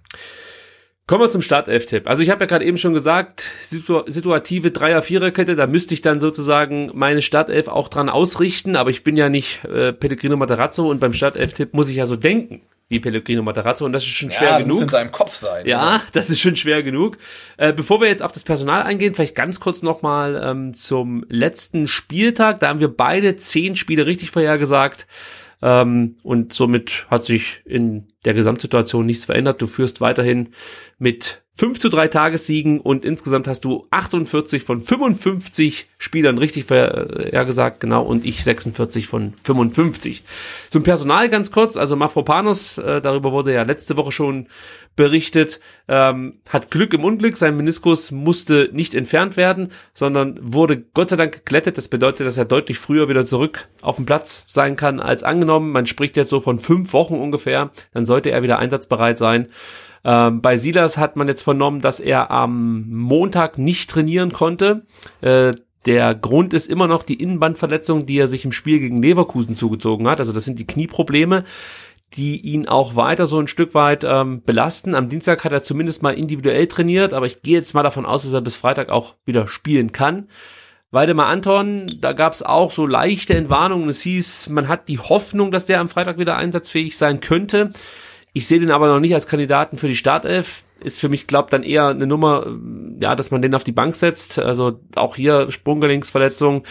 Kommen wir zum Startelf-Tipp. Also ich habe ja gerade eben schon gesagt, situ situative Dreier-Vierer-Kette, da müsste ich dann sozusagen meine Startelf auch dran ausrichten, aber ich bin ja nicht äh, Pellegrino Materazzo und beim Startelf-Tipp muss ich ja so denken wie Pellegrino Materazzo und das ist schon schwer ja, genug. Muss
in seinem Kopf sein.
Ja, oder? das ist schon schwer genug. Äh, bevor wir jetzt auf das Personal eingehen, vielleicht ganz kurz nochmal ähm, zum letzten Spieltag. Da haben wir beide zehn Spiele richtig vorhergesagt. Ähm, und somit hat sich in der Gesamtsituation nichts verändert. Du führst weiterhin mit 5 zu 3 Tagessiegen und insgesamt hast du 48 von 55 Spielern richtig vorhergesagt, genau, und ich 46 von 55. Zum Personal ganz kurz, also Mafropanos, äh, darüber wurde ja letzte Woche schon berichtet, ähm, hat Glück im Unglück, sein Meniskus musste nicht entfernt werden, sondern wurde Gott sei Dank geglättet. Das bedeutet, dass er deutlich früher wieder zurück auf dem Platz sein kann als angenommen. Man spricht jetzt so von fünf Wochen ungefähr, dann sollte er wieder einsatzbereit sein. Ähm, bei Silas hat man jetzt vernommen, dass er am Montag nicht trainieren konnte. Äh, der Grund ist immer noch die Innenbandverletzung, die er sich im Spiel gegen Leverkusen zugezogen hat. Also das sind die Knieprobleme, die ihn auch weiter so ein Stück weit ähm, belasten. Am Dienstag hat er zumindest mal individuell trainiert, aber ich gehe jetzt mal davon aus, dass er bis Freitag auch wieder spielen kann. Waldemar Anton, da gab es auch so leichte Entwarnungen. Es hieß, man hat die Hoffnung, dass der am Freitag wieder einsatzfähig sein könnte. Ich sehe den aber noch nicht als Kandidaten für die Startelf. Ist für mich, glaubt dann eher eine Nummer, ja, dass man den auf die Bank setzt. Also auch hier Sprunggelenksverletzung,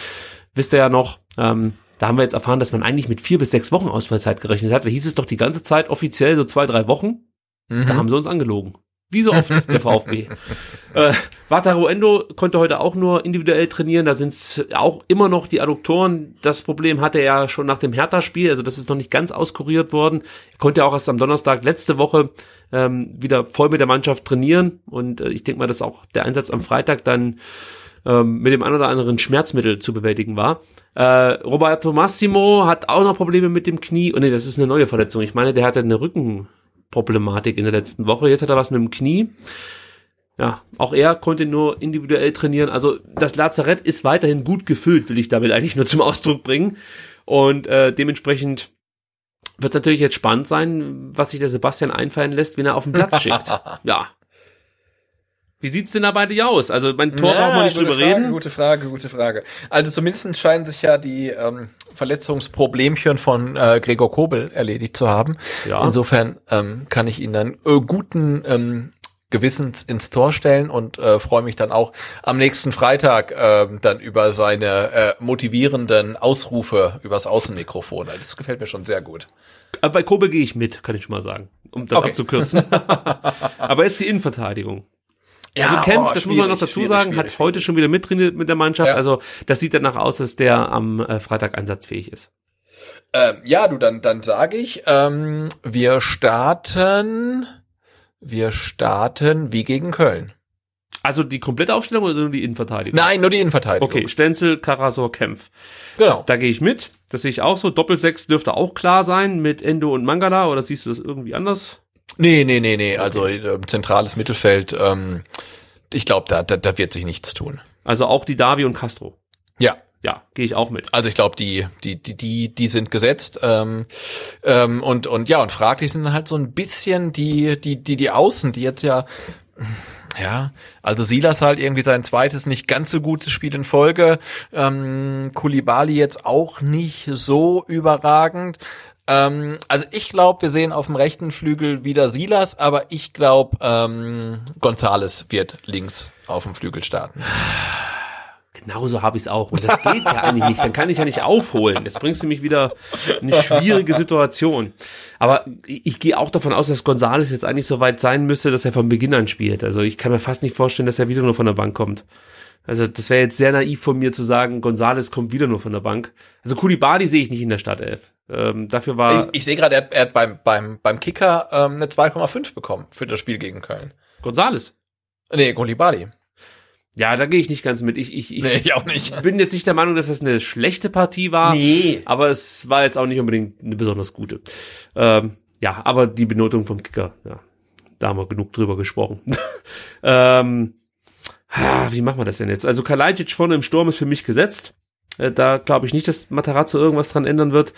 wisst ihr ja noch. Ähm, da haben wir jetzt erfahren, dass man eigentlich mit vier bis sechs Wochen Ausfallzeit gerechnet hat. Da hieß es doch die ganze Zeit offiziell so zwei, drei Wochen. Mhm. Da haben sie uns angelogen. Wie so oft der VfB. äh, Wataru Endo konnte heute auch nur individuell trainieren. Da sind es auch immer noch die Adduktoren. Das Problem hatte er ja schon nach dem Hertha-Spiel. Also das ist noch nicht ganz auskuriert worden. Er konnte auch erst am Donnerstag letzte Woche ähm, wieder voll mit der Mannschaft trainieren. Und äh, ich denke mal, dass auch der Einsatz am Freitag dann ähm, mit dem ein oder anderen Schmerzmittel zu bewältigen war. Äh, Roberto Massimo hat auch noch Probleme mit dem Knie. Und oh, nee, das ist eine neue Verletzung. Ich meine, der hatte eine Rücken Problematik in der letzten Woche. Jetzt hat er was mit dem Knie. ja, auch er konnte nur individuell trainieren. Also das Lazarett ist weiterhin gut gefüllt, will ich damit eigentlich nur zum Ausdruck bringen. Und äh, dementsprechend wird natürlich jetzt spannend sein, was sich der Sebastian einfallen lässt, wenn er auf den Platz schickt. Ja. Wie sieht's denn da bei dir aus? Also mein Tor brauchen wir nicht drüber
Frage,
reden.
Gute Frage, gute Frage. Also zumindest scheinen sich ja die ähm, Verletzungsproblemchen von äh, Gregor Kobel erledigt zu haben.
Ja.
Insofern ähm, kann ich ihn dann äh, guten ähm, Gewissens ins Tor stellen und äh, freue mich dann auch am nächsten Freitag ähm, dann über seine äh, motivierenden Ausrufe übers Außenmikrofon. Also Das gefällt mir schon sehr gut.
Aber bei Kobel gehe ich mit, kann ich schon mal sagen, um das
Okay.
abzukürzen. Aber jetzt die Innenverteidigung.
Ja,
also Kempf,
oh,
das muss man noch dazu sagen, hat heute schon wieder mittrainiert mit der Mannschaft.
Ja.
Also das sieht danach aus, dass der am äh, Freitag einsatzfähig ist.
Ähm, ja, du, dann, dann sage ich, ähm, wir starten, wir starten wie gegen Köln.
Also die komplette Aufstellung oder nur die Innenverteidigung?
Nein, nur die Innenverteidigung.
Okay, Stenzel, Karasor, Kempf.
Genau.
Da gehe ich mit. Das sehe ich auch so. Doppelsechs dürfte auch klar sein mit Endo und Mangala. Oder siehst du das irgendwie anders?
Nee, nee, nee, nee. Also äh, zentrales Mittelfeld, ähm, ich glaube, da, da, da wird sich nichts tun.
Also auch die Davi und Castro.
Ja.
Ja, gehe ich auch mit.
Also ich glaube, die, die, die, die, die sind gesetzt. Ähm, ähm, und, und ja, und fraglich sind halt so ein bisschen die, die, die, die Außen, die jetzt ja. Ja, also Silas halt irgendwie sein zweites nicht ganz so gutes Spiel in Folge. Ähm, Kulibali jetzt auch nicht so überragend. Ähm, also ich glaube, wir sehen auf dem rechten Flügel wieder Silas, aber ich glaube, ähm, Gonzales wird links auf dem Flügel starten.
Genauso habe ich es auch. Und das geht ja eigentlich nicht. Dann kann ich ja nicht aufholen. Jetzt bringst du mich wieder in eine schwierige Situation. Aber ich, ich gehe auch davon aus, dass Gonzales jetzt eigentlich so weit sein müsste, dass er von Beginn an spielt. Also ich kann mir fast nicht vorstellen, dass er wieder nur von der Bank kommt. Also das wäre jetzt sehr naiv von mir zu sagen, Gonzales kommt wieder nur von der Bank. Also Kulibali sehe ich nicht in der Startelf. Ähm, dafür war
Ich, ich sehe gerade, er, hat- er hat beim, beim, beim Kicker ähm, eine 2,5 bekommen für das Spiel gegen Köln.
Gonzales.
Nee, Golibali.
Ja, da gehe ich nicht ganz mit. Ich, ich, ich
Nee, ich auch nicht.
bin jetzt nicht der Meinung, dass das eine schlechte Partie war.
Nee.
Aber es war jetzt auch nicht unbedingt eine besonders gute. Ähm, ja, aber die Benotung vom Kicker, ja, da haben wir genug drüber gesprochen. ähm, ah, wie machen wir das denn jetzt? Also Kalajdzic vorne im Sturm ist für mich gesetzt. Äh, da glaube ich nicht, dass Matarazzo irgendwas dran ändern wird.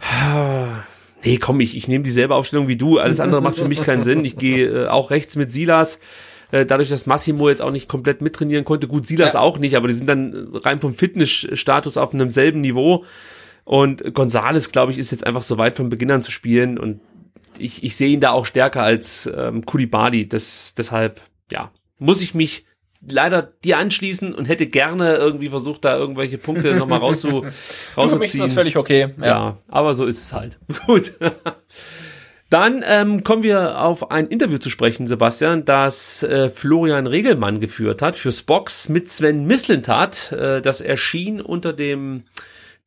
Nee, komm, ich, ich nehme dieselbe Aufstellung wie du. Alles andere macht für mich keinen Sinn. Ich gehe äh, auch rechts mit Silas. Äh, dadurch, dass Massimo jetzt auch nicht komplett mittrainieren konnte. Gut, Silas
Ja.
auch nicht, aber die sind dann rein vom Fitnessstatus auf einem selben Niveau. Und Gonzales, glaube ich, ist jetzt einfach so weit von Beginn an zu spielen. Und ich, ich sehe ihn da auch stärker als ähm, Kulibali. Das, deshalb, ja, muss ich mich leider dir anschließen und hätte gerne irgendwie versucht, da irgendwelche Punkte nochmal rauszu,
Für mich ist
rauszuziehen.
das völlig okay.
Ja. aber so ist es halt. Gut. Dann ähm, kommen wir auf ein Interview zu sprechen, Sebastian, das äh, Florian Regelmann geführt hat für Spox mit Sven Mislintat. Äh, das erschien unter dem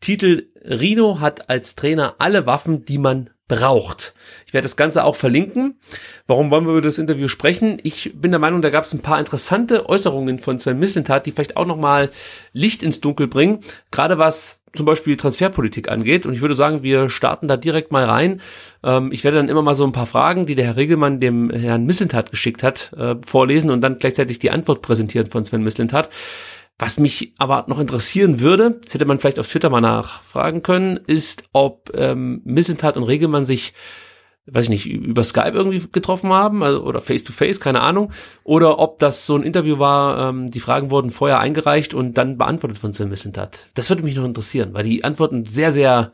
Titel Rino hat als Trainer alle Waffen, die man braucht. Ich werde das Ganze auch verlinken. Warum wollen wir über das Interview sprechen? Ich bin der Meinung, da gab es ein paar interessante Äußerungen von Sven Mislintat, die vielleicht auch nochmal Licht ins Dunkel bringen. Gerade was zum Beispiel Transferpolitik angeht. Und ich würde sagen, wir starten da direkt mal rein. Ähm, ich werde dann immer mal so ein paar Fragen, die der Herr Regelmann dem Herrn Mislintat geschickt hat, äh, vorlesen und dann gleichzeitig die Antwort präsentieren von Sven Mislintat. Was mich aber noch interessieren würde, das hätte man vielleicht auf Twitter mal nachfragen können, ist, ob ähm, Missentat und Regelmann sich, weiß ich nicht, über Skype irgendwie getroffen haben also, oder face to face, keine Ahnung, oder ob das so ein Interview war, ähm, die Fragen wurden vorher eingereicht und dann beantwortet von Sven Missentat. Das würde mich noch interessieren, weil die Antworten sehr, sehr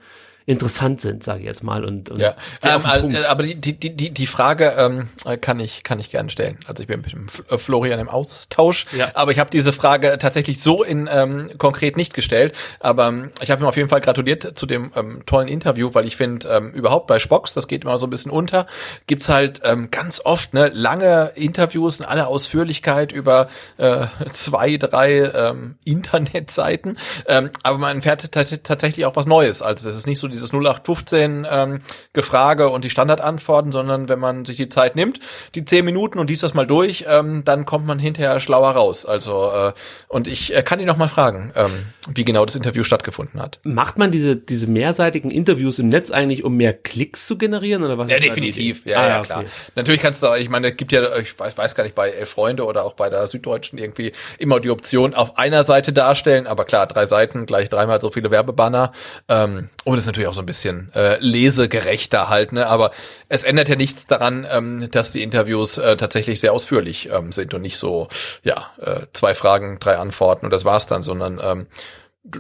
interessant sind, sage ich jetzt mal. Und, und
Ja, ähm, äh, aber die, die, die, die die Frage ähm, äh, kann ich kann ich gerne stellen. Also ich bin mit dem äh, Florian im Austausch,
Ja.
aber ich habe diese Frage tatsächlich so in ähm, konkret nicht gestellt. Aber ähm, ich habe ihm auf jeden Fall gratuliert zu dem ähm, tollen Interview, weil ich finde ähm, überhaupt bei Spox, das geht immer so ein bisschen unter, gibt's halt ähm, ganz oft ne lange Interviews in aller Ausführlichkeit über äh, zwei drei ähm, Internetseiten, ähm, aber man erfährt tat- tatsächlich auch was Neues. Also das ist nicht so dieses dieses 0815 ähm, Gefrage und die Standardantworten, sondern wenn man sich die Zeit nimmt, die zehn Minuten und liest das mal durch, ähm, dann kommt man hinterher schlauer raus. Also äh, und ich äh, kann ihn noch mal fragen, ähm, wie genau das Interview stattgefunden hat.
Macht man diese diese mehrseitigen Interviews im Netz eigentlich, um mehr Klicks zu generieren oder was?
Ja, definitiv. Ja, ah, ja, klar. Okay. Natürlich kannst du, ich meine, es gibt ja, ich weiß, weiß gar nicht, bei Elf Freunde oder auch bei der Süddeutschen irgendwie immer die Option auf einer Seite darstellen, aber klar, drei Seiten, gleich dreimal so viele Werbebanner. Ähm, und ist natürlich auch so ein bisschen äh, lesegerechter halt, ne? Aber es ändert ja nichts daran, ähm, dass die Interviews äh, tatsächlich sehr ausführlich ähm, sind und nicht so, ja, äh, zwei Fragen, drei Antworten und das war's dann, sondern ähm,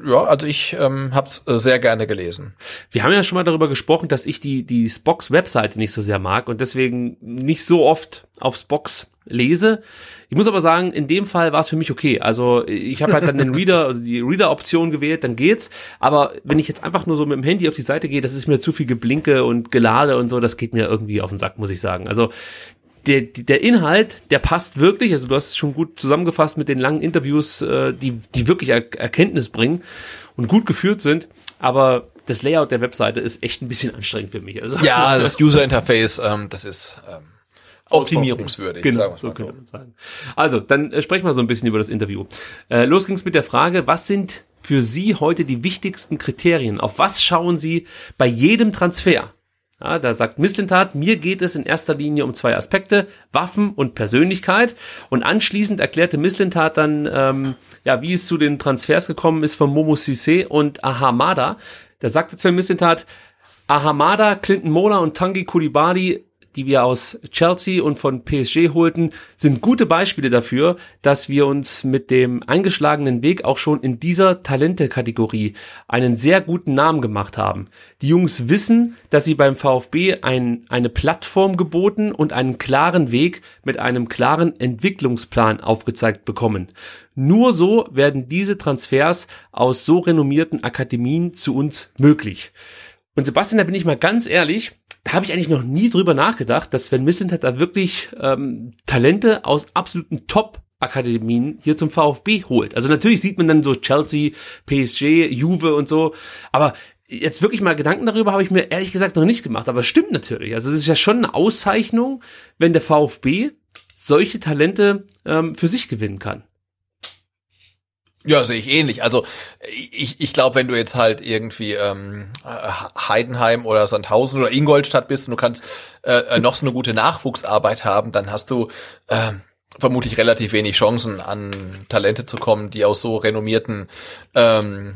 ja, also ich ähm, habe es äh, sehr gerne gelesen.
Wir haben ja schon mal darüber gesprochen, dass ich die die Spox Webseite nicht so sehr mag und deswegen nicht so oft auf Spox lese. Ich muss aber sagen, in dem Fall war es für mich okay. Also ich habe halt dann den Reader, also die Reader-Option gewählt, dann geht's. Aber wenn ich jetzt einfach nur so mit dem Handy auf die Seite gehe, das ist mir zu viel Geblinke und Gelade und so, das geht mir irgendwie auf den Sack, muss ich sagen. Also der, der Inhalt, der passt wirklich, also du hast es schon gut zusammengefasst mit den langen Interviews, äh, die, die wirklich er Erkenntnis bringen und gut geführt sind, aber das Layout der Webseite ist echt ein bisschen anstrengend für mich.
Also, ja, das User Interface, ähm, das ist ähm, optimierungswürdig.
Genau, so könnte man sagen. Also, dann äh, sprechen wir so ein bisschen über das Interview. Äh, los ging's mit der Frage, was sind für Sie heute die wichtigsten Kriterien? Auf was schauen Sie bei jedem Transfer? Ja, da sagt Misslintat, mir geht es in erster Linie um zwei Aspekte, Waffen und Persönlichkeit. Und anschließend erklärte Misslintat dann, ähm, ja, wie es zu den Transfers gekommen ist von Momo Sissé und Ahamada. Da sagte Sven Misslintat, Ahamada, Clinton Mola und Tangi Kulibali die wir aus Chelsea und von PSG holten, sind gute Beispiele dafür, dass wir uns mit dem eingeschlagenen Weg auch schon in dieser Talente-Kategorie einen sehr guten Namen gemacht haben. Die Jungs wissen, dass sie beim VfB ein, eine Plattform geboten und einen klaren Weg mit einem klaren Entwicklungsplan aufgezeigt bekommen. Nur so werden diese Transfers aus so renommierten Akademien zu uns möglich. Und Sebastian, da bin ich mal ganz ehrlich, da habe ich eigentlich noch nie drüber nachgedacht, dass Sven Mislintat da wirklich ähm, Talente aus absoluten Top Akademien hier zum VfB holt. Also natürlich sieht man dann so Chelsea, PSG, Juve und so, aber jetzt wirklich mal Gedanken darüber habe ich mir ehrlich gesagt noch nicht gemacht, aber es stimmt natürlich. Also es ist ja schon eine Auszeichnung, wenn der VfB solche Talente ähm, für sich gewinnen kann.
Ja, sehe ich ähnlich. Also ich, ich glaube, wenn du jetzt halt irgendwie ähm, Heidenheim oder Sandhausen oder Ingolstadt bist und du kannst äh, noch so eine gute Nachwuchsarbeit haben, dann hast du äh, vermutlich relativ wenig Chancen an Talente zu kommen, die aus so renommierten ähm,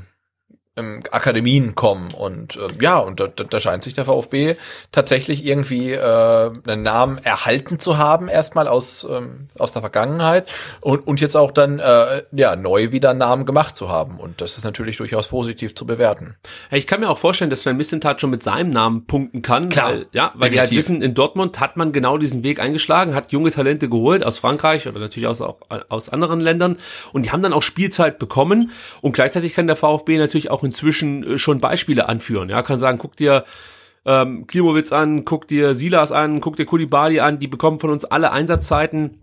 ähm, Akademien kommen und äh, ja und da, da scheint sich der VfB tatsächlich irgendwie äh, einen Namen erhalten zu haben erstmal aus ähm, aus der Vergangenheit und und jetzt auch dann äh, ja neu wieder einen Namen gemacht zu haben und das ist natürlich durchaus positiv zu bewerten.
Ich kann mir auch vorstellen, dass Sven Missentat schon mit seinem Namen punkten kann, Klar, weil, ja, weil die halt wissen, in Dortmund hat man genau diesen Weg eingeschlagen, hat junge Talente geholt aus Frankreich oder natürlich aus auch aus anderen Ländern und die haben dann auch Spielzeit bekommen und gleichzeitig kann der VfB natürlich auch inzwischen äh, schon Beispiele anführen. Ja, kann sagen, guck dir ähm, Klimowitz an, guck dir Silas an, guck dir Kulibali an, die bekommen von uns alle Einsatzzeiten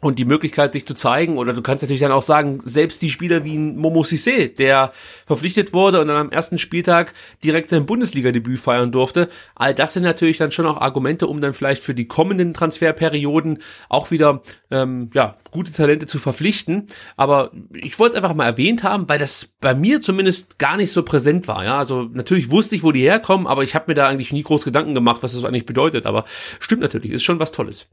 und die Möglichkeit, sich zu zeigen. Oder du kannst natürlich dann auch sagen, selbst die Spieler wie ein Momo Sissé, der verpflichtet wurde und dann am ersten Spieltag direkt sein Bundesliga-Debüt feiern durfte. All das sind natürlich dann schon auch Argumente, um dann vielleicht für die kommenden Transferperioden auch wieder ähm, ja gute Talente zu verpflichten. Aber ich wollte es einfach mal erwähnt haben, weil das bei mir zumindest gar nicht so präsent war. Ja, also natürlich wusste ich, wo die herkommen, aber ich habe mir da eigentlich nie groß Gedanken gemacht, was das eigentlich bedeutet. Aber stimmt natürlich, ist schon was Tolles.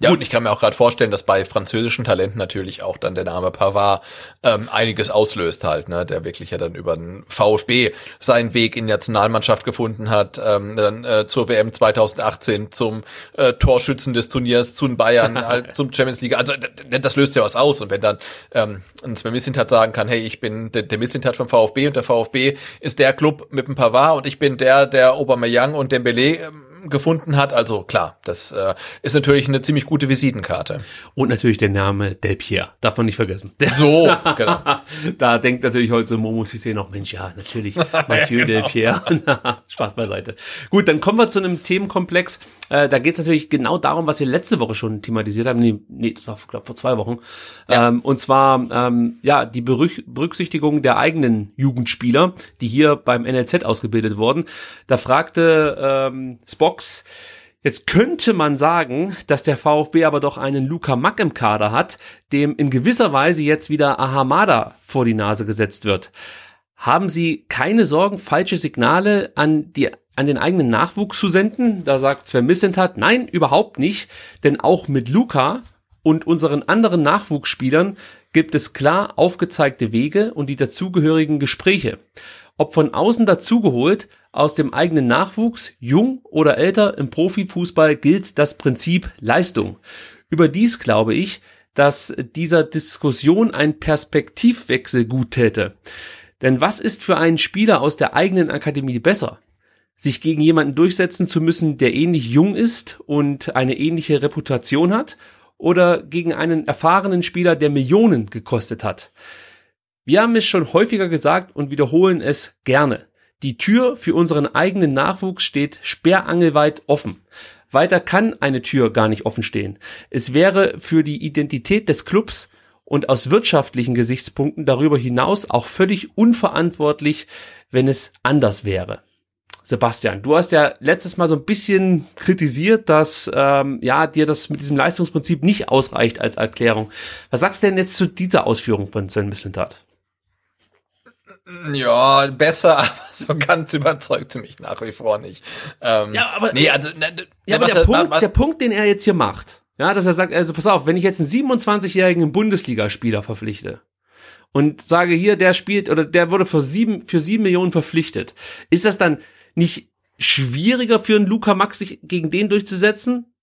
Ja, und ich kann mir auch gerade vorstellen, dass bei französischen Talenten natürlich auch dann der Name Pavard ähm, einiges auslöst halt, ne, der wirklich ja dann über den VfB seinen Weg in die Nationalmannschaft gefunden hat, ähm, dann äh, zur WM 2018, zum äh, Torschützen des Turniers, zu den Bayern, halt zum Champions League. Also das löst ja was aus. Und wenn dann ähm, ein Sven Mislintat sagen kann, hey, ich bin der, der Mislintat vom VfB und der VfB ist der Club mit dem Pavard und ich bin der, der Aubameyang und Dembele ähm, gefunden hat. Also klar, das äh, ist natürlich eine ziemlich gute Visitenkarte.
Und natürlich der Name Del Pierre, darf man nicht vergessen.
So, genau.
da denkt natürlich heute so Momo Cissé noch, Mensch, ja, natürlich, Mathieu ja, genau. Del Pierre. Spaß beiseite. Gut, dann kommen wir zu einem Themenkomplex. Äh, da geht es natürlich genau darum, was wir letzte Woche schon thematisiert haben. Nee, nee das war, glaube vor zwei Wochen. Ja. Ähm, und zwar, ähm, ja, die Berücksichtigung der eigenen Jugendspieler, die hier beim NLZ ausgebildet wurden. Da fragte ähm, Spox, Jetzt könnte man sagen, dass der VfB aber doch einen Luca Mack im Kader hat, dem in gewisser Weise jetzt wieder Ahamada vor die Nase gesetzt wird. Haben Sie keine Sorgen, falsche Signale an die an den eigenen Nachwuchs zu senden? Da sagt Sven Missentat, nein, überhaupt nicht, denn auch mit Luca und unseren anderen Nachwuchsspielern gibt es klar aufgezeigte Wege und die dazugehörigen Gespräche. Ob von außen dazugeholt, aus dem eigenen Nachwuchs, jung oder älter, im Profifußball gilt das Prinzip Leistung. Überdies glaube ich, dass dieser Diskussion ein Perspektivwechsel gut täte. Denn was ist für einen Spieler aus der eigenen Akademie besser? Sich gegen jemanden durchsetzen zu müssen, der ähnlich jung ist und eine ähnliche Reputation hat? Oder gegen einen erfahrenen Spieler, der Millionen gekostet hat? Wir haben es schon häufiger gesagt und wiederholen es gerne. Die Tür für unseren eigenen Nachwuchs steht sperrangelweit offen. Weiter kann eine Tür gar nicht offen stehen. Es wäre für die Identität des Clubs und aus wirtschaftlichen Gesichtspunkten darüber hinaus auch völlig unverantwortlich, wenn es anders wäre. Sebastian, du hast ja letztes Mal so ein bisschen kritisiert, dass ähm, ja dir das mit diesem Leistungsprinzip nicht ausreicht als Erklärung. Was sagst du denn jetzt zu dieser Ausführung von Sven Mislintat?
Ja, besser, aber so ganz überzeugt sie mich nach wie vor nicht.
Ähm, ja, aber, nee, also, ne, ja, aber der, er, Punkt, was, der Punkt, den er jetzt hier macht, ja, dass er sagt, also pass auf, wenn ich jetzt einen 27-jährigen Bundesligaspieler verpflichte und sage hier, der spielt oder der wurde für sieben, für sieben Millionen verpflichtet, ist das dann nicht schwieriger für einen Luca Max sich gegen den durchzusetzen?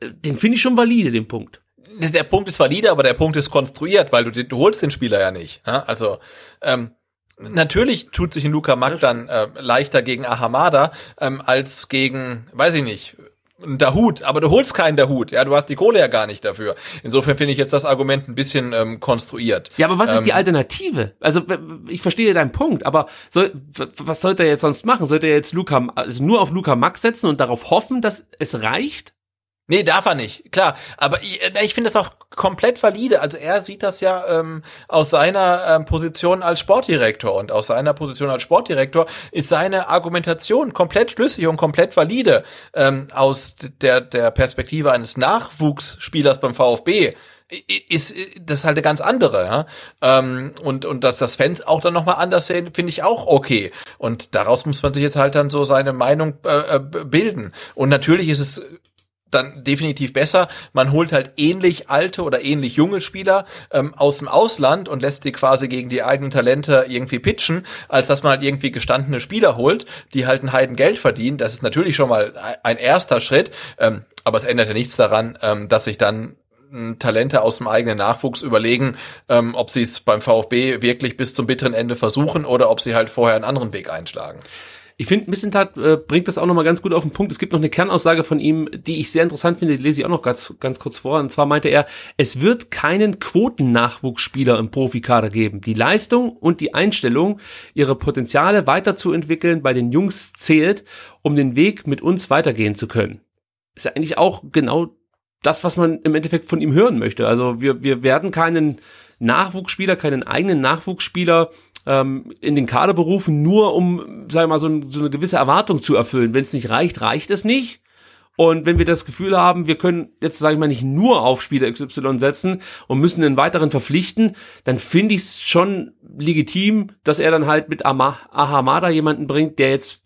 Äh, den finde ich schon valide, den Punkt
der Punkt ist valide, aber der Punkt ist konstruiert, weil du, du holst den Spieler ja nicht. Ja? Also ähm, Natürlich tut sich ein Luca Mack dann äh, leichter gegen Ahamada ähm, als gegen, weiß ich nicht, ein Dahut, aber du holst keinen Dahut, ja, du hast die Kohle ja gar nicht dafür. Insofern finde ich jetzt das Argument ein bisschen ähm, konstruiert.
Ja, aber was ist die ähm, Alternative? Also ich verstehe deinen Punkt, aber soll, was sollte er jetzt sonst machen? Sollte er jetzt Luca also nur auf Luca Max setzen und darauf hoffen, dass es reicht?
Nee, darf er nicht, klar. Aber ich, äh, ich finde das auch komplett valide. Also er sieht das ja ähm, aus seiner ähm, Position als Sportdirektor und aus seiner Position als Sportdirektor ist seine Argumentation komplett schlüssig und komplett valide ähm, aus der der Perspektive eines Nachwuchsspielers beim VfB ist das halt eine ganz andere, ja. Ähm, und, und dass das Fans auch dann nochmal anders sehen, finde ich auch okay. Und daraus muss man sich jetzt halt dann so seine Meinung äh, äh bilden. Und natürlich ist es dann definitiv besser. Man holt halt ähnlich alte oder ähnlich junge Spieler ähm, aus dem Ausland und lässt sie quasi gegen die eigenen Talente irgendwie pitchen, als dass man halt irgendwie gestandene Spieler holt, die halt ein Heiden Geld verdienen. Das ist natürlich schon mal ein erster Schritt, ähm, aber es ändert ja nichts daran, ähm, dass sich dann hm, Talente aus dem eigenen Nachwuchs überlegen, ähm, ob sie es beim VfB wirklich bis zum bitteren Ende versuchen oder ob sie halt vorher einen anderen Weg einschlagen.
Ich finde, Missentat äh, bringt das auch nochmal ganz gut auf den Punkt. Es gibt noch eine Kernaussage von ihm, die ich sehr interessant finde, die lese ich auch noch ganz, ganz kurz vor. Und zwar meinte er, es wird keinen Quotennachwuchsspieler im Profikader geben. Die Leistung und die Einstellung, ihre Potenziale weiterzuentwickeln, bei den Jungs zählt, um den Weg mit uns weitergehen zu können. Ist ja eigentlich auch genau das, was man im Endeffekt von ihm hören möchte. Also wir, wir werden keinen Nachwuchsspieler, keinen eigenen Nachwuchsspieler ähm, in den Kader berufen, nur um, sagen wir mal, so, so eine gewisse Erwartung zu erfüllen. Wenn es nicht reicht, reicht es nicht. Und wenn wir das Gefühl haben, wir können jetzt, sage ich mal, nicht nur auf Spieler XY setzen und müssen einen weiteren verpflichten, dann finde ich es schon legitim, dass er dann halt mit Ahamada jemanden bringt, der jetzt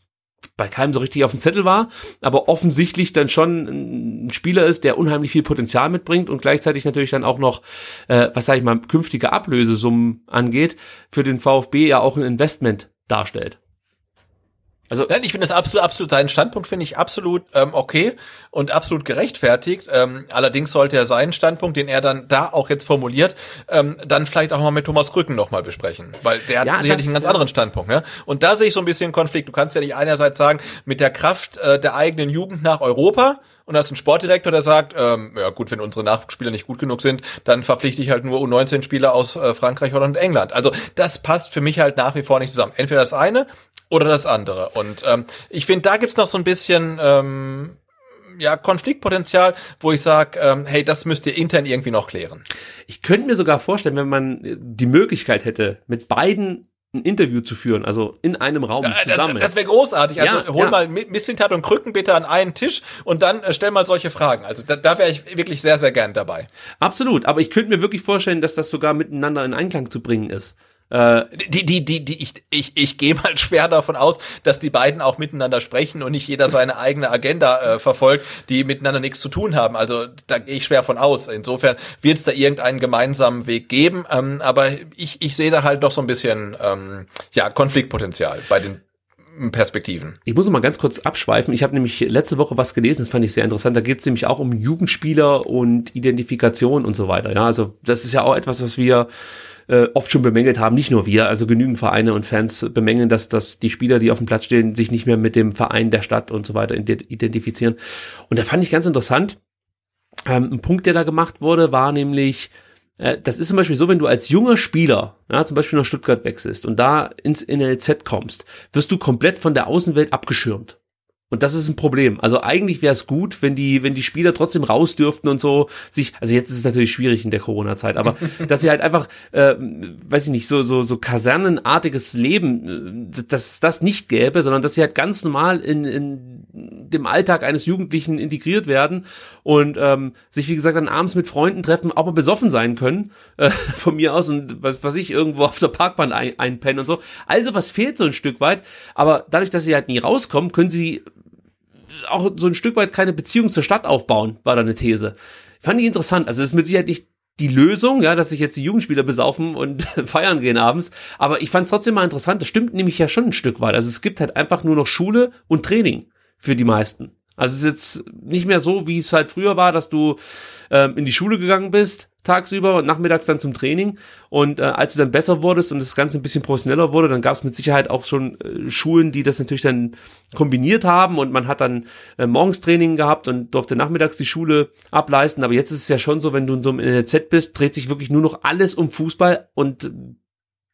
bei keinem so richtig auf dem Zettel war, aber offensichtlich dann schon ein Spieler ist, der unheimlich viel Potenzial mitbringt und gleichzeitig natürlich dann auch noch, äh, was sage ich mal, künftige Ablösesummen angeht, für den VfB ja auch ein Investment darstellt.
Also Nein, ich finde das absolut, absolut, seinen Standpunkt finde ich absolut ähm, okay und absolut gerechtfertigt. Ähm, allerdings sollte er seinen Standpunkt, den er dann da auch jetzt formuliert, ähm, dann vielleicht auch mal mit Thomas Krücken nochmal besprechen. Weil der ja, hat sicherlich einen ganz anderen Standpunkt. Ne? Und da sehe ich so ein bisschen Konflikt. Du kannst ja nicht einerseits sagen, mit der Kraft äh, der eigenen Jugend nach Europa und hast einen Sportdirektor, der sagt, ähm, ja gut, wenn unsere Nachwuchsspieler nicht gut genug sind, dann verpflichte ich halt nur U19-Spieler aus äh, Frankreich, Holland und England. Also das passt für mich halt nach wie vor nicht zusammen. Entweder das eine oder das andere. Und ähm, ich finde, da gibt's noch so ein bisschen ähm, ja, Konfliktpotenzial, wo ich sage, ähm, hey, das müsst ihr intern irgendwie noch klären.
Ich könnte mir sogar vorstellen, wenn man die Möglichkeit hätte, mit beiden ein Interview zu führen, also in einem Raum zusammen.
Das, das wäre großartig. Also ja, hol ja. mal Misslintat und Krücken bitte an einen Tisch und dann äh, stell mal solche Fragen. Also da, da wäre ich wirklich sehr, sehr gern dabei.
Absolut, aber ich könnte mir wirklich vorstellen, dass das sogar miteinander in Einklang zu bringen ist.
Äh, die, die, die, die, ich, ich, ich gehe mal schwer davon aus, dass die beiden auch miteinander sprechen und nicht jeder seine eigene Agenda äh, verfolgt, die miteinander nichts zu tun haben. Also da gehe ich schwer von aus. Insofern wird es da irgendeinen gemeinsamen Weg geben. Ähm, aber ich, ich sehe da halt doch so ein bisschen ähm, ja, Konfliktpotenzial bei den Perspektiven.
Ich muss mal ganz kurz abschweifen. Ich habe nämlich letzte Woche was gelesen, das fand ich sehr interessant. Da geht es nämlich auch um Jugendspieler und Identifikation und so weiter. Ja, also das ist ja auch etwas, was wir äh, oft schon bemängelt haben, nicht nur wir, also genügend Vereine und Fans bemängeln, dass, dass die Spieler, die auf dem Platz stehen, sich nicht mehr mit dem Verein der Stadt und so weiter identifizieren. Und da fand ich ganz interessant, ähm, ein Punkt, der da gemacht wurde, war nämlich, äh, das ist zum Beispiel so, wenn du als junger Spieler, ja, zum Beispiel nach Stuttgart wechselst und da ins NLZ kommst, wirst du komplett von der Außenwelt abgeschirmt. Und das ist ein Problem. Also eigentlich wäre es gut, wenn die, wenn die Spieler trotzdem raus dürften und so sich, also jetzt ist es natürlich schwierig in der Corona-Zeit, aber dass sie halt einfach, äh, weiß ich nicht, so, so, so kasernenartiges Leben, äh, dass es das nicht gäbe, sondern dass sie halt ganz normal in, in dem Alltag eines Jugendlichen integriert werden und ähm, sich, wie gesagt, dann abends mit Freunden treffen, auch mal besoffen sein können, äh, von mir aus und was, was ich irgendwo auf der Parkbahn ein, einpennen und so. Also was fehlt so ein Stück weit, aber dadurch, dass sie halt nie rauskommen, können sie auch so ein Stück weit keine Beziehung zur Stadt aufbauen, war da eine These. Fand ich interessant. Also ist mit Sicherheit nicht die Lösung, ja, dass sich jetzt die Jugendspieler besaufen und feiern gehen abends. Aber ich fand es trotzdem mal interessant. Das stimmt nämlich ja schon ein Stück weit. Also es gibt halt einfach nur noch Schule und Training für die meisten. Also es ist jetzt nicht mehr so, wie es halt früher war, dass du ähm, in die Schule gegangen bist, tagsüber und nachmittags dann zum Training. Und äh, als du dann besser wurdest und das Ganze ein bisschen professioneller wurde, dann gab es mit Sicherheit auch schon äh, Schulen, die das natürlich dann kombiniert haben und man hat dann äh, morgens Training gehabt und durfte nachmittags die Schule ableisten. Aber jetzt ist es ja schon so, wenn du in so einem NLZ bist, dreht sich wirklich nur noch alles um Fußball und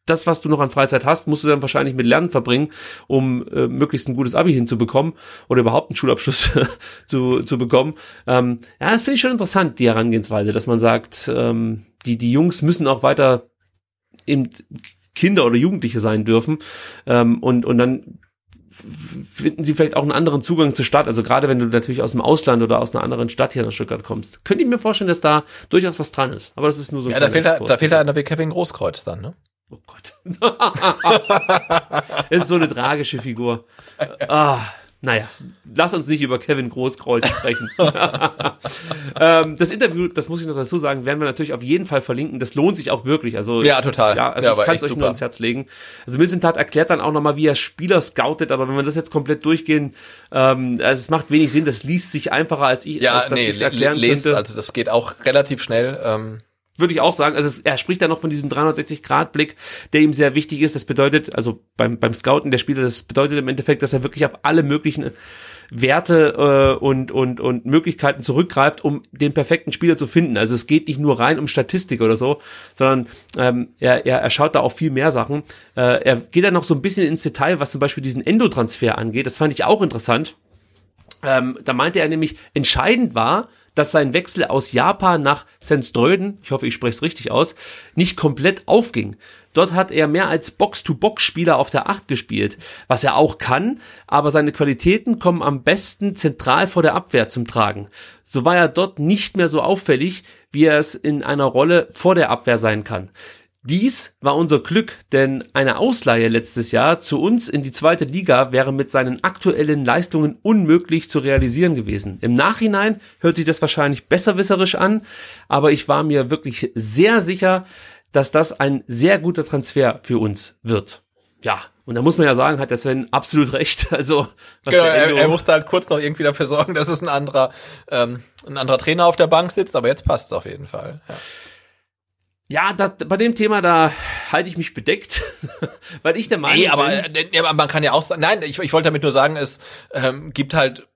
das, was du noch an Freizeit hast, musst du dann wahrscheinlich mit Lernen verbringen, um äh, möglichst ein gutes Abi hinzubekommen oder überhaupt einen Schulabschluss zu, zu bekommen. Ähm, ja, das finde ich schon interessant, die Herangehensweise, dass man sagt, ähm, die, die Jungs müssen auch weiter eben Kinder oder Jugendliche sein dürfen ähm, und, und dann finden sie vielleicht auch einen anderen Zugang zur Stadt. Also gerade wenn du natürlich aus dem Ausland oder aus einer anderen Stadt hier nach Stuttgart kommst, könnte ich mir vorstellen, dass da durchaus was dran ist. Aber das ist nur so.
Ein ja, da fehlt, da, da fehlt einer wie Kevin Großkreuz dann, ne? Oh Gott.
es ist so eine tragische Figur. Ah, naja, lass uns nicht über Kevin Großkreuz sprechen. ähm, das Interview, das muss ich noch dazu sagen, werden wir natürlich auf jeden Fall verlinken. Das lohnt sich auch wirklich. Also
ja, total.
Ja, also ja, ich kann es euch super. nur ans Herz legen. Also Missentat erklärt dann auch nochmal, wie er Spieler scoutet, aber wenn wir das jetzt komplett durchgehen, ähm, also es macht wenig Sinn. Das liest sich einfacher als ich,
ja,
als
nee, erklären lest, könnte. Also das geht auch relativ schnell. Ähm
würde ich auch sagen. Also es, er spricht da noch von diesem 360-Grad-Blick, der ihm sehr wichtig ist. Das bedeutet, also beim, beim Scouten der Spieler, das bedeutet im Endeffekt, dass er wirklich auf alle möglichen Werte äh, und, und, und Möglichkeiten zurückgreift, um den perfekten Spieler zu finden. Also es geht nicht nur rein um Statistik oder so, sondern ähm, er, er, er schaut da auf viel mehr Sachen. Äh, er geht da noch so ein bisschen ins Detail, was zum Beispiel diesen Endotransfer angeht. Das fand ich auch interessant. Ähm, da meinte er nämlich, entscheidend war, dass sein Wechsel aus Japan nach Sensdröden, ich hoffe, ich spreche es richtig aus, nicht komplett aufging. Dort hat er mehr als Box-to-Box-Spieler auf der Acht gespielt, was er auch kann, aber seine Qualitäten kommen am besten zentral vor der Abwehr zum Tragen. So war er dort nicht mehr so auffällig, wie er es in einer Rolle vor der Abwehr sein kann. Dies war unser Glück, denn eine Ausleihe letztes Jahr zu uns in die zweite Liga wäre mit seinen aktuellen Leistungen unmöglich zu realisieren gewesen. Im Nachhinein hört sich das wahrscheinlich besserwisserisch an, aber ich war mir wirklich sehr sicher, dass das ein sehr guter Transfer für uns wird. Ja, Und da muss man ja sagen, hat der Sven absolut recht. Also
was genau, er, er musste halt kurz noch irgendwie dafür sorgen, dass es ein anderer, ähm, ein anderer Trainer auf der Bank sitzt, aber jetzt passt es auf jeden Fall. Ja.
Ja, das, bei dem Thema, da halte ich mich bedeckt, weil ich der Meinung
nee, aber, bin. aber man kann ja auch sagen, nein, ich, ich wollte damit nur sagen, es ähm, gibt halt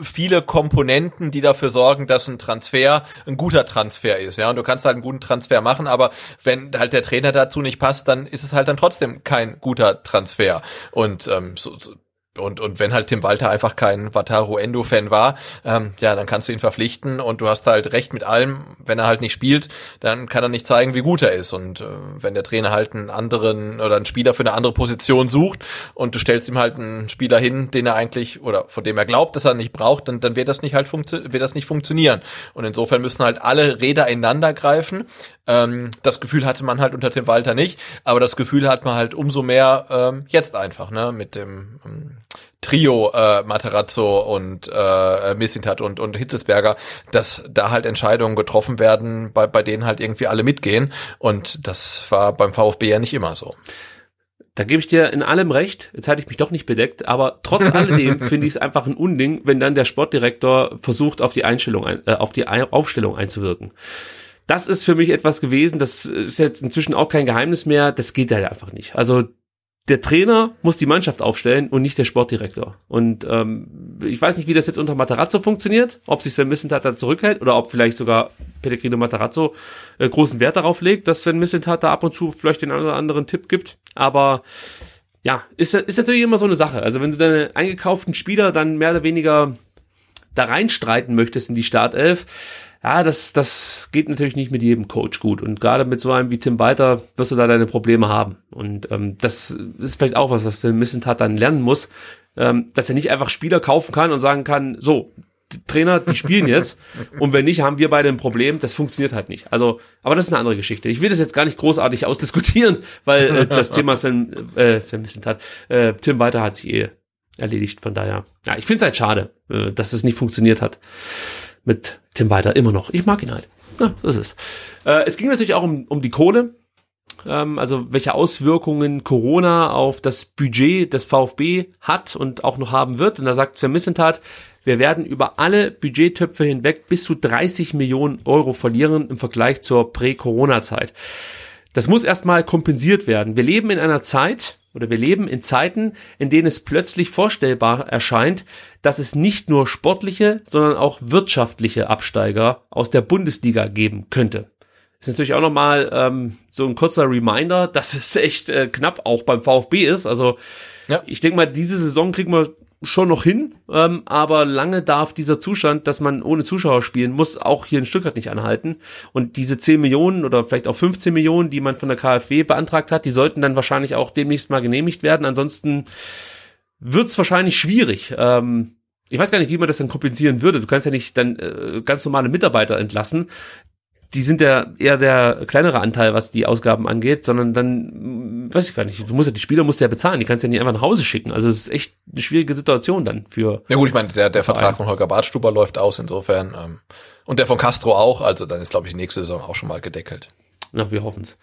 viele Komponenten, die dafür sorgen, dass ein Transfer ein guter Transfer ist, ja. Und du kannst halt einen guten Transfer machen, aber wenn halt der Trainer dazu nicht passt, dann ist es halt dann trotzdem kein guter Transfer. Und ähm, so, so und, und wenn halt Tim Walter einfach kein Wataru Endo-Fan war, ähm, ja, dann kannst du ihn verpflichten und du hast halt recht mit allem. Wenn er halt nicht spielt, dann kann er nicht zeigen, wie gut er ist. Und äh, wenn der Trainer halt einen anderen oder einen Spieler für eine andere Position sucht und du stellst ihm halt einen Spieler hin, den er eigentlich oder von dem er glaubt, dass er nicht braucht, dann, dann wird das nicht halt wird das nicht funktionieren. Und insofern müssen halt alle Räder ineinander greifen. Ähm, das Gefühl hatte man halt unter Tim Walter nicht, aber das Gefühl hat man halt umso mehr ähm, jetzt einfach, ne, mit dem ähm, Trio äh, Materazzo und äh, Missintat und, und Hitzelsberger, dass da halt Entscheidungen getroffen werden, bei, bei denen halt irgendwie alle mitgehen. Und das war beim VfB ja nicht immer so.
Da gebe ich dir in allem recht. Jetzt halte ich mich doch nicht bedeckt, aber trotz alledem finde ich es einfach ein Unding, wenn dann der Sportdirektor versucht, auf die Einstellung, äh, auf die Aufstellung einzuwirken. Das ist für mich etwas gewesen, das ist jetzt inzwischen auch kein Geheimnis mehr, das geht halt einfach nicht. Also der Trainer muss die Mannschaft aufstellen und nicht der Sportdirektor. Und ähm, ich weiß nicht, wie das jetzt unter Matarazzo funktioniert, ob sich Sven Missentat zurückhält oder ob vielleicht sogar Pellegrino Matarazzo äh, großen Wert darauf legt, dass Sven Missentat ab und zu vielleicht den einen oder anderen Tipp gibt. Aber ja, ist, ist natürlich immer so eine Sache. Also wenn du deine eingekauften Spieler dann mehr oder weniger da reinstreiten möchtest in die Startelf, ja, das, das geht natürlich nicht mit jedem Coach gut. Und gerade mit so einem wie Tim Walter wirst du da deine Probleme haben. Und ähm, das ist vielleicht auch was, was der Missentat dann lernen muss, ähm, dass er nicht einfach Spieler kaufen kann und sagen kann, so, die Trainer, die spielen jetzt. und wenn nicht, haben wir beide ein Problem. Das funktioniert halt nicht. Also, aber das ist eine andere Geschichte. Ich will das jetzt gar nicht großartig ausdiskutieren, weil äh, das Thema Sven, äh, Sven Missentat, äh, Tim Walter hat sich eh erledigt. Von daher, ja, ich finde es halt schade, äh, dass es nicht funktioniert hat mit Tim Walter immer noch. Ich mag ihn halt. Ja, so ist es. Äh, es ging natürlich auch um, um die Kohle. Ähm, also welche Auswirkungen Corona auf das Budget des VfB hat und auch noch haben wird. Und da sagt Sven Missentat, wir werden über alle Budgettöpfe hinweg bis zu 30 Millionen Euro verlieren im Vergleich zur Prä-Corona-Zeit. Das muss erstmal kompensiert werden. Wir leben in einer Zeit, oder wir leben in Zeiten, in denen es plötzlich vorstellbar erscheint, dass es nicht nur sportliche, sondern auch wirtschaftliche Absteiger aus der Bundesliga geben könnte. Ist natürlich auch nochmal ähm, so ein kurzer Reminder, dass es echt äh, knapp auch beim VfB ist. Also ja. ich denke mal, diese Saison kriegen wir schon noch hin, ähm, aber lange darf dieser Zustand, dass man ohne Zuschauer spielen muss, auch hier in Stuttgart nicht anhalten. Und diese 10 Millionen oder vielleicht auch 15 Millionen, die man von der KfW beantragt hat, die sollten dann wahrscheinlich auch demnächst mal genehmigt werden. Ansonsten wird's wahrscheinlich schwierig. Ähm, ich weiß gar nicht, wie man das dann kompensieren würde. Du kannst ja nicht dann äh, ganz normale Mitarbeiter entlassen die sind ja eher der kleinere Anteil, was die Ausgaben angeht, sondern dann, hm, weiß ich gar nicht, du musst ja, die Spieler musst du ja bezahlen, die kannst du ja nicht einfach nach Hause schicken. Also es ist echt eine schwierige Situation dann für.
Ja gut, ich meine, der, der Vertrag von Holger Bartstuber läuft aus, insofern, ähm, und der von Castro auch, also dann ist, glaube ich, nächste Saison auch schon mal gedeckelt.
Na, wir hoffen's.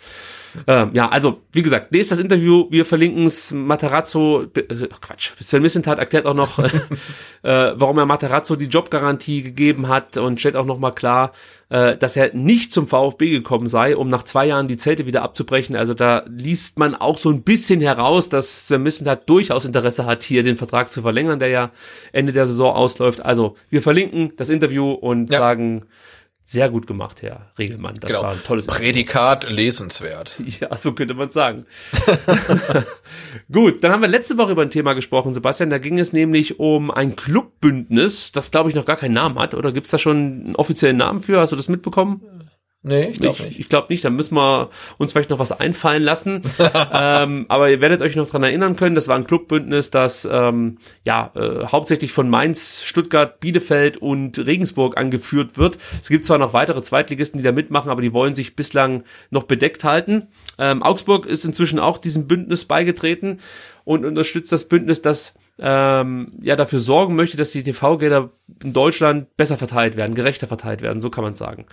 Ähm, ja, also, wie gesagt, lest das Interview, wir verlinken es. Materazzo, äh, Quatsch, Sven Missentat erklärt auch noch, äh, warum er Materazzo die Jobgarantie gegeben hat und stellt auch noch mal klar, äh, dass er nicht zum VfB gekommen sei, um nach zwei Jahren die Zelte wieder abzubrechen. Also da liest man auch so ein bisschen heraus, dass Sven Missentat durchaus Interesse hat, hier den Vertrag zu verlängern, der ja Ende der Saison ausläuft. Also, wir verlinken das Interview und ja. sagen, sehr gut gemacht, Herr Regelmann.
Das genau. war ein tolles Prädikat Interview. lesenswert.
Ja, so könnte man sagen. gut, dann haben wir letzte Woche über ein Thema gesprochen, Sebastian. Da ging es nämlich um ein Clubbündnis, das glaube ich noch gar keinen Namen hat. Oder gibt es da schon einen offiziellen Namen für? Hast du das mitbekommen?
Nee, ich glaube nicht.
Ich glaube nicht, dann müssen wir uns vielleicht noch was einfallen lassen. ähm, aber ihr werdet euch noch dran erinnern können, das war ein Clubbündnis, das ähm, ja äh, hauptsächlich von Mainz, Stuttgart, Bielefeld und Regensburg angeführt wird. Es gibt zwar noch weitere Zweitligisten, die da mitmachen, aber die wollen sich bislang noch bedeckt halten. Ähm, Augsburg ist inzwischen auch diesem Bündnis beigetreten und unterstützt das Bündnis, das ähm, ja dafür sorgen möchte, dass die TV-Gelder in Deutschland besser verteilt werden, gerechter verteilt werden, so kann man sagen.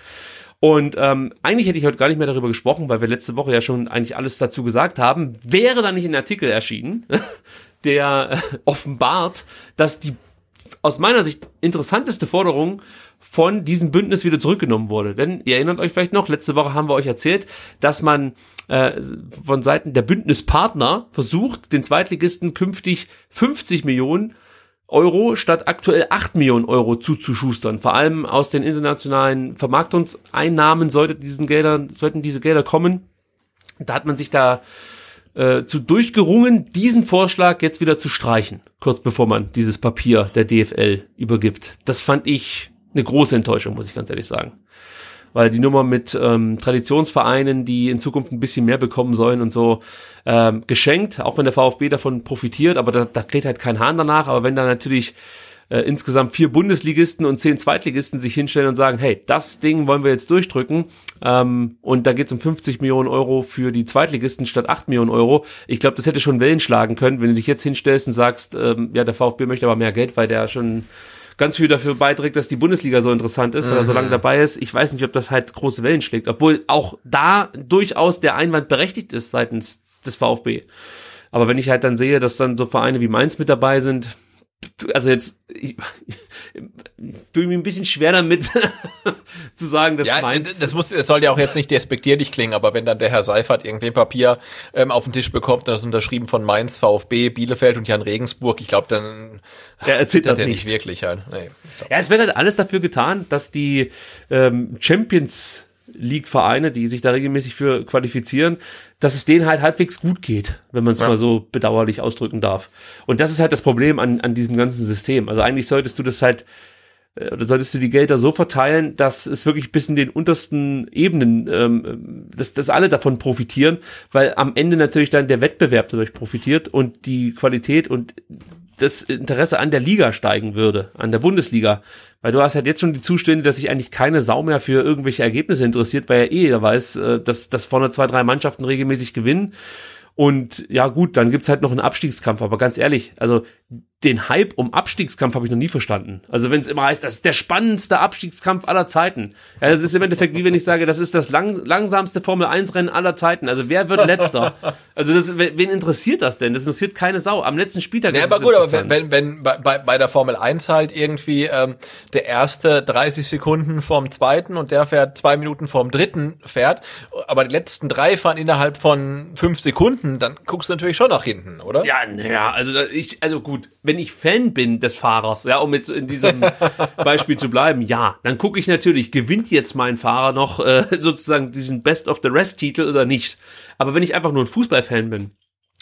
Und ähm, eigentlich hätte ich heute gar nicht mehr darüber gesprochen, weil wir letzte Woche ja schon eigentlich alles dazu gesagt haben. Wäre da nicht ein Artikel erschienen, der äh, offenbart, dass die aus meiner Sicht interessanteste Forderung von diesem Bündnis wieder zurückgenommen wurde. Denn ihr erinnert euch vielleicht noch, letzte Woche haben wir euch erzählt, dass man äh, von Seiten der Bündnispartner versucht, den Zweitligisten künftig 50 Millionen Euro statt aktuell 8 Millionen Euro zuzuschustern. Vor allem aus den internationalen Vermarktungseinnahmen sollten, diesen Gelder, sollten diese Gelder kommen. Da hat man sich da äh, zu durchgerungen, diesen Vorschlag jetzt wieder zu streichen, kurz bevor man dieses Papier der DFL übergibt. Das fand ich eine große Enttäuschung, muss ich ganz ehrlich sagen weil die Nummer mit ähm, Traditionsvereinen, die in Zukunft ein bisschen mehr bekommen sollen und so, ähm, geschenkt, auch wenn der VfB davon profitiert, aber da, da dreht halt kein Hahn danach, aber wenn da natürlich äh, insgesamt vier Bundesligisten und zehn Zweitligisten sich hinstellen und sagen, hey, das Ding wollen wir jetzt durchdrücken ähm, und da geht es um 50 Millionen Euro für die Zweitligisten statt 8 Millionen Euro. Ich glaube, das hätte schon Wellen schlagen können, wenn du dich jetzt hinstellst und sagst, ähm, ja, der VfB möchte aber mehr Geld, weil der schon ganz viel dafür beiträgt, dass die Bundesliga so interessant ist, weil er so lange mhm. dabei ist. Ich weiß nicht, ob das halt große Wellen schlägt, obwohl auch da durchaus der Einwand berechtigt ist seitens des VfB. Aber wenn ich halt dann sehe, dass dann so Vereine wie Mainz mit dabei sind, also jetzt ich, tue mir ein bisschen schwer damit zu sagen, dass
ja,
Mainz
das muss das soll ja auch jetzt nicht despektierlich klingen, aber wenn dann der Herr Seifert irgendwie ein Papier ähm, auf den Tisch bekommt, das ist unterschrieben von Mainz, VfB, Bielefeld und Jan Regensburg, ich glaube, dann
er erzittert
er
nicht.
nicht wirklich halt. Nee,
ja, es wird halt alles dafür getan, dass die ähm, Champions League-Vereine, die sich da regelmäßig für qualifizieren, dass es denen halt halbwegs gut geht, wenn man es ja. mal so bedauerlich ausdrücken darf. Und das ist halt das Problem an, an diesem ganzen System. Also eigentlich solltest du das halt, äh, oder solltest du die Gelder so verteilen, dass es wirklich bis in den untersten Ebenen, ähm, dass, dass alle davon profitieren, weil am Ende natürlich dann der Wettbewerb dadurch profitiert und die Qualität und das Interesse an der Liga steigen würde, an der Bundesliga. Weil du hast halt jetzt schon die Zustände, dass sich eigentlich keine Sau mehr für irgendwelche Ergebnisse interessiert, weil ja eh jeder weiß, äh, dass, dass vorne zwei, drei Mannschaften regelmäßig gewinnen. Und ja gut, dann gibt's halt noch einen Abstiegskampf. Aber ganz ehrlich, also den Hype um Abstiegskampf habe ich noch nie verstanden. Also wenn es immer heißt, das ist der spannendste Abstiegskampf aller Zeiten. Ja, das ist im Endeffekt wie wenn ich sage, das ist das lang, langsamste Formel 1 Rennen aller Zeiten. Also wer wird letzter? Also das, wen interessiert das denn? Das interessiert keine Sau. Am letzten Spieltag
ja, aber gut, aber wenn, wenn, wenn bei, bei der Formel 1 halt irgendwie ähm, der erste 30 Sekunden vorm zweiten und der fährt zwei Minuten vorm dritten fährt, aber die letzten drei fahren innerhalb von fünf Sekunden, dann guckst du natürlich schon nach hinten, oder?
Ja, naja, also ich, also gut, wenn ich Fan bin des Fahrers, ja, um jetzt in diesem Beispiel zu bleiben, ja, dann gucke ich natürlich, gewinnt jetzt mein Fahrer noch äh, sozusagen diesen Best of the Rest Titel oder nicht. Aber wenn ich einfach nur ein Fußballfan bin,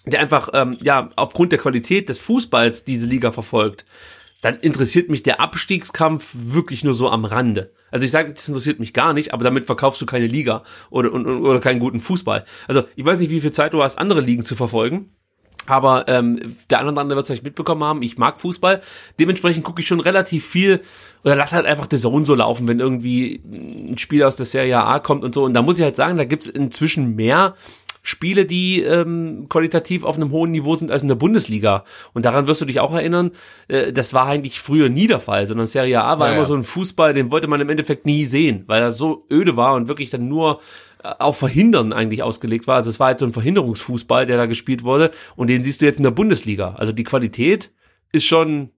der einfach ähm, ja aufgrund der Qualität des Fußballs diese Liga verfolgt, dann interessiert mich der Abstiegskampf wirklich nur so am Rande. Also ich sage, das interessiert mich gar nicht, aber damit verkaufst du keine Liga oder, oder, oder keinen guten Fußball. Also ich weiß nicht, wie viel Zeit du hast, andere Ligen zu verfolgen. Aber ähm, der andere andere wird es vielleicht mitbekommen haben, ich mag Fußball. Dementsprechend gucke ich schon relativ viel oder lass halt einfach The Zone so laufen, wenn irgendwie ein Spiel aus der Serie A kommt und so. Und da muss ich halt sagen, da gibt's inzwischen mehr Spiele, die ähm, qualitativ auf einem hohen Niveau sind als in der Bundesliga. Und daran wirst du dich auch erinnern, äh, das war eigentlich früher nie der Fall, sondern Serie A war ja, immer ja. so ein Fußball, den wollte man im Endeffekt nie sehen, weil er so öde war und wirklich dann nur auf Verhindern eigentlich ausgelegt war. Also es war halt so ein Verhinderungsfußball, der da gespielt wurde und den siehst du jetzt in der Bundesliga. Also die Qualität ist schon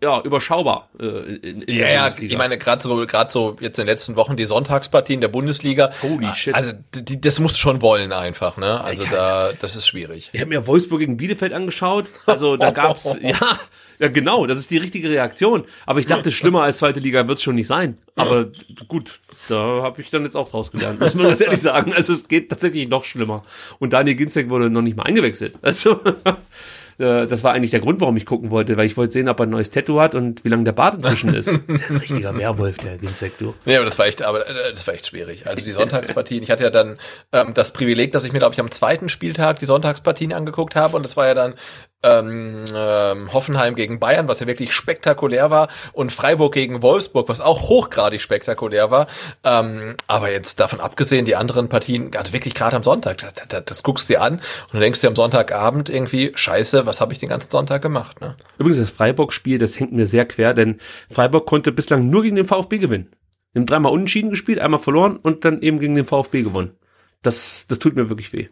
ja, überschaubar
äh, in, in ja. Ja, ich meine, gerade so, gerade so jetzt in den letzten Wochen die Sonntagspartien der Bundesliga.
Holy shit.
Also die, das musst du schon wollen einfach, ne? Also ja, da, das ist schwierig.
Ich habe mir Wolfsburg gegen Bielefeld angeschaut. Also da gab's, ja, ja genau, das ist die richtige Reaktion. Aber ich dachte, schlimmer als zweite Liga wird's schon nicht sein. Aber gut, da habe ich dann jetzt auch draus gelernt, muss man ganz ehrlich sagen. Also es geht tatsächlich noch schlimmer. Und Daniel Ginzek wurde noch nicht mal eingewechselt. Also äh, das war eigentlich der Grund, warum ich gucken wollte, weil ich wollte sehen, ob er ein neues Tattoo hat und wie lange der Bart inzwischen ist. ist ja ein richtiger Werwolf, der Ginzek, du.
Nee, aber das war echt, aber äh, das war echt schwierig. Also die Sonntagspartien, ich hatte ja dann ähm, das Privileg, dass ich mir, glaube ich, am zweiten Spieltag die Sonntagspartien angeguckt habe und das war ja dann ähm, ähm, Hoffenheim gegen Bayern, was ja wirklich spektakulär war, und Freiburg gegen Wolfsburg, was auch hochgradig spektakulär war. Ähm, aber jetzt davon abgesehen, die anderen Partien, also wirklich gerade am Sonntag, das, das, das guckst du dir an und du denkst dir am Sonntagabend irgendwie, scheiße, was habe ich den ganzen Sonntag gemacht? Ne?
Übrigens, das Freiburg-Spiel, das hängt mir sehr quer, denn Freiburg konnte bislang nur gegen den VfB gewinnen. Wir haben dreimal unentschieden gespielt, einmal verloren und dann eben gegen den VfB gewonnen. Das, das tut mir wirklich weh.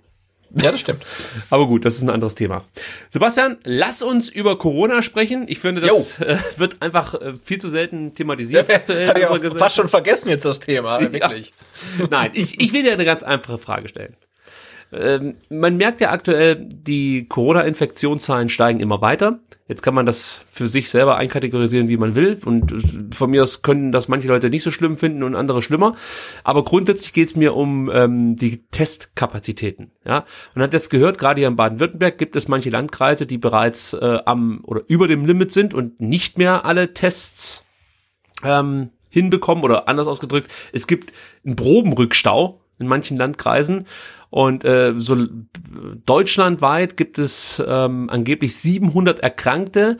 Ja, das stimmt.
Aber gut, das ist ein anderes Thema. Sebastian, lass uns über Corona sprechen. Ich finde, das äh, wird einfach äh, viel zu selten thematisiert. aktuell
Hatte ich auch fast schon vergessen jetzt das Thema,
Ja.
wirklich.
Nein, ich, ich will dir eine ganz einfache Frage stellen. Ähm, man merkt ja aktuell, die Corona-Infektionszahlen steigen immer weiter. Jetzt kann man das für sich selber einkategorisieren, wie man will. Und von mir aus können das manche Leute nicht so schlimm finden und andere schlimmer. Aber grundsätzlich geht es mir um ähm, die Testkapazitäten. Ja, man hat jetzt gehört, gerade hier in Baden-Württemberg gibt es manche Landkreise, die bereits äh, am oder über dem Limit sind und nicht mehr alle Tests ähm, hinbekommen oder anders ausgedrückt, es gibt einen Probenrückstau in manchen Landkreisen und äh, so deutschlandweit gibt es ähm, angeblich 700 Erkrankte,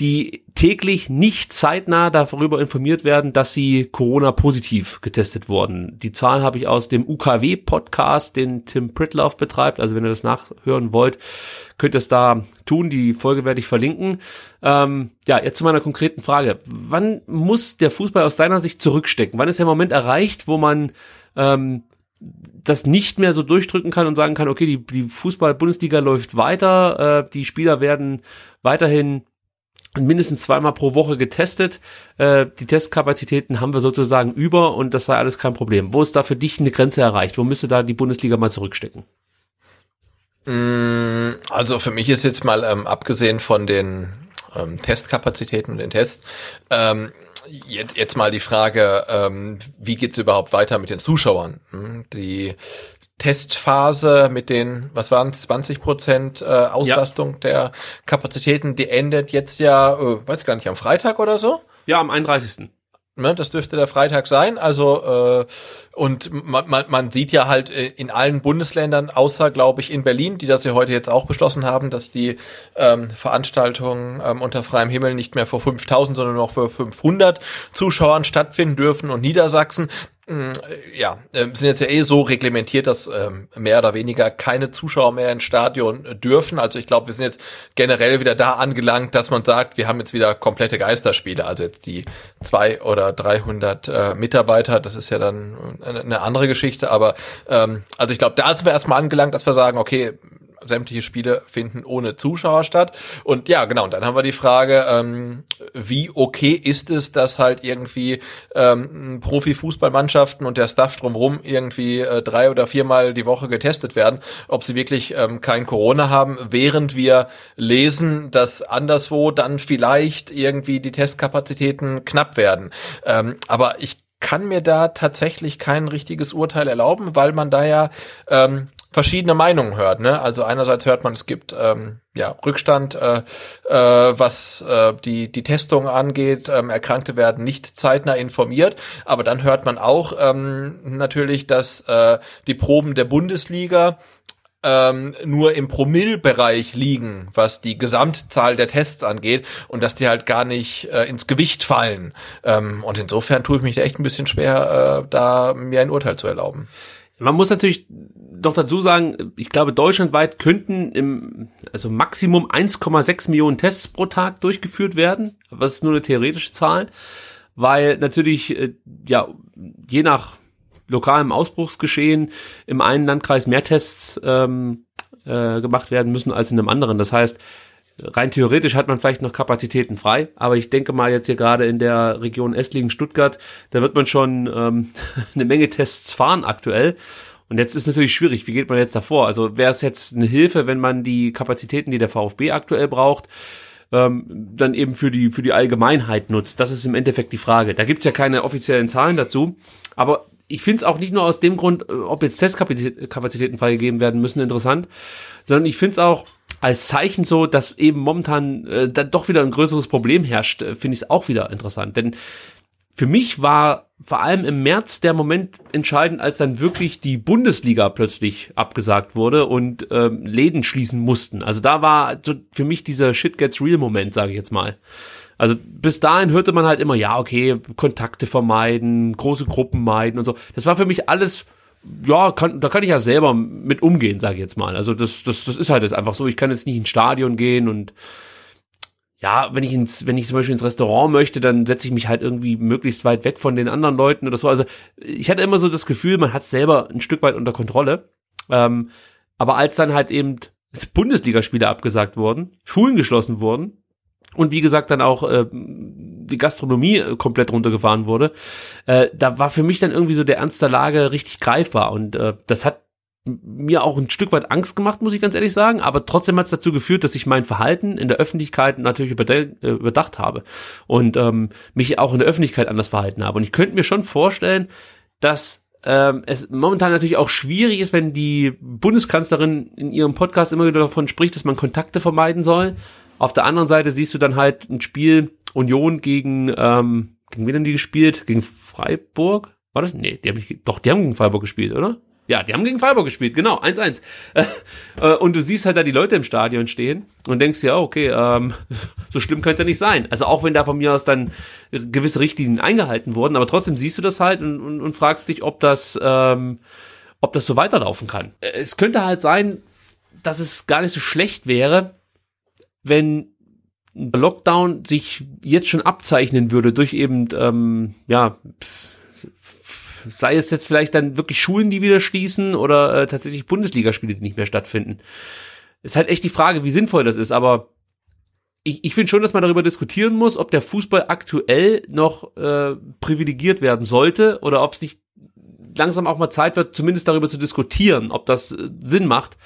die täglich nicht zeitnah darüber informiert werden, dass sie Corona-positiv getestet wurden. Die Zahl habe ich aus dem UKW-Podcast, den Tim Pritloff betreibt. Also wenn ihr das nachhören wollt, könnt ihr es da tun. Die Folge werde ich verlinken. Ähm, ja, jetzt zu meiner konkreten Frage. Wann muss der Fußball aus deiner Sicht zurückstecken? Wann ist der Moment erreicht, wo man ähm, das nicht mehr so durchdrücken kann und sagen kann, okay, die, die Fußball-Bundesliga läuft weiter, äh, die Spieler werden weiterhin mindestens zweimal pro Woche getestet. Äh, die Testkapazitäten haben wir sozusagen über und das sei alles kein Problem. Wo ist da für dich eine Grenze erreicht? Wo müsste da die Bundesliga mal zurückstecken?
Mm, Also für mich ist jetzt mal, ähm, abgesehen von den ähm, Testkapazitäten und den Tests, ähm, jetzt, jetzt mal die Frage, ähm, wie geht's überhaupt weiter mit den Zuschauern? Hm, Die Testphase mit den, was waren es, 20 Prozent äh, Auslastung der Kapazitäten, die endet jetzt ja, äh, weiß gar nicht, am Freitag oder so?
Ja, am 31.
Ne, das dürfte der Freitag sein. Also äh, und man, man, man sieht ja halt äh, in allen Bundesländern, außer glaube ich in Berlin, die das ja heute jetzt auch beschlossen haben, dass die ähm, Veranstaltungen ähm, unter freiem Himmel nicht mehr vor 5000, sondern noch für 500 Zuschauern stattfinden dürfen. Und Niedersachsen mh, ja, äh, sind jetzt ja eh so reglementiert, dass ähm, mehr oder weniger keine Zuschauer mehr ins Stadion äh, dürfen. Also ich glaube, wir sind jetzt generell wieder da angelangt, dass man sagt, wir haben jetzt wieder komplette Geisterspiele. Also jetzt die zwei oder 300 äh, Mitarbeiter, das ist ja dann eine, andere Geschichte. Aber ähm, also ich glaube, da sind wir erstmal angelangt, dass wir sagen, okay, sämtliche Spiele finden ohne Zuschauer statt. Und ja, genau, und dann haben wir die Frage, ähm, wie okay ist es, dass halt irgendwie ähm, Profifußballmannschaften und der Staff drumherum irgendwie äh, drei oder viermal die Woche getestet werden, ob sie wirklich ähm, kein Corona haben, während wir lesen, dass anderswo dann vielleicht irgendwie die Testkapazitäten knapp werden. Ähm, aber ich kann mir da tatsächlich kein richtiges Urteil erlauben, weil man da ja ähm, verschiedene Meinungen hört. Ne? Also einerseits hört man, es gibt ähm, ja Rückstand, äh, äh, was äh, die die Testung angeht. Ähm, Erkrankte werden nicht zeitnah informiert, aber dann hört man auch ähm, natürlich, dass äh, die Proben der Bundesliga ähm, nur im Promillbereich liegen, was die Gesamtzahl der Tests angeht und dass die halt gar nicht äh, ins Gewicht fallen. Ähm, und insofern tue ich mich da echt ein bisschen schwer, äh, da mir ein Urteil zu erlauben.
Man muss natürlich doch dazu sagen, ich glaube, deutschlandweit könnten im, also Maximum 1,6 Millionen Tests pro Tag durchgeführt werden. Das ist nur eine theoretische Zahl, weil natürlich, äh, ja, je nach lokalem Ausbruchsgeschehen im einen Landkreis mehr Tests ähm, äh, gemacht werden müssen als in einem anderen. Das heißt, rein theoretisch hat man vielleicht noch Kapazitäten frei, aber ich denke mal jetzt hier gerade in der Region Esslingen-Stuttgart, da wird man schon ähm, eine Menge Tests fahren aktuell. Und jetzt ist natürlich schwierig, wie geht man jetzt davor? Also wäre es jetzt eine Hilfe, wenn man die Kapazitäten, die der VfB aktuell braucht, ähm, dann eben für die, für die Allgemeinheit nutzt? Das ist im Endeffekt die Frage. Da gibt's ja keine offiziellen Zahlen dazu, aber ich finde es auch nicht nur aus dem Grund, äh, ob jetzt Testkapazitäten freigegeben werden müssen, interessant, sondern ich finde es auch als Zeichen so, dass eben momentan äh, dann doch wieder ein größeres Problem herrscht, äh, finde ich es auch wieder interessant. Denn für mich war vor allem im März der Moment entscheidend, als dann wirklich die Bundesliga plötzlich abgesagt wurde und ähm, Läden schließen mussten. Also da war so für mich dieser Shit gets real Moment, sage ich jetzt mal. Also bis dahin hörte man halt immer, ja, okay, Kontakte vermeiden, große Gruppen meiden und so. Das war für mich alles, ja, kann, da kann ich ja selber mit umgehen, sage ich jetzt mal. Also das, das, das ist halt jetzt einfach so. Ich kann jetzt nicht ins Stadion gehen und ja, wenn ich ins, wenn ich zum Beispiel ins Restaurant möchte, dann setze ich mich halt irgendwie möglichst weit weg von den anderen Leuten oder so. Also ich hatte immer so das Gefühl, man hat selber ein Stück weit unter Kontrolle. Ähm, aber als dann halt eben Bundesligaspiele abgesagt wurden, Schulen geschlossen wurden und wie gesagt dann auch äh, die Gastronomie äh, komplett runtergefahren wurde, äh, da war für mich dann irgendwie so der Ernst der Lage richtig greifbar und äh, das hat mir auch ein Stück weit Angst gemacht, muss ich ganz ehrlich sagen, aber trotzdem hat es dazu geführt, dass ich mein Verhalten in der Öffentlichkeit natürlich äh, überdacht habe und ähm, mich auch in der Öffentlichkeit anders verhalten habe. Und ich könnte mir schon vorstellen, dass ähm, es momentan natürlich auch schwierig ist, wenn die Bundeskanzlerin in ihrem Podcast immer wieder davon spricht, dass man Kontakte vermeiden soll. Auf der anderen Seite siehst du dann halt ein Spiel Union gegen, ähm, gegen wen haben die gespielt? Gegen Freiburg? War das? Nee, die haben nicht, doch, die haben gegen Freiburg gespielt, oder? Ja, die haben gegen Freiburg gespielt, genau, 1-1. Äh, und du siehst halt da die Leute im Stadion stehen und denkst ja, okay, ähm, so schlimm könnte es ja nicht sein. Also auch wenn da von mir aus dann gewisse Richtlinien eingehalten wurden, aber trotzdem siehst du das halt und, und, und fragst dich, ob das, ähm, ob das so weiterlaufen kann. Es könnte halt sein, dass es gar nicht so schlecht wäre, wenn Lockdown sich jetzt schon abzeichnen würde durch eben, ähm, ja, sei es jetzt vielleicht dann wirklich Schulen, die wieder schließen oder äh, tatsächlich Bundesligaspiele, die nicht mehr stattfinden. Ist halt echt die Frage, wie sinnvoll das ist, aber ich, ich finde schon, dass man darüber diskutieren muss, ob der Fußball aktuell noch äh, privilegiert werden sollte oder ob es nicht langsam auch mal Zeit wird, zumindest darüber zu diskutieren, ob das äh, Sinn macht,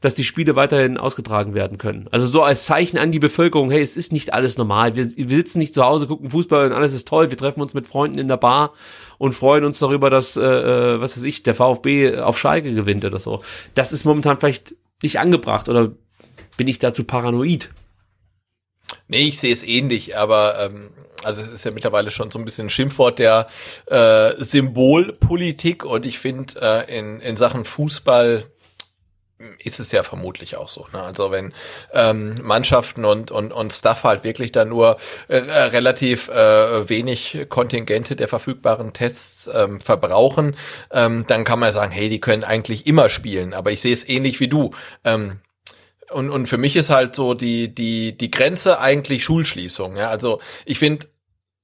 dass die Spiele weiterhin ausgetragen werden können. Also so als Zeichen an die Bevölkerung, hey, es ist nicht alles normal. Wir, wir sitzen nicht zu Hause, gucken Fußball und alles ist toll. Wir treffen uns mit Freunden in der Bar und freuen uns darüber, dass, äh, äh was weiß ich, der VfB auf Schalke gewinnt oder so. Das ist momentan vielleicht nicht angebracht oder bin ich dazu paranoid?
Nee, ich sehe es ähnlich, aber ähm, also es ist ja mittlerweile schon so ein bisschen ein Schimpfwort der äh, Symbolpolitik und ich finde äh, in, in Sachen Fußball ist es ja vermutlich auch so. Ne? Also wenn ähm, Mannschaften und, und, und Staff halt wirklich dann nur äh, relativ äh, wenig Kontingente der verfügbaren Tests ähm, verbrauchen, ähm, dann kann man sagen, hey, die können eigentlich immer spielen. Aber ich sehe es ähnlich wie du. Ähm, und, und für mich ist halt so die, die, die Grenze eigentlich Schulschließung. Ja? Also ich finde,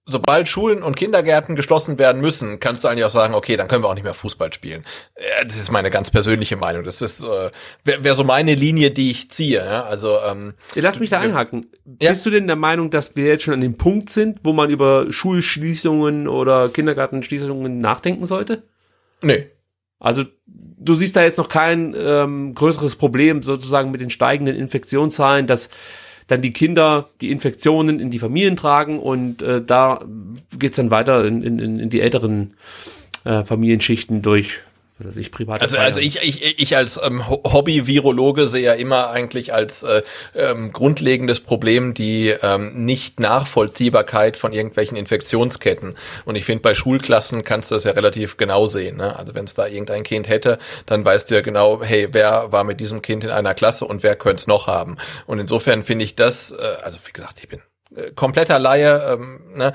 sobald Schulen und Kindergärten geschlossen werden müssen, kannst du eigentlich auch sagen, okay, dann können wir auch nicht mehr Fußball spielen. Das ist meine ganz persönliche Meinung. Das ist äh, wäre wär so meine Linie, die ich ziehe. Ja? Also ähm,
lass mich da einhaken. Ja? Bist du denn der Meinung, dass wir jetzt schon an dem Punkt sind, wo man über Schulschließungen oder Kindergartenschließungen nachdenken sollte?
Nee.
Also du siehst da jetzt noch kein ähm, größeres Problem sozusagen mit den steigenden Infektionszahlen, dass dann die Kinder die Infektionen in die Familien tragen und äh, da geht's dann weiter in, in, in die älteren äh, Familienschichten durch was weiß ich, private
Also, also ich, ich, ich als ähm, Hobby-Virologe sehe ja immer eigentlich als äh, ähm, grundlegendes Problem die ähm, Nicht-Nachvollziehbarkeit von irgendwelchen Infektionsketten. Und ich finde, bei Schulklassen kannst du das ja relativ genau sehen. Ne? Also wenn es da irgendein Kind hätte, dann weißt du ja genau, hey, wer war mit diesem Kind in einer Klasse und wer könnte es noch haben. Und insofern finde ich das, äh, also wie gesagt, ich bin kompletter Laie. Ähm, ne?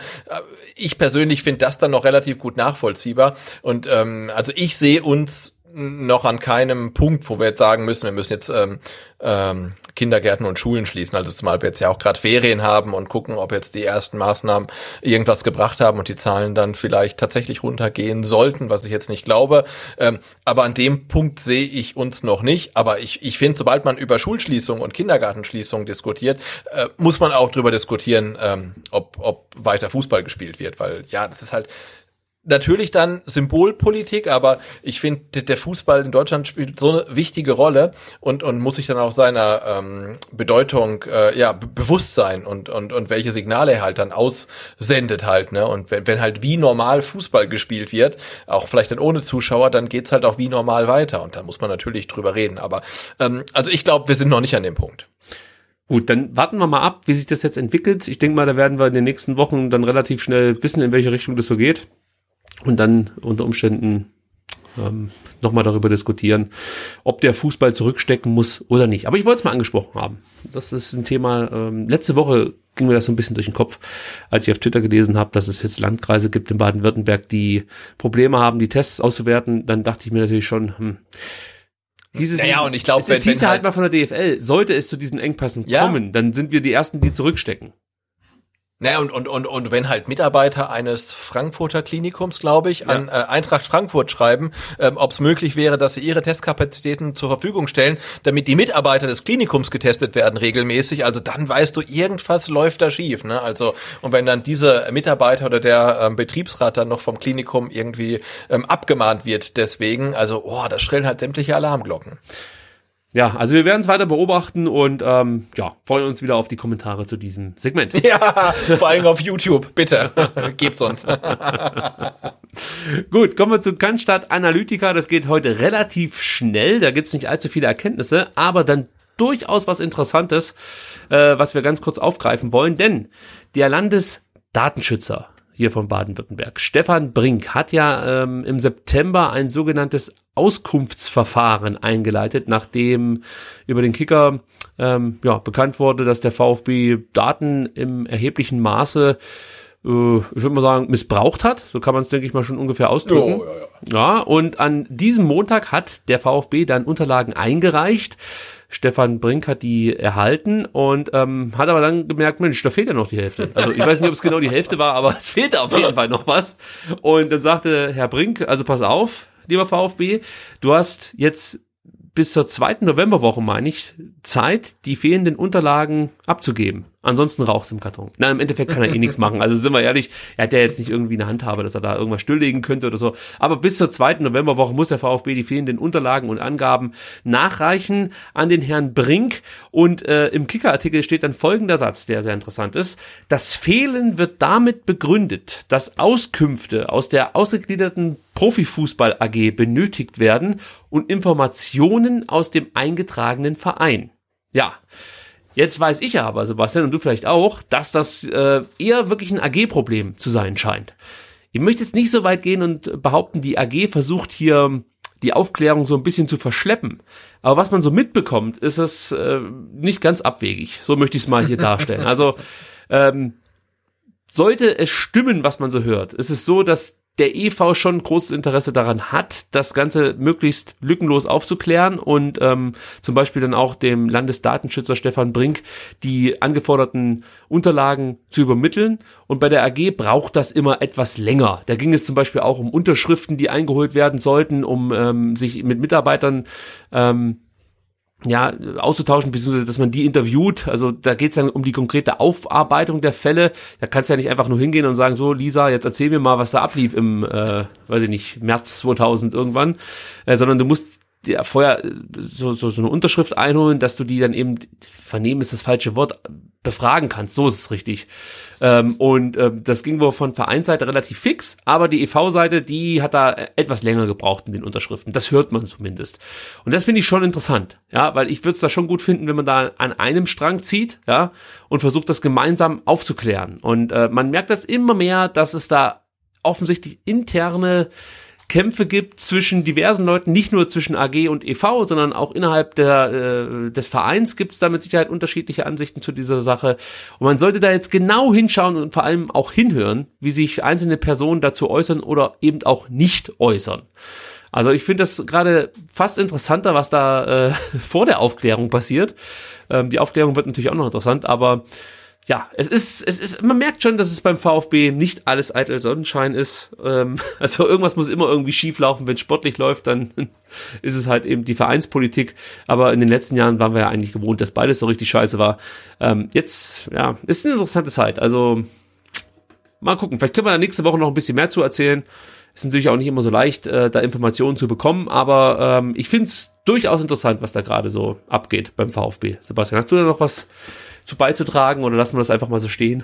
Ich persönlich finde das dann noch relativ gut nachvollziehbar. Und ähm, also ich sehe uns noch an keinem Punkt, wo wir jetzt sagen müssen, wir müssen jetzt ähm, ähm, Kindergärten und Schulen schließen. Also zumal wir jetzt ja auch gerade Ferien haben und gucken, ob jetzt die ersten Maßnahmen irgendwas gebracht haben und die Zahlen dann vielleicht tatsächlich runtergehen sollten, was ich jetzt nicht glaube. Ähm, aber an dem Punkt sehe ich uns noch nicht. Aber ich, ich finde, sobald man über Schulschließung und Kindergartenschließung diskutiert, äh, muss man auch darüber diskutieren, ähm, ob, ob weiter Fußball gespielt wird. Weil ja, das ist halt natürlich dann Symbolpolitik, aber ich finde, der Fußball in Deutschland spielt so eine wichtige Rolle und, und muss sich dann auch seiner ähm, Bedeutung äh, ja bewusst sein und, und, und welche Signale er halt dann aussendet halt. Ne? Und wenn, wenn halt wie normal Fußball gespielt wird, auch vielleicht dann ohne Zuschauer, dann geht's halt auch wie normal weiter. Und da muss man natürlich drüber reden. Aber ähm, also ich glaube, wir sind noch nicht an dem Punkt.
Gut, dann warten wir mal ab, wie sich das jetzt entwickelt. Ich denke mal, da werden wir in den nächsten Wochen dann relativ schnell wissen, in welche Richtung das so geht und dann unter Umständen ähm, nochmal darüber diskutieren, ob der Fußball zurückstecken muss oder nicht. Aber ich wollte es mal angesprochen haben. Das ist ein Thema. Ähm, letzte Woche ging mir das so ein bisschen durch den Kopf, als ich auf Twitter gelesen habe, dass es jetzt Landkreise gibt in Baden-Württemberg, die Probleme haben, die Tests auszuwerten. Dann dachte ich mir natürlich schon, hm,
hieß es, naja, und ich glaube,
es, es hieß ja halt, halt mal von der DFL, sollte es zu diesen Engpassen ja. kommen, dann sind wir die Ersten, die zurückstecken.
Naja, und, und, und, und wenn halt Mitarbeiter eines Frankfurter Klinikums, glaube ich, an äh, Eintracht Frankfurt schreiben, ähm, ob es möglich wäre, dass sie ihre Testkapazitäten zur Verfügung stellen, damit die Mitarbeiter des Klinikums getestet werden regelmäßig, also dann weißt du, irgendwas läuft da schief. Ne? Also, und wenn dann diese Mitarbeiter oder der ähm, Betriebsrat dann noch vom Klinikum irgendwie ähm, abgemahnt wird, deswegen, also, oh, da schrillen halt sämtliche Alarmglocken.
Ja, also wir werden es weiter beobachten und ähm, ja, freuen uns wieder auf die Kommentare zu diesem Segment.
Ja, vor allem auf YouTube, bitte. Gebt's uns.
Gut, kommen wir zu Cannstatt Analytica. Das geht heute relativ schnell. Da gibt's nicht allzu viele Erkenntnisse, aber dann durchaus was Interessantes, äh, was wir ganz kurz aufgreifen wollen. Denn der Landesdatenschützer hier von Baden-Württemberg. Stefan Brink hat ja ähm, im September ein sogenanntes Auskunftsverfahren eingeleitet, nachdem über den Kicker ähm, ja, bekannt wurde, dass der VfB Daten im erheblichen Maße äh, ich würde mal sagen, missbraucht hat. So kann man es, denke ich mal, schon ungefähr ausdrücken. Oh, ja, ja. ja, und an diesem Montag hat der VfB dann Unterlagen eingereicht. Stefan Brink hat die erhalten und ähm, hat aber dann gemerkt, Mensch, da fehlt ja noch die Hälfte. Also ich weiß nicht, ob es genau die Hälfte war, aber es fehlt auf jeden Fall noch was. Und dann sagte Herr Brink, also pass auf, lieber VfB, du hast jetzt bis zur zweiten Novemberwoche, meine ich, Zeit, die fehlenden Unterlagen abzugeben. Ansonsten raucht's im Karton. Na, im Endeffekt kann er eh nichts machen. Also sind wir ehrlich, er hat ja jetzt nicht irgendwie eine Handhabe, dass er da irgendwas stilllegen könnte oder so. Aber bis zur zweiten Novemberwoche muss der VfB die fehlenden Unterlagen und Angaben nachreichen an den Herrn Brink. Und äh, im Kicker-Artikel steht dann folgender Satz, der sehr interessant ist. Das Fehlen wird damit begründet, dass Auskünfte aus der ausgegliederten Profifußball AG benötigt werden und Informationen aus dem eingetragenen Verein. Ja. Jetzt weiß ich aber, Sebastian, und du vielleicht auch, dass das äh, eher wirklich ein AG-Problem zu sein scheint. Ich möchte jetzt nicht so weit gehen und behaupten, die AG versucht hier die Aufklärung so ein bisschen zu verschleppen. Aber was man so mitbekommt, ist es äh, nicht ganz abwegig. So möchte ich es mal hier darstellen. Also ähm, sollte es stimmen, was man so hört, ist es so, dass der EV schon großes Interesse daran hat, das Ganze möglichst lückenlos aufzuklären und ähm, zum Beispiel dann auch dem Landesdatenschützer Stefan Brink die angeforderten Unterlagen zu übermitteln. Und bei der AG braucht das immer etwas länger. Da ging es zum Beispiel auch um Unterschriften, die eingeholt werden sollten, um ähm, sich mit Mitarbeitern ähm, ja, auszutauschen, beziehungsweise dass man die interviewt. Also da geht es dann um die konkrete Aufarbeitung der Fälle. Da kannst du ja nicht einfach nur hingehen und sagen, so Lisa, jetzt erzähl mir mal, was da ablief im, äh, weiß ich nicht, März 2000 irgendwann, äh, sondern du musst dir vorher so, so, so eine Unterschrift einholen, dass du die dann eben, vernehmen ist das falsche Wort, befragen kannst. So ist es richtig. Ähm, und äh, das ging wohl von Vereinsseite relativ fix, aber die EV-Seite, die hat da etwas länger gebraucht in den Unterschriften. Das hört man zumindest. Und das finde ich schon interessant, ja, weil ich würde es da schon gut finden, wenn man da an einem Strang zieht, ja, und versucht das gemeinsam aufzuklären. Und äh, man merkt das immer mehr, dass es da offensichtlich interne Kämpfe gibt zwischen diversen Leuten, nicht nur zwischen AG und EV, sondern auch innerhalb der, äh, des Vereins gibt es da mit Sicherheit unterschiedliche Ansichten zu dieser Sache. Und man sollte da jetzt genau hinschauen und vor allem auch hinhören, wie sich einzelne Personen dazu äußern oder eben auch nicht äußern. Also ich finde das gerade fast interessanter, was da äh, vor der Aufklärung passiert. Ähm, die Aufklärung wird natürlich auch noch interessant, aber ja, es ist, es ist, man merkt schon, dass es beim VfB nicht alles eitel Sonnenschein ist. Ähm, also irgendwas muss immer irgendwie schief laufen. Wenn es sportlich läuft, dann ist es halt eben die Vereinspolitik. Aber in den letzten Jahren waren wir ja eigentlich gewohnt, dass beides so richtig scheiße war. Ähm, jetzt, ja, ist eine interessante Zeit. Also mal gucken. Vielleicht können wir da nächste Woche noch ein bisschen mehr zu erzählen. Ist natürlich auch nicht immer so leicht, äh, da Informationen zu bekommen, aber ähm, ich find's durchaus interessant, was da gerade so abgeht beim VfB. Sebastian, hast du da noch was zu beizutragen oder lassen wir das einfach mal so stehen?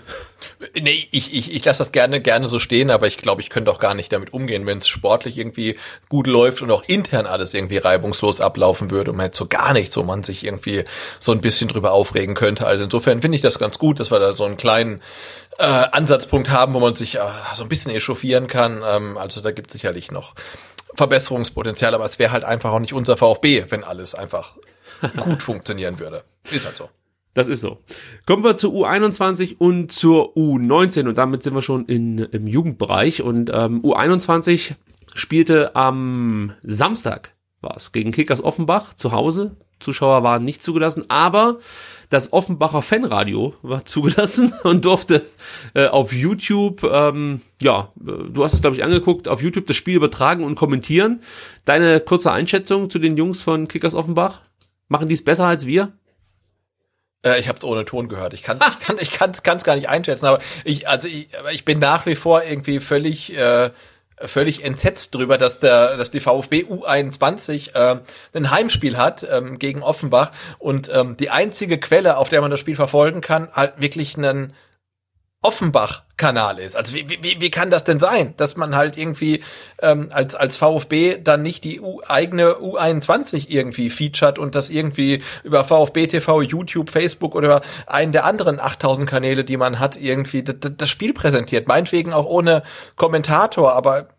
Nee, ich, ich, ich lasse das gerne, gerne so stehen, aber ich glaube, ich könnte auch gar nicht damit umgehen, wenn es sportlich irgendwie gut läuft und auch intern alles irgendwie reibungslos ablaufen würde und man hätte so gar nichts, wo man sich irgendwie so ein bisschen drüber aufregen könnte. Also insofern finde ich das ganz gut, dass wir da so einen kleinen äh, Ansatzpunkt haben, wo man sich äh, so ein bisschen echauffieren kann. Ähm, also da gibt es sicherlich noch Verbesserungspotenzial, aber es wäre halt einfach auch nicht unser VfB, wenn alles einfach gut funktionieren würde. Ist halt so.
Das ist so. Kommen wir zur U21 und zur U19 und damit sind wir schon in, im Jugendbereich und ähm, U21 spielte am Samstag war es gegen Kickers Offenbach zu Hause Zuschauer waren nicht zugelassen, aber das Offenbacher Fanradio war zugelassen und durfte äh, auf YouTube, ähm, ja, du hast es, glaube ich, angeguckt, auf YouTube das Spiel übertragen und kommentieren. Deine kurze Einschätzung zu den Jungs von Kickers Offenbach? Machen die es besser als wir?
Äh, ich habe es ohne Ton gehört. Ich kann ich kann ich kann es gar nicht einschätzen, aber ich also ich, ich bin nach wie vor irgendwie völlig äh, völlig entsetzt drüber, dass der, dass die VfB U21 äh, ein Heimspiel hat ähm, gegen Offenbach und ähm, die einzige Quelle, auf der man das Spiel verfolgen kann, halt wirklich einen Offenbach-Kanal ist. Also wie, wie, wie kann das denn sein, dass man halt irgendwie ähm, als, als VfB dann nicht die U eigene U21 irgendwie featured und das irgendwie über VfB TV, YouTube, Facebook oder einen der anderen 8000 Kanäle, die man hat, irgendwie das Spiel präsentiert. Meinetwegen auch ohne Kommentator, aber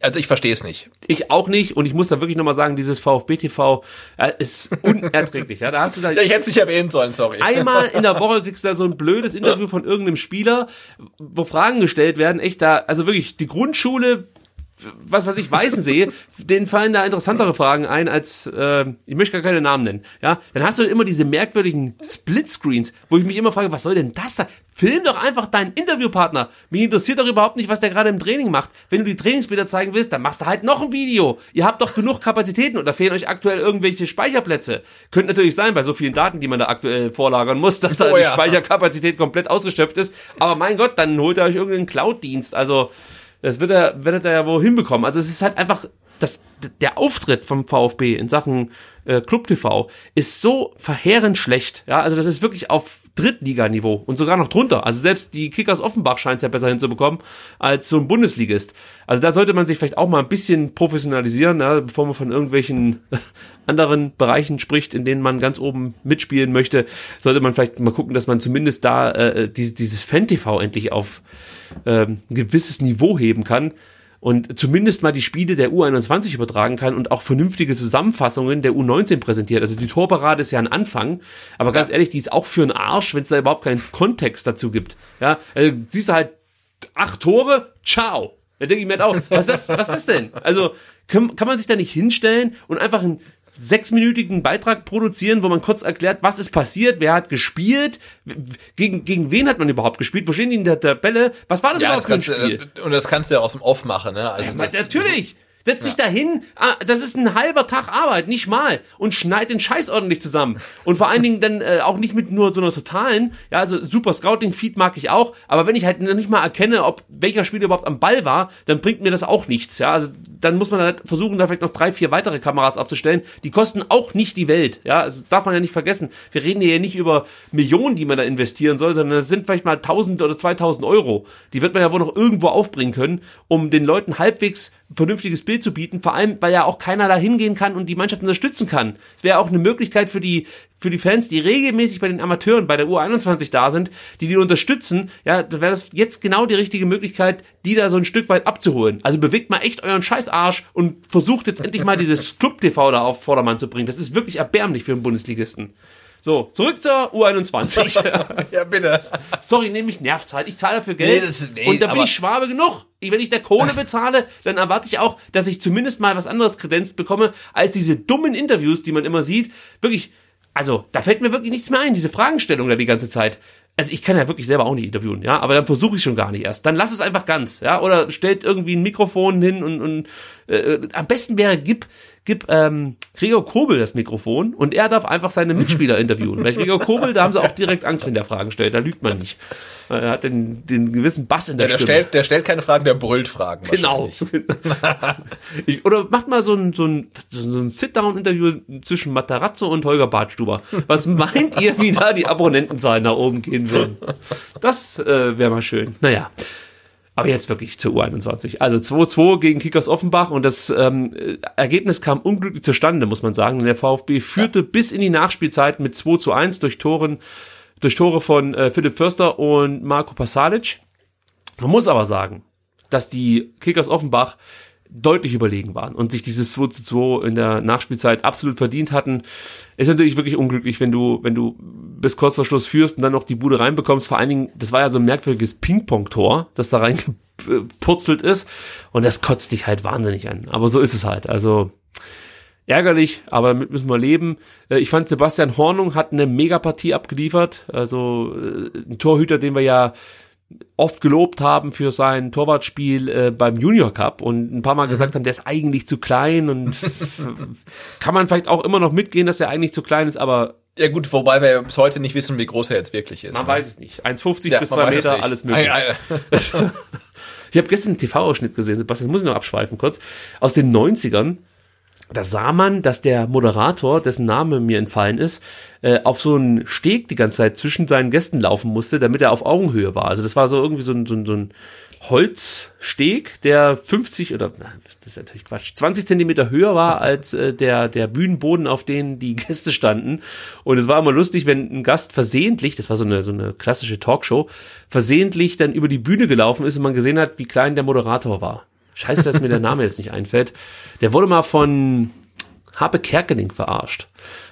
also ich verstehe es nicht.
Ich auch nicht und ich muss da wirklich nochmal sagen, dieses VfB TV äh, ist unerträglich. ja, da hast du da
ja, ich hätte es nicht erwähnen sollen, sorry.
Einmal in der Woche kriegst du da so ein blödes Interview von irgendeinem Spieler, wo Fragen gestellt werden, echt da, also wirklich die Grundschule was weiß ich, Weißensee, denen fallen da interessantere Fragen ein als, äh, ich möchte gar keine Namen nennen, ja, dann hast du immer diese merkwürdigen Splitscreens, wo ich mich immer frage, was soll denn das da? Film doch einfach deinen Interviewpartner. Mich interessiert doch überhaupt nicht, was der gerade im Training macht. Wenn du die Trainingsbilder zeigen willst, dann machst du halt noch ein Video. Ihr habt doch genug Kapazitäten oder fehlen euch aktuell irgendwelche Speicherplätze. Könnte natürlich sein, bei so vielen Daten, die man da aktuell vorlagern muss, dass da oh, die ja. Speicherkapazität komplett ausgeschöpft ist. Aber mein Gott, dann holt ihr euch irgendeinen Cloud-Dienst. Also, das wird er, wird er ja wohl hinbekommen. Also es ist halt einfach, das, der Auftritt vom VfB in Sachen äh, Club TV ist so verheerend schlecht. Ja, also das ist wirklich auf Drittliganiveau und sogar noch drunter. Also selbst die Kickers Offenbach scheint es ja besser hinzubekommen als so ein Bundesligist. Also da sollte man sich vielleicht auch mal ein bisschen professionalisieren, ja, bevor man von irgendwelchen anderen Bereichen spricht, in denen man ganz oben mitspielen möchte, sollte man vielleicht mal gucken, dass man zumindest da äh, dieses, dieses Fan-TV endlich auf äh, ein gewisses Niveau heben kann und zumindest mal die Spiele der U21 übertragen kann und auch vernünftige Zusammenfassungen der U19 präsentiert. Also die Torparade ist ja ein Anfang, aber ganz ehrlich, die ist auch für einen Arsch, wenn es da überhaupt keinen Kontext dazu gibt. Ja, also siehst du halt acht Tore, ciao. Da denke ich mir halt auch, was ist das, was ist das denn? Also kann, kann man sich da nicht hinstellen und einfach ein sechsminütigen Beitrag produzieren, wo man kurz erklärt, was ist passiert, wer hat gespielt, gegen, gegen wen hat man überhaupt gespielt, wo stehen die in der Tabelle, was war das ja, überhaupt
das für ein Spiel? und das kannst du ja aus dem Off machen, ne?
Also ja, natürlich! Setz dich ja. dahin, ah, das ist ein halber Tag Arbeit, nicht mal. Und schneid den Scheiß ordentlich zusammen. Und vor allen Dingen dann äh, auch nicht mit nur so einer totalen, ja, also super Scouting-Feed mag ich auch, aber wenn ich halt nicht mal erkenne, ob welcher Spieler überhaupt am Ball war, dann bringt mir das auch nichts, ja. Also dann muss man halt versuchen, da vielleicht noch drei, vier weitere Kameras aufzustellen. Die kosten auch nicht die Welt, ja. Also darf man ja nicht vergessen. Wir reden hier nicht über Millionen, die man da investieren soll, sondern das sind vielleicht mal 1000 oder 2000 Euro. Die wird man ja wohl noch irgendwo aufbringen können, um den Leuten halbwegs vernünftiges Bild zu bieten, vor allem, weil ja auch keiner da hingehen kann und die Mannschaft unterstützen kann. Es wäre auch eine Möglichkeit für die, für die Fans, die regelmäßig bei den Amateuren, bei der U21 da sind, die die unterstützen, ja, da wäre das jetzt genau die richtige Möglichkeit, die da so ein Stück weit abzuholen. Also bewegt mal echt euren Scheißarsch und versucht jetzt endlich mal dieses Club-TV da auf Vordermann zu bringen. Das ist wirklich erbärmlich für einen Bundesligisten. So, zurück zur U21.
ja, bitte.
Sorry, nämlich nervt's halt. Ich zahle dafür Geld. Nee, das, nee, und da bin ich Schwabe genug. wenn ich der Kohle bezahle, dann erwarte ich auch, dass ich zumindest mal was anderes kredenzt bekomme, als diese dummen Interviews, die man immer sieht. Wirklich, also, da fällt mir wirklich nichts mehr ein, diese Fragestellung da die ganze Zeit. Also ich kann ja wirklich selber auch nicht interviewen, ja, aber dann versuche ich schon gar nicht erst. Dann lass es einfach ganz, ja, oder stellt irgendwie ein Mikrofon hin und, und äh, am besten wäre, gib, gib ähm, Gregor Kobel das Mikrofon und er darf einfach seine Mitspieler interviewen. Weil Gregor Kobel, da haben sie auch direkt Angst, wenn der Fragen stellt. Da lügt man nicht. Er hat den, den gewissen Bass in der,
ja, der
Stimme.
Stellt, der stellt keine Fragen, der brüllt Fragen.
Genau. ich, oder macht mal so ein, so ein, so ein Sit-Down-Interview zwischen Matarazzo und Holger Badstuber. Was meint ihr, wie da die Abonnentenzahlen nach oben gehen würden? Das äh, wäre mal schön. Naja. Aber jetzt wirklich zur U21. Also 2-2 gegen Kickers Offenbach und das ähm, Ergebnis kam unglücklich zustande, muss man sagen. Denn der VfB führte ja. bis in die Nachspielzeit mit 2 zu 1 durch Toren, durch Tore von äh, Philipp Förster und Marco Pasalic. Man muss aber sagen, dass die Kickers Offenbach deutlich überlegen waren und sich dieses 2 zu 2 in der Nachspielzeit absolut verdient hatten. Ist natürlich wirklich unglücklich, wenn du, wenn du bis kurz vor Schluss führst und dann noch die Bude reinbekommst. Vor allen Dingen, das war ja so ein merkwürdiges Ping-Pong-Tor, das da reingepurzelt ist und das kotzt dich halt wahnsinnig an. Aber so ist es halt. Also, ärgerlich, aber damit müssen wir leben. Äh, ich fand Sebastian Hornung hat eine Megapartie abgeliefert, also äh, ein Torhüter, den wir ja oft gelobt haben für sein Torwartspiel äh, beim Junior Cup und ein paar Mal mhm. gesagt haben, der ist eigentlich zu klein und kann man vielleicht auch immer noch mitgehen, dass er eigentlich zu klein ist, aber
ja gut, wobei wir bis heute nicht wissen, wie groß er jetzt wirklich ist.
Man ne? weiß es nicht. 1,50 ja, bis 2 Meter, alles möglich. ich habe gestern einen TV-Ausschnitt gesehen, Sebastian, muss ich noch abschweifen kurz, aus den 90ern da sah man, dass der Moderator, dessen Name mir entfallen ist, äh, auf so einen Steg die ganze Zeit zwischen seinen Gästen laufen musste, damit er auf Augenhöhe war. Also das war so irgendwie so ein, so ein, so ein Holzsteg, der 50 oder das ist natürlich Quatsch, 20 Zentimeter höher war als äh, der der Bühnenboden, auf denen die Gäste standen. Und es war immer lustig, wenn ein Gast versehentlich, das war so eine so eine klassische Talkshow, versehentlich dann über die Bühne gelaufen ist und man gesehen hat, wie klein der Moderator war. Scheiße, dass mir der Name jetzt nicht einfällt. Der wurde mal von Habe Kerkeling verarscht.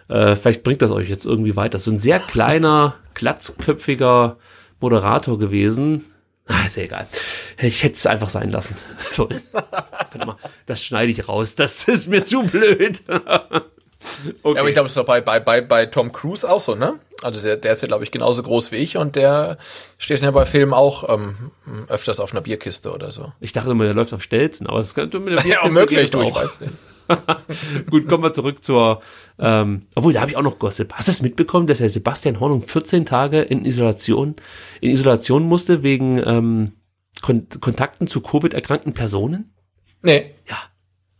Äh, vielleicht bringt das euch jetzt irgendwie weiter. So ein sehr kleiner, glatzköpfiger Moderator gewesen. Ah, ist ja egal. Ich hätte es einfach sein lassen. Sorry. Das schneide ich raus. Das ist mir zu blöd.
Okay. Ja, aber ich glaube, es war bei, bei, bei, bei Tom Cruise auch so, ne? Also der, der ist ja, glaube ich, genauso groß wie ich und der steht ja bei Filmen auch ähm, öfters auf einer Bierkiste oder so.
Ich dachte immer, der läuft auf Stelzen, aber es könnte mit der
Bierkiste ja, möglich, du, nicht.
Gut, kommen wir zurück zur, ähm, obwohl, da habe ich auch noch Gossip. Hast du es mitbekommen, dass der Sebastian Hornung 14 Tage in Isolation, in Isolation musste wegen ähm, Kon Kontakten zu Covid-erkrankten Personen?
Nee.
Ja,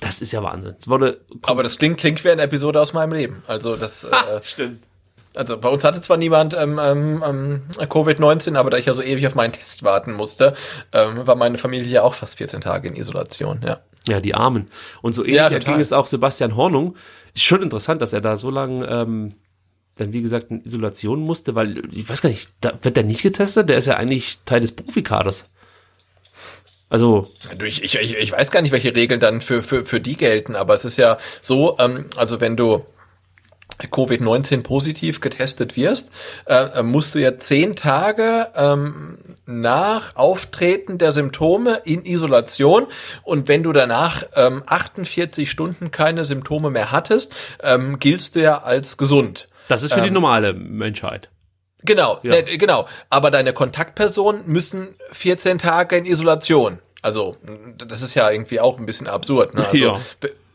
das ist ja Wahnsinn. Es wurde
Aber das klingt, klingt wie eine Episode aus meinem Leben. Also das
äh, stimmt.
Also bei uns hatte zwar niemand ähm, ähm, ähm Covid-19, aber da ich ja so ewig auf meinen Test warten musste, ähm, war meine Familie ja auch fast 14 Tage in Isolation, ja.
Ja, die Armen. Und so ähnlich ja, ging es auch Sebastian Hornung. Ist schon interessant, dass er da so lange ähm, dann wie gesagt in Isolation musste, weil ich weiß gar nicht, da wird der nicht getestet? Der ist ja eigentlich Teil des Profikaders. Also
ich, ich, ich weiß gar nicht, welche Regeln dann für, für, für die gelten, aber es ist ja so, ähm, also wenn du Covid-19 positiv getestet wirst, äh, musst du ja zehn Tage ähm, nach Auftreten der Symptome in Isolation und wenn du danach ähm, 48 Stunden keine Symptome mehr hattest, ähm, giltst du ja als gesund.
Das ist für die ähm, normale Menschheit.
Genau, ja. ne, genau. Aber deine Kontaktpersonen müssen 14 Tage in Isolation. Also, das ist ja irgendwie auch ein bisschen absurd. Ne? Also, ja.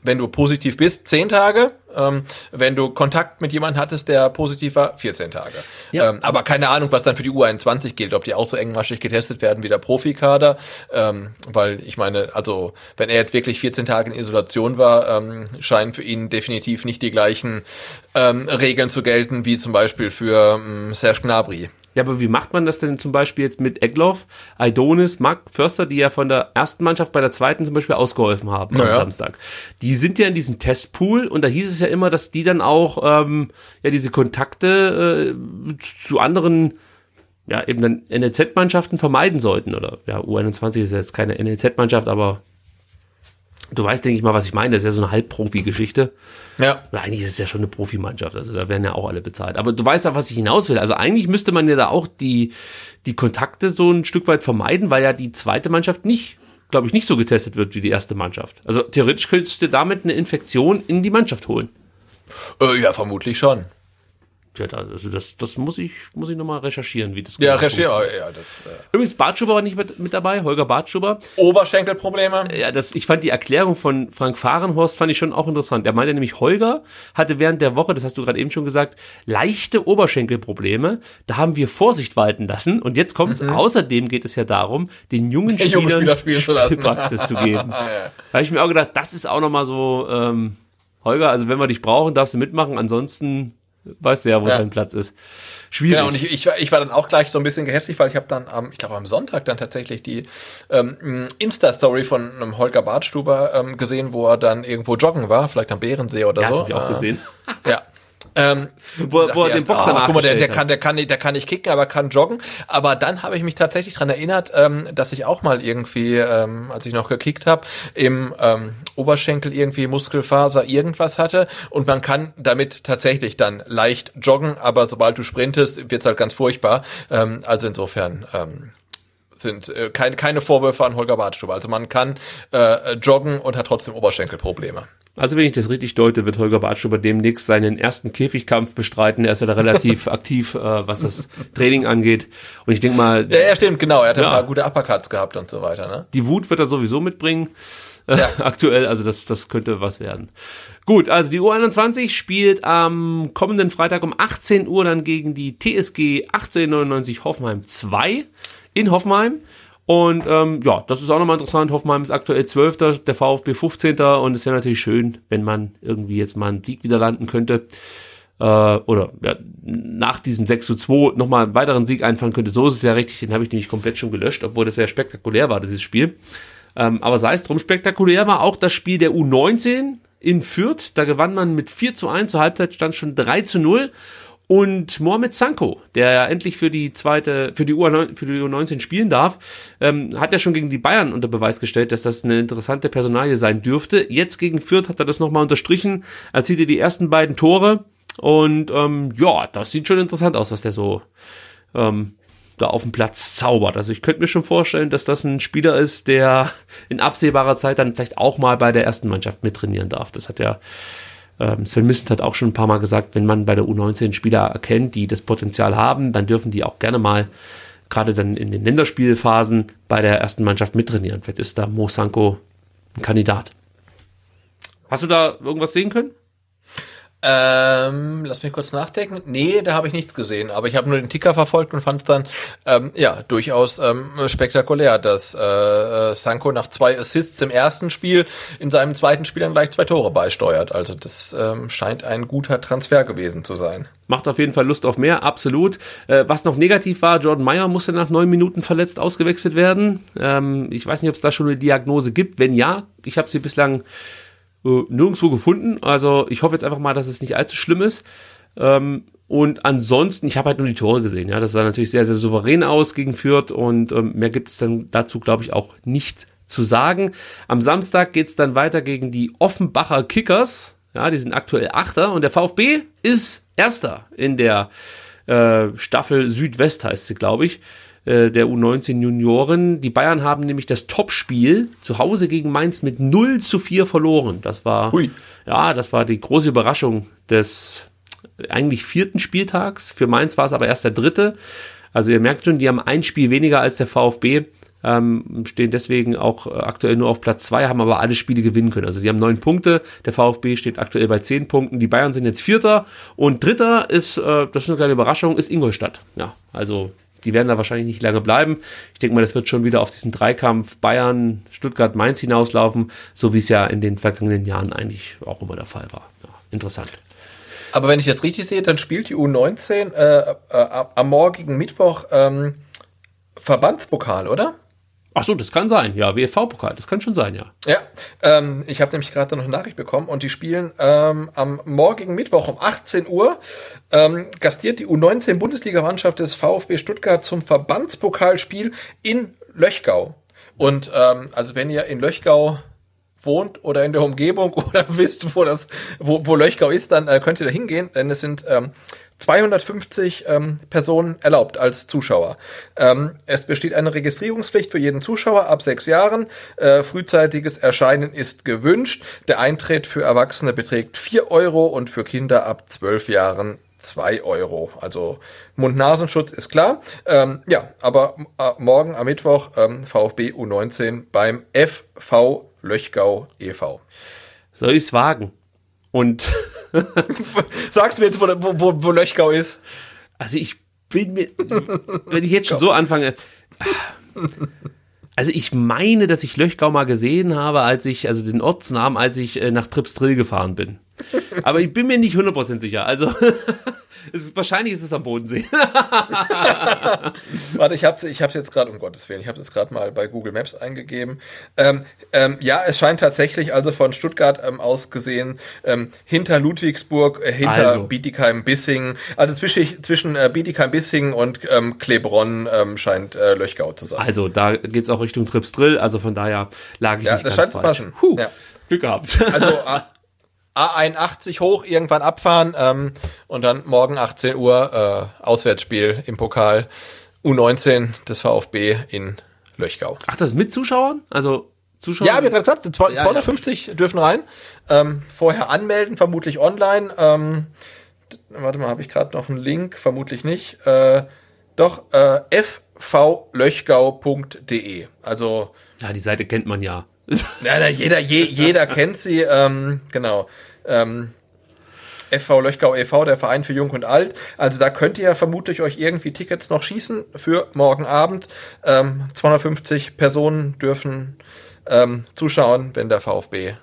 wenn du positiv bist, 10 Tage, ähm, wenn du Kontakt mit jemandem hattest, der positiv war, 14 Tage. Ja. Ähm, aber keine Ahnung, was dann für die U21 gilt, ob die auch so engmaschig getestet werden wie der Profikader. Ähm, weil ich meine, also wenn er jetzt wirklich 14 Tage in Isolation war, ähm, scheinen für ihn definitiv nicht die gleichen ähm, Regeln zu gelten, wie zum Beispiel für ähm, Serge Gnabry.
Ja, aber wie macht man das denn zum Beispiel jetzt mit Egloff, Aidonis, Mark Förster, die ja von der ersten Mannschaft bei der zweiten zum Beispiel ausgeholfen haben naja. am Samstag? Die sind ja in diesem Testpool und da hieß es ja immer, dass die dann auch ähm, ja diese Kontakte äh, zu anderen ja eben dann NLZ-Mannschaften vermeiden sollten oder ja U21 ist jetzt keine NLZ-Mannschaft, aber Du weißt, denke ich mal, was ich meine. Das ist ja so eine Halbprofi-Geschichte. Ja. Na, eigentlich ist es ja schon eine Profimannschaft. Also da werden ja auch alle bezahlt. Aber du weißt auch, was ich hinaus will. Also eigentlich müsste man ja da auch die, die Kontakte so ein Stück weit vermeiden, weil ja die zweite Mannschaft nicht, glaube ich, nicht so getestet wird wie die erste Mannschaft. Also theoretisch könntest du damit eine Infektion in die Mannschaft holen.
Äh, ja, vermutlich schon.
Ja, also das, das muss ich, muss ich nochmal recherchieren, wie das
Ja, genau recherchieren, ja, das.
Äh Übrigens, Bartschuber war nicht mit, mit dabei, Holger Bartschuber.
Oberschenkelprobleme.
Ja, das, ich fand die Erklärung von Frank Fahrenhorst fand ich schon auch interessant. Er meinte nämlich, Holger hatte während der Woche, das hast du gerade eben schon gesagt, leichte Oberschenkelprobleme. Da haben wir Vorsicht walten lassen. Und jetzt kommt's. Mhm. Außerdem geht es ja darum, den jungen
der Spielern Spieler spielen zu lassen.
Praxis zu geben. ja. Da habe ich mir auch gedacht, das ist auch nochmal so, ähm, Holger, also wenn wir dich brauchen, darfst du mitmachen. Ansonsten weißt du ja, wo ja. dein Platz ist. Schwierig. Genau,
und ich, ich, ich war dann auch gleich so ein bisschen gehässig, weil ich habe dann am, ich glaube am Sonntag dann tatsächlich die ähm, Insta-Story von einem Holger Bartstuber ähm, gesehen, wo er dann irgendwo joggen war, vielleicht am Bärensee oder
ja,
so.
Das hab ich auch äh, gesehen.
Ja. Ähm, wo, wo er den Boxer ah, guck mal, der, der kann, der kann nicht, der kann nicht kicken, aber kann joggen. Aber dann habe ich mich tatsächlich dran erinnert, ähm, dass ich auch mal irgendwie, ähm, als ich noch gekickt habe, im ähm, Oberschenkel irgendwie Muskelfaser irgendwas hatte und man kann damit tatsächlich dann leicht joggen, aber sobald du sprintest, wird's halt ganz furchtbar. Ähm, also insofern ähm, sind äh, keine, keine Vorwürfe an Holger Badstube. Also man kann äh, joggen und hat trotzdem Oberschenkelprobleme.
Also wenn ich das richtig deute, wird Holger Bartschuber demnächst seinen ersten Käfigkampf bestreiten. Er ist ja da relativ aktiv, äh, was das Training angeht. Und ich denke mal...
Ja, ja, stimmt, genau. Er hat ja. ein paar gute Uppercuts gehabt und so weiter. Ne?
Die Wut wird er sowieso mitbringen. Äh, ja. aktuell, also das, das könnte was werden. Gut, also die U21 spielt am kommenden Freitag um 18 Uhr dann gegen die TSG 1899 Hoffenheim 2 in Hoffenheim. Und ähm, ja, das ist auch nochmal interessant. Hoffenheim ist aktuell 12. Der VfB 15. Und es wäre natürlich schön, wenn man irgendwie jetzt mal einen Sieg wieder landen könnte. Äh, oder ja, nach diesem 6 zu 2 nochmal einen weiteren Sieg einfahren könnte. So ist es ja richtig. Den habe ich nämlich komplett schon gelöscht, obwohl das sehr spektakulär war, dieses Spiel. Ähm, aber sei es drum, spektakulär war auch das Spiel der U19 in Fürth. Da gewann man mit 4 zu 1. Zur Halbzeit stand schon 3 zu 0. Und Mohamed Sanko, der ja endlich für die zweite, für die, U9, für die U19 spielen darf, ähm, hat ja schon gegen die Bayern unter Beweis gestellt, dass das eine interessante Personalie sein dürfte. Jetzt gegen Fürth hat er das nochmal unterstrichen, erzielte die ersten beiden Tore. Und ähm, ja, das sieht schon interessant aus, was der so ähm, da auf dem Platz zaubert. Also ich könnte mir schon vorstellen, dass das ein Spieler ist, der in absehbarer Zeit dann vielleicht auch mal bei der ersten Mannschaft mittrainieren darf. Das hat ja ähm, Sven Missent hat auch schon ein paar Mal gesagt, wenn man bei der U19 Spieler erkennt, die das Potenzial haben, dann dürfen die auch gerne mal gerade dann in den Länderspielphasen bei der ersten Mannschaft mittrainieren. Vielleicht ist da Mo Sanko ein Kandidat. Hast du da irgendwas sehen können?
Ähm, lass mich kurz nachdenken. Nee, da habe ich nichts gesehen, aber ich habe nur den Ticker verfolgt und fand es dann ähm, ja durchaus ähm, spektakulär, dass äh, äh, Sanko nach zwei Assists im ersten Spiel in seinem zweiten Spiel dann gleich zwei Tore beisteuert. Also das ähm, scheint ein guter Transfer gewesen zu sein.
Macht auf jeden Fall Lust auf mehr, absolut. Äh, was noch negativ war, Jordan Meyer musste nach neun Minuten verletzt ausgewechselt werden. Ähm, ich weiß nicht, ob es da schon eine Diagnose gibt. Wenn ja, ich habe sie bislang äh, nirgendwo gefunden. Also ich hoffe jetzt einfach mal, dass es nicht allzu schlimm ist. Ähm, und ansonsten, ich habe halt nur die Tore gesehen. Ja, das sah natürlich sehr, sehr souverän aus gegen Fürth und ähm, mehr gibt es dann dazu, glaube ich, auch nicht zu sagen. Am Samstag geht's dann weiter gegen die Offenbacher Kickers. Ja, die sind aktuell Achter und der VfB ist Erster in der äh, Staffel Südwest, heißt sie, glaube ich. Äh, der U19 Junioren. Die Bayern haben nämlich das Topspiel zu Hause gegen Mainz mit 0 zu 4 verloren. Das war, Hui. ja, das war die große Überraschung des eigentlich vierten Spieltags. Für Mainz war es aber erst der dritte. Also ihr merkt schon, die haben ein Spiel weniger als der VfB. Ähm, stehen deswegen auch äh, aktuell nur auf Platz zwei, haben aber alle Spiele gewinnen können. Also die haben neun Punkte, der VfB steht aktuell bei zehn Punkten, die Bayern sind jetzt Vierter und Dritter ist, äh, das ist eine kleine Überraschung, ist Ingolstadt. Ja, also die werden da wahrscheinlich nicht lange bleiben. Ich denke mal, das wird schon wieder auf diesen Dreikampf Bayern, Stuttgart, Mainz hinauslaufen, so wie es ja in den vergangenen Jahren eigentlich auch immer der Fall war. Ja, interessant.
Aber wenn ich das richtig sehe, dann spielt die U19 äh, äh, am morgigen Mittwoch ähm, Verbandspokal, oder?
Ach so, das kann sein. Ja, WFV-Pokal, das kann schon sein, ja.
Ja, ähm, ich habe nämlich gerade noch eine Nachricht bekommen und die spielen ähm, am morgigen Mittwoch um 18 Uhr ähm, gastiert die U19 Bundesliga-Mannschaft des VfB Stuttgart zum Verbandspokalspiel in Löchgau. Und ähm, also wenn ihr in Löchgau wohnt oder in der Umgebung oder wisst, wo das, wo, wo Löchgau ist, dann äh, könnt ihr da hingehen, denn es sind ähm, 250 ähm, Personen erlaubt als Zuschauer. Ähm, es besteht eine Registrierungspflicht für jeden Zuschauer ab sechs Jahren. Äh, frühzeitiges Erscheinen ist gewünscht. Der Eintritt für Erwachsene beträgt vier Euro und für Kinder ab zwölf Jahren zwei Euro. Also Mund-Nasenschutz ist klar. Ähm, ja, aber äh, morgen am Mittwoch ähm, VfB U19 beim FV Löchgau e.V.
Soll ich's wagen? Und
sagst du mir jetzt, wo, wo, wo Löchgau ist?
Also ich bin mir, wenn ich jetzt schon so anfange, also ich meine, dass ich Löchgau mal gesehen habe, als ich, also den Ortsnamen, als ich äh, nach Trips Drill gefahren bin. Aber ich bin mir nicht 100% sicher. Also ist, wahrscheinlich ist es am Bodensee.
Warte, ich habe ich hab's jetzt gerade, um Gottes Willen, ich habe es gerade mal bei Google Maps eingegeben. Ähm, ähm, ja, es scheint tatsächlich also von Stuttgart ähm, aus gesehen ähm, hinter Ludwigsburg, äh, hinter also. Bietigheim-Bissingen, also zwischen, zwischen äh, Bietigheim-Bissingen und ähm, Klebronn ähm, scheint äh, Löchgau zu sein.
Also da geht's auch Richtung Trips Drill, also von daher lag ich ja, nicht das ganz scheint falsch. zu passen. Huh, ja. Glück gehabt.
Also A81 hoch, irgendwann abfahren ähm, und dann morgen 18 Uhr äh, Auswärtsspiel im Pokal U19 des VfB in Löchgau.
Ach, das ist mit Zuschauern? Also Zuschauer?
Ja, wir gerade gesagt, 250
ja.
dürfen rein. Ähm, vorher anmelden, vermutlich online. Ähm, warte mal, habe ich gerade noch einen Link? Vermutlich nicht. Äh, doch, äh, fvlöchgau.de. Also.
Ja, die Seite kennt man ja.
ja, jeder, je, jeder kennt sie. Ähm, genau. Ähm, FV Löchgau e.V., der Verein für Jung und Alt. Also da könnt ihr vermutlich euch irgendwie Tickets noch schießen für morgen Abend. Ähm, 250 Personen dürfen ähm, zuschauen, wenn der VfB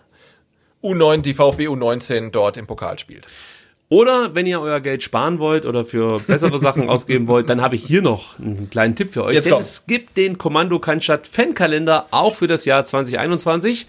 U9, die VfB U19 dort im Pokal spielt.
Oder wenn ihr euer Geld sparen wollt oder für bessere Sachen ausgeben wollt, dann habe ich hier noch einen kleinen Tipp für euch.
Jetzt
Denn es gibt den Kommando Cannstatt Fankalender auch für das Jahr 2021.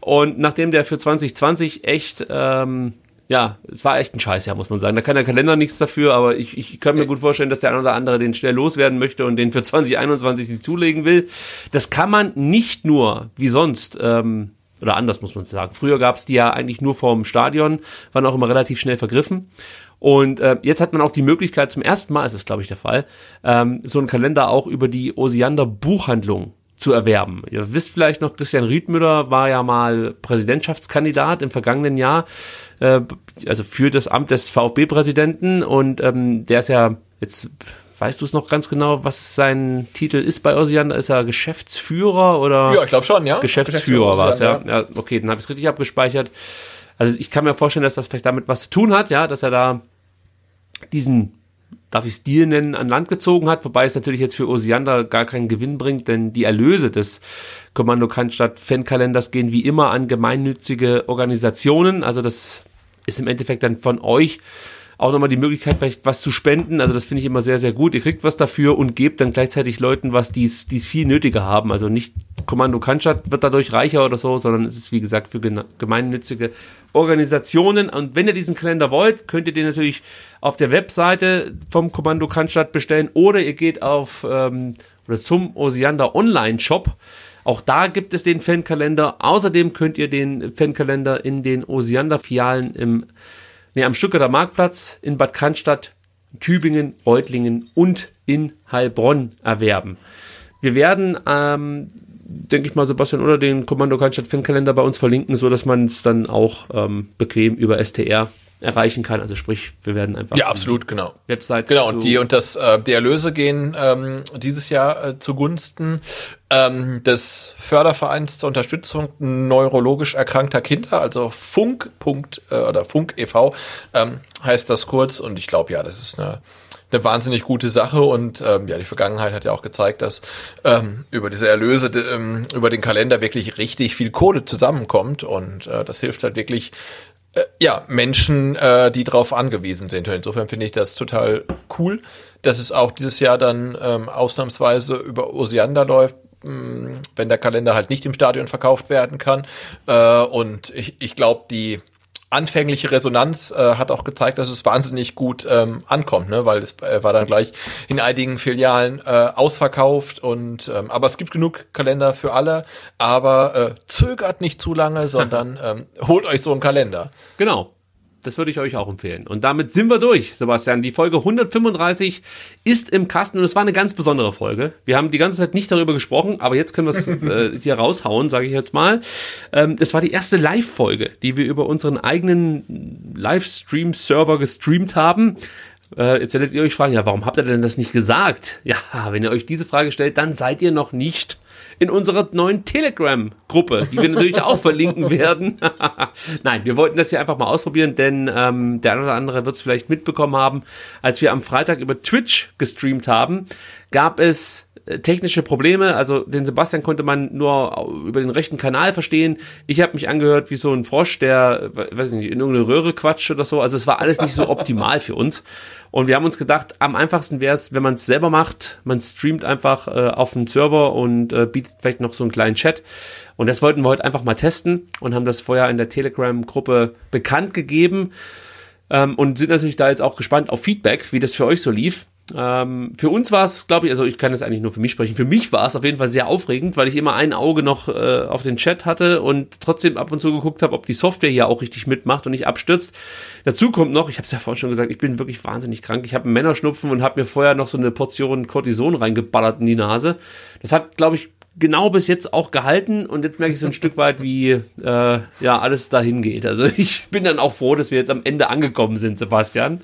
Und nachdem der für 2020 echt, ähm, ja, es war echt ein Scheißjahr, muss man sagen. Da kann der Kalender nichts dafür, aber ich, ich kann mir gut vorstellen, dass der eine oder andere den schnell loswerden möchte und den für 2021 sich zulegen will. Das kann man nicht nur, wie sonst, ähm, oder anders muss man sagen. Früher gab es die ja eigentlich nur vorm Stadion, waren auch immer relativ schnell vergriffen. Und äh, jetzt hat man auch die Möglichkeit, zum ersten Mal ist es, glaube ich, der Fall, ähm, so einen Kalender auch über die Osiander Buchhandlung zu erwerben. Ihr wisst vielleicht noch, Christian Riedmüller war ja mal Präsidentschaftskandidat im vergangenen Jahr, äh, also für das Amt des VfB-Präsidenten und ähm, der ist ja jetzt Weißt du es noch ganz genau, was sein Titel ist bei Osiander? Ist er Geschäftsführer oder?
Ja, ich glaube schon, ja.
Geschäftsführer war es, ja. ja. Okay, dann habe ich es richtig abgespeichert. Also ich kann mir vorstellen, dass das vielleicht damit was zu tun hat, ja, dass er da diesen, darf ich Stil nennen, an Land gezogen hat, wobei es natürlich jetzt für Osiander gar keinen Gewinn bringt, denn die Erlöse des Kommando Cannstatt Fankalenders gehen wie immer an gemeinnützige Organisationen. Also das ist im Endeffekt dann von euch auch nochmal die Möglichkeit, vielleicht was zu spenden. Also das finde ich immer sehr, sehr gut. Ihr kriegt was dafür und gebt dann gleichzeitig Leuten was, die es viel nötiger haben. Also nicht Kommando Cannstatt wird dadurch reicher oder so, sondern es ist wie gesagt für gemeinnützige Organisationen. Und wenn ihr diesen Kalender wollt, könnt ihr den natürlich auf der Webseite vom Kommando Cannstatt bestellen oder ihr geht auf ähm, oder zum Osiander Online Shop. Auch da gibt es den Fankalender. Außerdem könnt ihr den Fankalender in den Osiander-Filialen im nee, am Stuttgarter Marktplatz in Bad Cannstatt, Tübingen, Reutlingen und in Heilbronn erwerben. Wir werden, ähm, denke ich mal, Sebastian oder den Kommando Cannstatt Fankalender bei uns verlinken, so dass man es dann auch ähm, bequem über STR erreichen kann. Also sprich, wir werden einfach
ja absolut genau
Website
genau und die und das äh, die Erlöse gehen ähm, dieses Jahr äh, zugunsten ähm, des Fördervereins zur Unterstützung neurologisch erkrankter Kinder, also Funk. Äh, oder Funk e.V. Ähm, heißt das kurz und ich glaube ja, das ist eine eine wahnsinnig gute Sache und ähm, ja, die Vergangenheit hat ja auch gezeigt, dass ähm, über diese Erlöse, ähm, über den Kalender wirklich richtig viel Kohle zusammenkommt und äh, das hilft halt wirklich äh, ja, Menschen, äh, die darauf angewiesen sind. Insofern finde ich das total cool, dass es auch dieses Jahr dann ähm, ausnahmsweise über Osiander läuft, mh, wenn der Kalender halt nicht im Stadion verkauft werden kann. Äh, und ich, ich glaube, die anfängliche Resonanz äh, hat auch gezeigt, dass es wahnsinnig gut ähm, ankommt, ne? weil es äh, war dann gleich in einigen Filialen äh, ausverkauft und ähm, aber es gibt genug Kalender für alle, aber äh, zögert nicht zu lange, sondern ähm, holt euch so einen Kalender.
Genau. Das würde ich euch auch empfehlen. Und damit sind wir durch, Sebastian. Die Folge 135 ist im Kasten und es war eine ganz besondere Folge. Wir haben die ganze Zeit nicht darüber gesprochen, aber jetzt können wir es äh, hier raushauen, sage ich jetzt mal. Ähm, es war die erste Live-Folge, die wir über unseren eigenen Livestream-Server gestreamt haben. Äh, jetzt werdet ihr euch fragen, ja, warum habt ihr denn das nicht gesagt? Ja, wenn ihr euch diese Frage stellt, dann seid ihr noch nicht in unserer neuen Telegram-Gruppe, die wir natürlich auch verlinken werden. Nein, wir wollten das hier einfach mal ausprobieren, denn ähm, der eine oder andere wird es vielleicht mitbekommen haben, als wir am Freitag über Twitch gestreamt haben, gab es technische Probleme. Also den Sebastian konnte man nur über den rechten Kanal verstehen. Ich habe mich angehört wie so ein Frosch, der, weiß nicht, in irgendeine Röhre quatscht oder so. Also es war alles nicht so optimal für uns. Und wir haben uns gedacht, am einfachsten wäre es, wenn man es selber macht. Man streamt einfach äh, auf einen Server und äh, bietet vielleicht noch so einen kleinen Chat. Und das wollten wir heute einfach mal testen und haben das vorher in der Telegram-Gruppe bekannt gegeben. Ähm, und sind natürlich da jetzt auch gespannt auf Feedback, wie das für euch so lief. Ähm, für uns war es, glaube ich, also ich kann jetzt eigentlich nur für mich sprechen. Für mich war es auf jeden Fall sehr aufregend, weil ich immer ein Auge noch äh, auf den Chat hatte und trotzdem ab und zu geguckt habe, ob die Software hier auch richtig mitmacht und nicht abstürzt. Dazu kommt noch, ich habe es ja vorhin schon gesagt, ich bin wirklich wahnsinnig krank. Ich habe einen Männerschnupfen und habe mir vorher noch so eine Portion Cortison reingeballert in die Nase. Das hat, glaube ich, genau bis jetzt auch gehalten und jetzt merke ich so ein Stück weit, wie äh, ja alles dahin geht. Also ich bin dann auch froh, dass wir jetzt am Ende angekommen sind, Sebastian.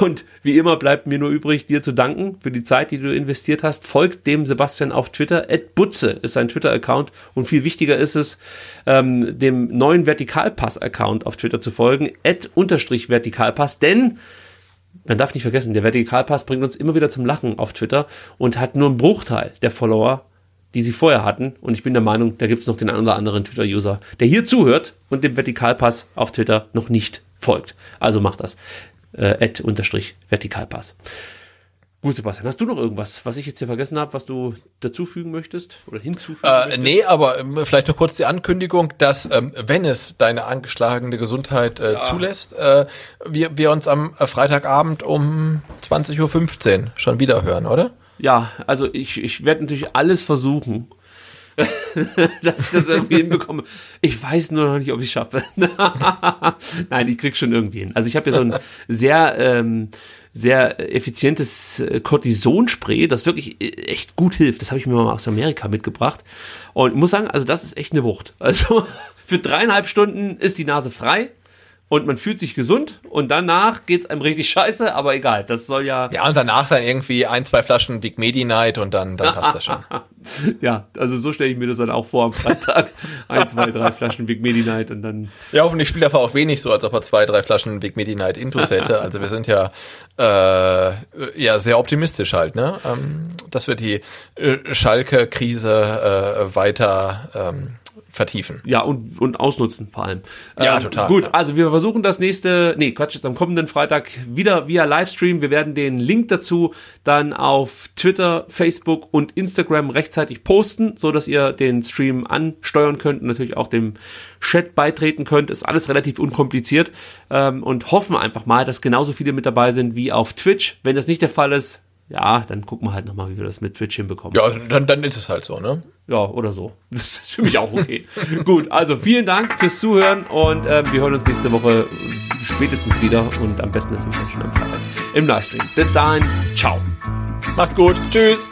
Und wie immer bleibt mir nur übrig, dir zu danken für die Zeit, die du investiert hast. Folgt dem Sebastian auf Twitter. Butze ist sein Twitter-Account. Und viel wichtiger ist es, ähm, dem neuen Vertikalpass-Account auf Twitter zu folgen. Unterstrich Vertikalpass. Denn man darf nicht vergessen, der Vertikalpass bringt uns immer wieder zum Lachen auf Twitter und hat nur einen Bruchteil der Follower, die sie vorher hatten. Und ich bin der Meinung, da gibt es noch den einen oder anderen Twitter-User, der hier zuhört und dem Vertikalpass auf Twitter noch nicht folgt. Also macht das äh, unterstrich Vertikalpass. Gut, Sebastian, hast du noch irgendwas, was ich jetzt hier vergessen habe, was du dazufügen möchtest oder hinzufügen
äh,
möchtest?
Nee, aber ähm, vielleicht noch kurz die Ankündigung, dass, ähm, wenn es deine angeschlagene Gesundheit äh, ja. zulässt, äh, wir, wir uns am äh, Freitagabend um 20.15 Uhr schon wieder hören, oder?
Ja, also ich, ich werde natürlich alles versuchen, dass ich das irgendwie hinbekomme. Ich weiß nur noch nicht, ob ich schaffe. Nein, ich krieg schon irgendwie hin. Also ich habe ja so ein sehr, ähm, sehr effizientes äh, Cortisonspray, das wirklich äh, echt gut hilft. Das habe ich mir mal aus Amerika mitgebracht. Und ich muss sagen, also das ist echt eine Wucht. Also für dreieinhalb Stunden ist die Nase frei und man fühlt sich gesund und danach geht's einem richtig scheiße, aber egal, das soll ja.
Ja, und danach dann irgendwie ein, zwei Flaschen Big Medi Night und dann, dann passt das schon.
ja, also so stelle ich mir das dann auch vor am Freitag. ein, zwei, drei Flaschen Big Medi Night und dann.
Ja, hoffentlich spielt der VfB nicht so, als ob er zwei, drei Flaschen Big Medi Night Intus hätte. Also wir sind ja, äh, ja sehr optimistisch halt, ne? Ähm, dass wir die äh, Schalke-Krise äh, weiter ähm, vertiefen.
Ja, und, und ausnutzen vor allem.
Ja, ähm, total.
Gut, ja. also wir versuchen das nächste, nee, Quatsch, jetzt am kommenden Freitag wieder via Livestream. Wir werden den Link dazu dann auf Twitter, Facebook und Instagram rechtzeitig posten, so dass ihr den Stream ansteuern könnt und natürlich auch dem Chat beitreten könnt. Ist alles relativ unkompliziert ähm, und hoffen einfach mal, dass genauso viele mit dabei sind wie auf Twitch. Wenn das nicht der Fall ist, ja, dann gucken wir halt nochmal, wie wir das mit Twitch hinbekommen.
Ja, dann, dann ist es halt so, ne?
Ja, oder so. Das ist für mich auch okay. Gut, also vielen Dank fürs Zuhören und äh, wir hören uns nächste Woche spätestens wieder und am besten natürlich auch schon am Freitag im Livestream. Bis dahin, ciao.
Macht's gut. Tschüss.